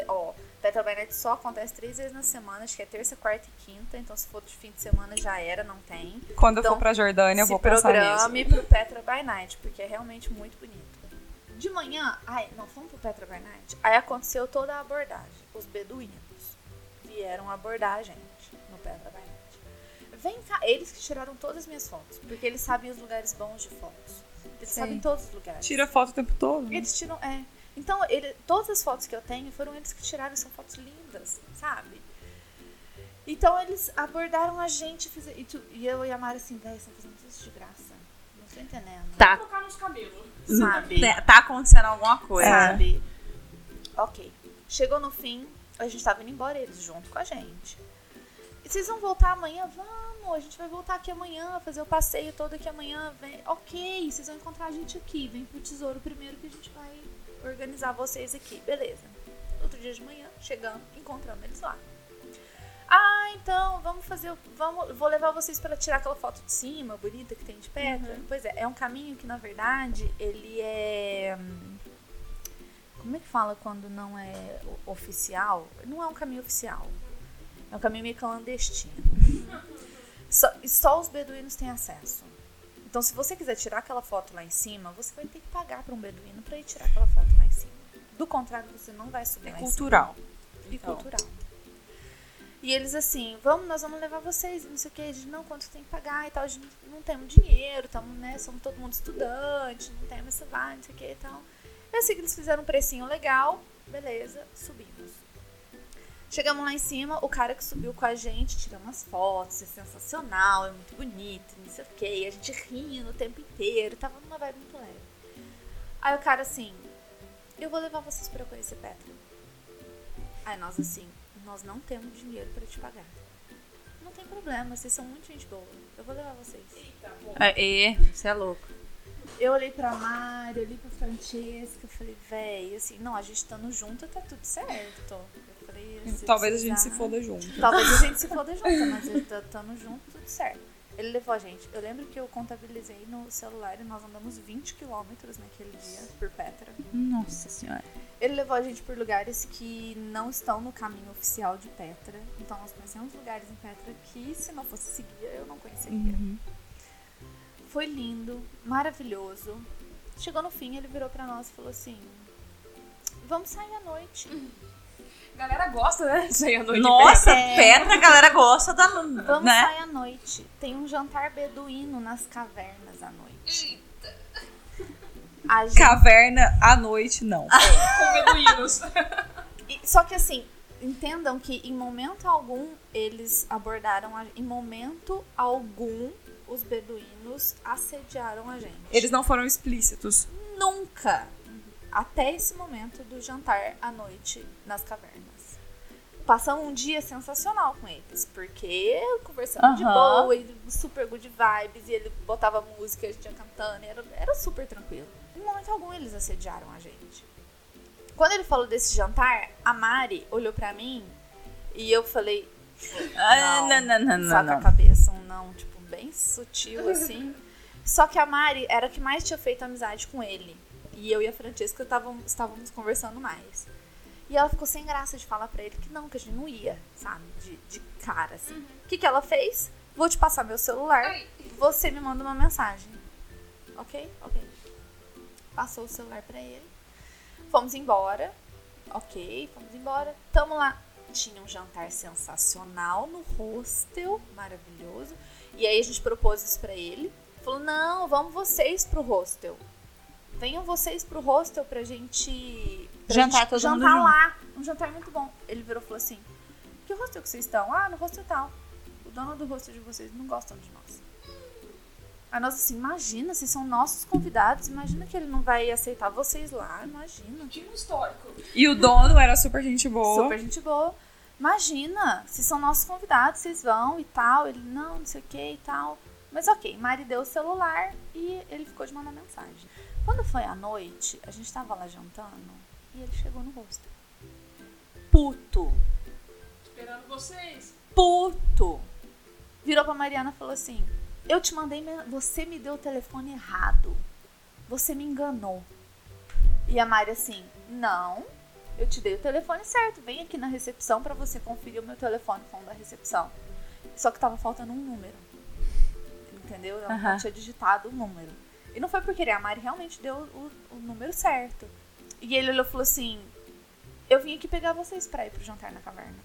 Speaker 5: Ó, Petra by Night só acontece três vezes na semana, acho que é terça, quarta e quinta, então se for de fim de semana já era, não tem.
Speaker 4: Quando eu
Speaker 5: Então,
Speaker 4: for pra Jordânia, eu vou pensar nisso.
Speaker 5: programe pro Petra by Night, porque é realmente muito bonito. De manhã, ai, não, fomos pro Petra by Night. Aí aconteceu toda a abordagem. Os beduínos vieram abordar a gente no Petra by Night. Vem cá, eles que tiraram todas as minhas fotos, porque eles sabem os lugares bons de fotos. Eles
Speaker 2: Sei.
Speaker 5: sabem todos os lugares.
Speaker 4: Tira foto o tempo todo.
Speaker 5: Eles tiram, é. Então, ele, todas as fotos que eu tenho foram eles que tiraram, são fotos lindas, sabe? Então, eles abordaram a gente, fiz, e, tu- e eu e a Mari assim, velho, estão fazendo tudo isso de graça. Não tô entendendo.
Speaker 2: Tá,
Speaker 3: Colocar nos cabelos.
Speaker 5: Sabe?
Speaker 2: tá- tá acontecendo alguma coisa.
Speaker 5: Sabe? Ok. Chegou no fim, a gente tava indo embora, eles junto com a gente. E vocês vão voltar amanhã? Vamos, a gente vai voltar aqui amanhã, fazer o passeio todo aqui amanhã. Vem. Ok, vocês vão encontrar a gente aqui. Vem pro tesouro primeiro que a gente vai organizar vocês aqui. Beleza. Outro dia de manhã, chegando, encontramos eles lá. Ah, então, vamos fazer. o- Vamos, vou levar vocês para tirar aquela foto de cima, bonita, que tem de pedra. Pois é, é um caminho que, na verdade, ele é. Como é que fala quando não é oficial? Não é um caminho oficial. É um caminho meio clandestino. Só, e só os beduínos têm acesso. Então, se você quiser tirar aquela foto lá em cima, você vai ter que pagar para um beduíno para ir tirar aquela foto lá em cima. Do contrário, você não vai subir
Speaker 4: É
Speaker 5: lá
Speaker 4: cultural.
Speaker 5: em cima. E
Speaker 4: Então.
Speaker 5: cultural. E eles assim, vamos, nós vamos levar vocês, não sei o que, a gente, não, quanto tem que pagar e tal, a gente não temos dinheiro, tamo, né, somos todo mundo estudante, não temos essa vai, não sei o que e tal. Eu sei que eles fizeram um precinho legal, beleza, subimos. Chegamos lá em cima, o cara que subiu com a gente tirou umas fotos, é sensacional, é muito bonito, não sei o que, a gente rindo o tempo inteiro, tava numa vibe muito leve. Aí o cara assim, eu vou levar vocês pra conhecer Petra. Aí nós assim, nós não temos dinheiro pra te pagar. Não tem problema, vocês são muito gente boa, eu vou levar vocês.
Speaker 3: Eita, bom.
Speaker 2: É, você é louco.
Speaker 5: Eu olhei pra Mari, olhei pra Francesca, eu falei, véi, assim, não, a gente estando junto tá tudo certo. Eu falei, se
Speaker 4: Talvez a gente
Speaker 5: precisar-
Speaker 4: se foda junto.
Speaker 5: Talvez a gente se foda junto, mas estando junto, tudo certo. Ele levou a gente. Eu lembro que eu contabilizei no celular e nós andamos 20 quilômetros naquele dia por Petra.
Speaker 2: Nossa senhora.
Speaker 5: Ele levou a gente por lugares que não estão no caminho oficial de Petra. Então nós conhecemos lugares em Petra que se não fosse seguir eu não conheceria.
Speaker 2: Uhum.
Speaker 5: Foi lindo, maravilhoso. Chegou no fim, ele virou pra nós e falou assim: Vamos sair à noite.
Speaker 3: A galera gosta, né? Aí à noite.
Speaker 2: Nossa,
Speaker 5: É.
Speaker 2: Petra, a galera gosta da.
Speaker 5: Vamos
Speaker 2: né?
Speaker 5: sair à noite. Tem um jantar beduíno nas cavernas à noite. A gente-
Speaker 4: Caverna à noite, não.
Speaker 3: Com beduínos.
Speaker 5: E- Só que assim, entendam que em momento algum eles abordaram a... Em momento algum, os beduínos assediaram a gente.
Speaker 4: Eles não foram explícitos.
Speaker 5: nunca, até esse momento do jantar à noite nas cavernas. Passamos um dia sensacional com eles, porque conversando de
Speaker 2: Aham.
Speaker 5: boa, e super good vibes, e ele botava música, a gente ia cantando, e era, era super tranquilo. Em momento algum eles assediaram a gente. Quando ele falou desse jantar, a Mari olhou pra mim e eu falei,
Speaker 2: Ah, não, não, não, não.
Speaker 5: saca a
Speaker 2: não.
Speaker 5: cabeça, um não, tipo, bem sutil assim. Só que a Mari era a que mais tinha feito amizade com ele. E eu e a Francesca estávamos conversando mais. E ela ficou sem graça de falar pra ele que não, que a gente não ia, sabe? De, de cara, assim. O que, que ela fez? Vou te passar meu celular,
Speaker 3: Ai.
Speaker 5: você me manda uma mensagem. Ok? Ok. Passou o celular pra ele. Fomos embora. Ok, fomos embora. Tamo lá. Tinha um jantar sensacional no hostel, maravilhoso. E aí a gente propôs isso pra ele. Falou: não, vamos vocês pro hostel. Venham vocês pro hostel pra gente. pra
Speaker 2: Jantar
Speaker 5: gente
Speaker 2: todo mundo
Speaker 5: jantar
Speaker 2: junto.
Speaker 5: lá. Um jantar muito bom. Ele virou e falou assim: Que hostel que vocês estão? Ah, no hostel tal. O dono do hostel de vocês não gostam de nós. Aí nós assim, imagina, vocês são nossos convidados, imagina que ele não vai aceitar vocês lá, imagina.
Speaker 3: Tinha um histórico.
Speaker 4: E o dono era super gente boa.
Speaker 5: Super gente boa. Imagina, se são nossos convidados, vocês vão e tal. Ele, não, não sei o que e tal. Mas ok, Mari deu o celular e ele ficou de mandar mensagem. Quando foi à noite, a gente tava lá jantando e ele chegou no rosto. Puto,
Speaker 3: Esperando vocês.
Speaker 5: puto. Virou pra Mariana e falou assim: Eu te mandei, você me deu o telefone errado. Você me enganou. E a Mari assim: Não, eu te dei o telefone certo. Vem aqui na recepção pra você conferir o meu telefone com o da recepção. Só que tava faltando um número. Entendeu? Ela não
Speaker 2: Aham.
Speaker 5: tinha digitado o número. E não foi por querer, a Mari realmente deu o, o número certo. E ele olhou e falou assim: Eu vim aqui pegar vocês pra ir pro jantar na caverna.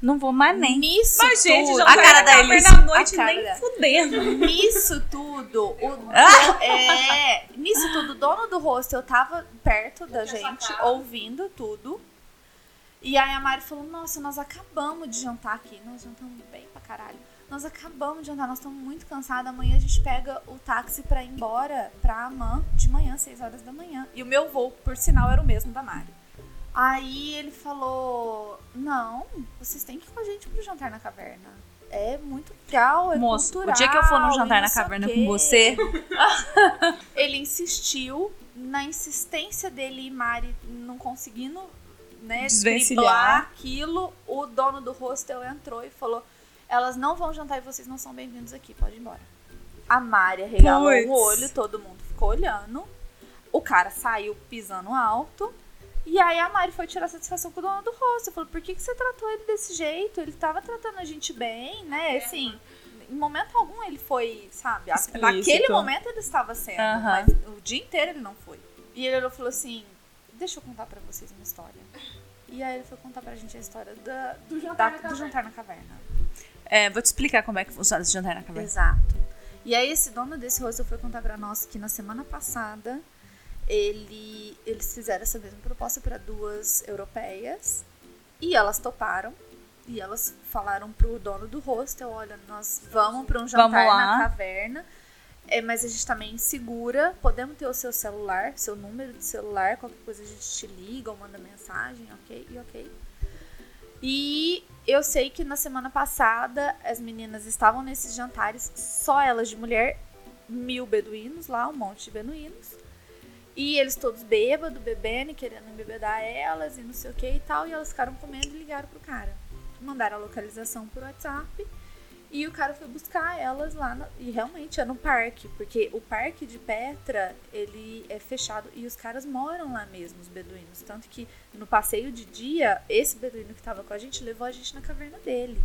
Speaker 2: Não vou mais nem.
Speaker 5: Nisso
Speaker 4: Mas, gente,
Speaker 5: tudo,
Speaker 4: já
Speaker 2: A cara da Elis.
Speaker 4: à noite nem
Speaker 5: da-
Speaker 4: fudendo.
Speaker 5: Nisso tudo, o
Speaker 2: Ah!
Speaker 5: é, nisso tudo, o dono do hostel tava perto da gente, ouvindo tudo. E aí a Mari falou: Nossa, nós acabamos de jantar aqui. Nós jantamos bem pra caralho. Nós acabamos de jantar, nós estamos muito cansados. Amanhã a gente pega o táxi pra ir embora pra Amã de manhã, 6 horas da manhã. E o meu voo, por sinal, era o mesmo da Mari. Aí ele falou: Não, vocês têm que ir com a gente pro jantar na caverna. É muito legal, é
Speaker 2: Moço,
Speaker 5: cultural.
Speaker 2: o dia que eu for no jantar na caverna
Speaker 5: quê."
Speaker 2: com você,
Speaker 5: Ele insistiu na insistência dele e Mari não conseguindo né, driblar aquilo. O dono do hostel entrou e falou: Elas não vão jantar e vocês não são bem-vindos aqui, pode ir embora. A Mari arregalou
Speaker 4: Puts.
Speaker 5: o olho, todo mundo ficou olhando. O cara saiu pisando alto. E aí a Mari foi tirar satisfação com o dono do hostel. Falou, por que, que você tratou ele desse jeito? Ele tava tratando a gente bem, né? Assim, em momento algum ele foi, sabe?
Speaker 4: Explícito.
Speaker 5: Naquele momento ele estava sendo, mas o dia inteiro ele não foi. E ele olhou e falou assim, deixa eu contar pra vocês uma história. E aí ele foi contar pra gente a história da,
Speaker 3: Do jantar
Speaker 5: da-
Speaker 3: na
Speaker 5: do
Speaker 3: caverna.
Speaker 5: jantar na caverna.
Speaker 2: é, vou te explicar como é que funciona esse jantar na caverna.
Speaker 5: Exato. E aí esse dono desse hostel foi contar pra nós que na semana passada ele, eles fizeram essa mesma proposta para duas europeias e elas toparam. E elas falaram pro dono do hostel, olha, nós vamos para um jantar na caverna. É, mas a gente também segura, podemos ter o seu celular, seu número de celular, qualquer coisa a gente te liga ou manda mensagem, ok? E ok. E eu sei que na semana passada as meninas estavam nesses jantares, só elas de mulher, mil beduínos lá, um monte de beduínos. E eles todos bêbados, bebendo, e querendo embebedar elas e não sei o que e tal. E elas ficaram comendo e ligaram pro cara. Mandaram a localização por WhatsApp. E o cara foi buscar elas lá, no- e realmente é no parque, porque o parque de Petra, ele é fechado e os caras moram lá mesmo, os beduínos. Tanto que no passeio de dia, esse beduíno que tava com a gente levou a gente na caverna dele.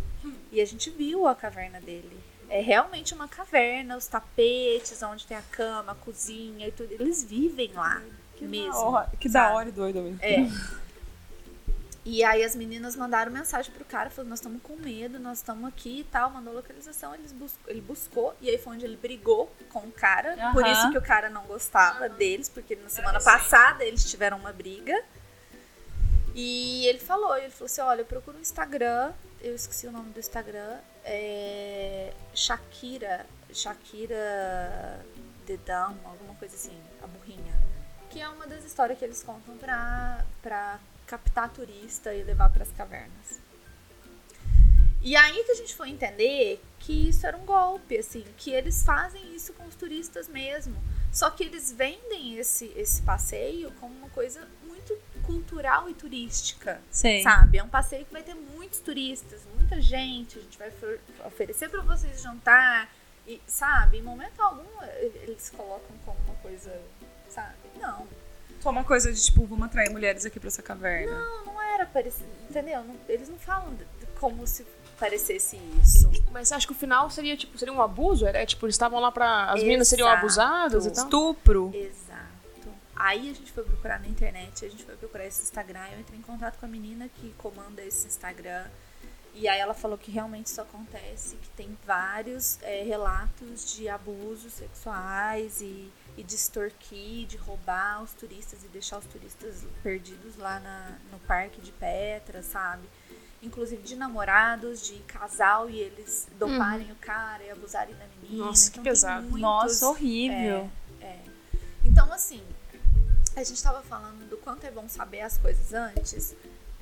Speaker 5: E a gente viu a caverna dele. É realmente uma caverna, os tapetes, onde tem a cama, a cozinha e tudo. Eles vivem lá mesmo.
Speaker 4: Da hora- que da
Speaker 5: sabe?
Speaker 4: hora e doido mesmo.
Speaker 5: É. E aí as meninas mandaram mensagem pro cara, falando, nós estamos com medo, nós estamos aqui e tal, mandou localização, eles bus- ele buscou, e aí foi onde ele brigou com o cara, por isso que o cara não gostava deles, porque na semana passada eles tiveram uma briga. E ele falou, ele falou assim, olha, eu procuro um Instagram, eu esqueci o nome do Instagram, é Shakira, Shakira Dedam, alguma coisa assim, a burrinha. Que é uma das histórias que eles contam pra, pra captar turista e levar pras cavernas. E aí que a gente foi entender que isso era um golpe, assim, que eles fazem isso com os turistas mesmo. Só que eles vendem esse, esse passeio como uma coisa cultural e turística.
Speaker 2: Sei.
Speaker 5: Sabe? É um passeio que vai ter muitos turistas, muita gente, a gente vai ofer- oferecer pra vocês jantar. E, sabe, em momento algum e- eles colocam como uma coisa, sabe? Não,
Speaker 4: Só uma coisa de tipo, vamos atrair mulheres aqui pra essa caverna.
Speaker 5: não, não era parecido, entendeu? Não- eles não falam de- de como se parecesse isso.
Speaker 3: Mas você acha que o final seria, tipo, seria um abuso? Era, tipo, eles estavam lá pra... As meninas seriam
Speaker 5: Exato.
Speaker 3: abusadas e tal?
Speaker 4: Estupro.
Speaker 5: Exato. Aí a gente foi procurar na internet, a gente foi procurar esse Instagram. Eu entrei em contato com a menina que comanda esse Instagram. E aí ela falou que realmente isso acontece, que tem vários é, relatos de abusos sexuais e, e de extorquir, de roubar os turistas e deixar os turistas perdidos lá na, no parque de Petra, sabe? Inclusive de namorados, de casal e eles doparem o cara e abusarem da menina.
Speaker 3: Nossa, que
Speaker 5: Então, tem
Speaker 3: pesado.
Speaker 5: muitos-
Speaker 2: Nossa, horrível.
Speaker 5: é. Então, assim, a gente tava falando do quanto é bom saber as coisas antes.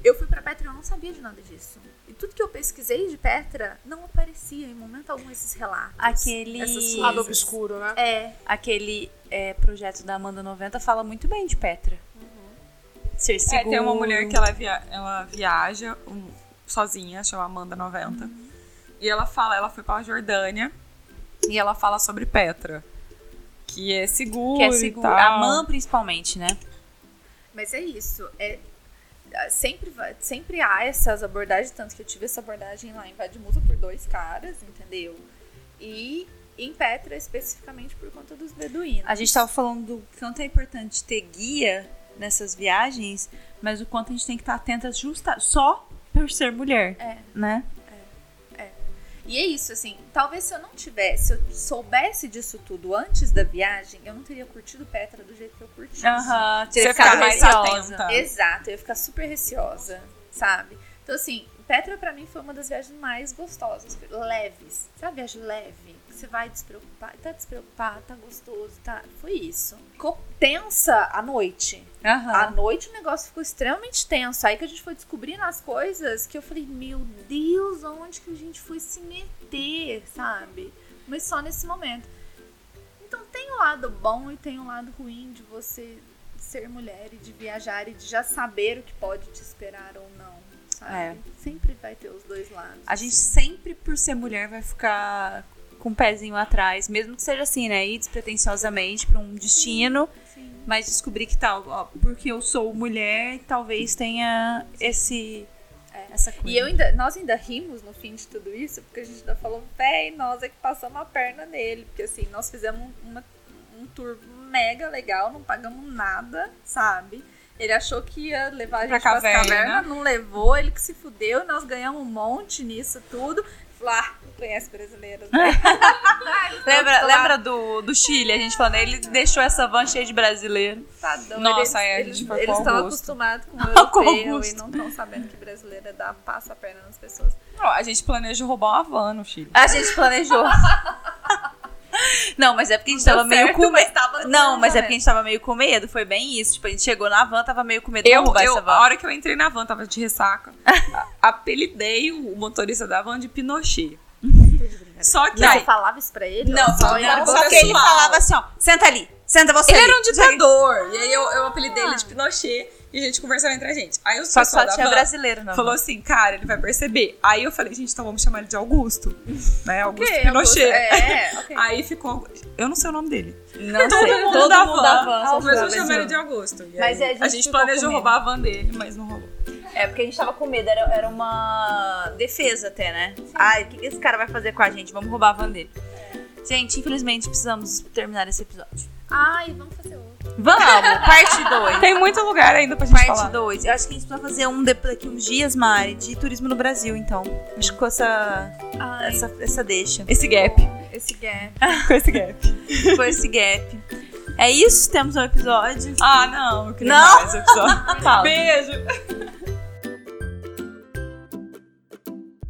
Speaker 5: Eu fui pra Petra e eu não sabia de nada disso. E tudo que eu pesquisei de Petra não aparecia em momento algum esses relatos.
Speaker 2: Aquele-
Speaker 5: essas
Speaker 3: Lado obscuro, né?
Speaker 5: É,
Speaker 2: Aquele é, projeto da Amanda 90 fala muito bem de Petra. Ser
Speaker 4: É,
Speaker 2: seguro.
Speaker 4: tem uma mulher que ela, via- ela viaja um- sozinha, chama Amanda 90. E ela fala, ela foi pra Jordânia e ela fala sobre Petra. Que é seguro.
Speaker 2: Que é
Speaker 4: e
Speaker 2: seguro.
Speaker 4: tal.
Speaker 2: A Man, principalmente, né?
Speaker 5: mas é isso. É, sempre, sempre há essas abordagens, tanto que eu tive essa abordagem lá em Vadmusa por dois caras, entendeu? E em Petra especificamente por conta dos beduínos.
Speaker 2: A gente tava falando do quanto é importante ter guia nessas viagens, mas o quanto a gente tem que estar atenta justa só por ser mulher,
Speaker 5: É.
Speaker 2: né?
Speaker 5: E é isso, assim, talvez se eu não tivesse, se eu soubesse disso tudo antes da viagem, eu não teria curtido Petra do jeito que eu curti.
Speaker 2: Aham,
Speaker 4: Você
Speaker 2: ter
Speaker 4: fica
Speaker 2: ficado
Speaker 4: mais atenta.
Speaker 5: Exato, eu ia ficar super receosa, sabe? Então, assim, Petra pra mim foi uma das viagens mais gostosas, leves. Sabe, viagem leve? Que você vai despreocupar, tá despreocupado, tá gostoso, tá. Foi isso. Ficou tensa à noite. À noite o negócio ficou extremamente tenso. Aí que a gente foi descobrindo as coisas que eu falei, meu Deus, onde que a gente foi se meter, sabe? Mas só nesse momento. Então tem o lado bom e tem o lado ruim de você ser mulher e de viajar e de já saber o que pode te esperar ou não, sabe?
Speaker 2: É.
Speaker 5: Sempre vai ter os dois lados.
Speaker 2: A gente sempre, por ser mulher, vai ficar com o pezinho atrás, mesmo que seja assim, né? Ir despretensiosamente pra um destino,
Speaker 5: Sim.
Speaker 2: mas descobrir que tal, ó, porque eu sou mulher, talvez tenha esse essa coisa.
Speaker 5: E eu ainda, nós ainda rimos no fim de tudo isso, porque a gente ainda falou, véi, nós é que passamos a perna nele. Porque assim, nós fizemos uma- um tour mega legal, não pagamos nada, sabe? Ele achou que ia levar a
Speaker 4: Pra
Speaker 5: gente pras
Speaker 4: caverna.
Speaker 5: cavernas, não levou, ele que se fudeu, nós ganhamos um monte nisso tudo. Falou, ah, não conhece brasileiros, né?
Speaker 2: Lembra, lembra do, do Chile, a gente falando, ele deixou essa van cheia de brasileiro.
Speaker 5: Tá doido.
Speaker 4: Nossa,
Speaker 5: eles,
Speaker 4: é, a
Speaker 5: eles,
Speaker 4: gente foi com
Speaker 5: eles estão acostumados com o
Speaker 2: Com
Speaker 5: europeu
Speaker 2: Augusto.
Speaker 5: e não estão sabendo que brasileira dá passa a perna nas pessoas.
Speaker 4: Ó, a gente planeja roubar uma van no Chile.
Speaker 2: A gente planejou. Não, mas é porque a gente tava meio
Speaker 5: certo,
Speaker 2: com
Speaker 5: mas
Speaker 2: medo. Não, mas é porque a gente tava meio com medo. Foi bem isso. Tipo, a gente chegou na van, tava meio com medo de
Speaker 4: Eu,
Speaker 2: roubar
Speaker 4: eu,
Speaker 2: essa
Speaker 4: a
Speaker 2: van.
Speaker 4: hora que eu entrei na van, tava de ressaca. a- apelidei o motorista da van de Pinochet. Só que
Speaker 5: Você
Speaker 4: aí,
Speaker 5: falava isso pra ele?
Speaker 2: Não,
Speaker 5: só
Speaker 2: não,
Speaker 5: ele
Speaker 2: só que ele
Speaker 4: pessoal.
Speaker 2: falava assim, ó, senta ali, senta você
Speaker 4: ele
Speaker 2: ali.
Speaker 4: era um ditador. E aí eu, eu apelidei ele de Pinochet. E a gente conversando entre a gente. Aí os
Speaker 2: Só
Speaker 4: pessoal
Speaker 2: só tinha brasileiro, não.
Speaker 4: falou assim, cara, ele vai perceber. Aí eu falei, gente, então vamos chamar ele de Augusto. Né? Augusto
Speaker 5: Ok,
Speaker 4: Pinochet.
Speaker 5: É, ok.
Speaker 4: Aí ficou. Eu não sei o nome dele.
Speaker 2: Não
Speaker 4: Todo
Speaker 2: sei.
Speaker 4: mundo
Speaker 2: Todo
Speaker 4: da
Speaker 2: mundo
Speaker 4: van.
Speaker 2: da van.
Speaker 4: Mas eu chamei ele de. Augusto.
Speaker 2: Mas
Speaker 4: aí,
Speaker 2: é, a gente
Speaker 4: a gente planejou roubar a van dele, mas não rolou.
Speaker 2: É, porque a gente tava com medo, era, era uma defesa até, né? Ai, o que que esse cara vai fazer com a gente? Vamos roubar a van dele. Gente, infelizmente precisamos terminar esse episódio.
Speaker 5: Ai, vamos fazer outro.
Speaker 2: Vamos, parte 2.
Speaker 4: Tem muito lugar ainda pra gente
Speaker 2: Parte
Speaker 4: falar.
Speaker 2: 2. Eu acho que a gente precisa fazer um de- daqui uns dias, Mari, de turismo no Brasil, então. Acho que com essa,
Speaker 5: Ai,
Speaker 2: essa, essa deixa.
Speaker 4: Esse gap.
Speaker 5: esse gap.
Speaker 4: Com esse gap.
Speaker 2: Com esse gap. É isso? Temos um episódio.
Speaker 4: Ah, não. Eu queria
Speaker 2: Não?
Speaker 4: mais episódio. Beijo.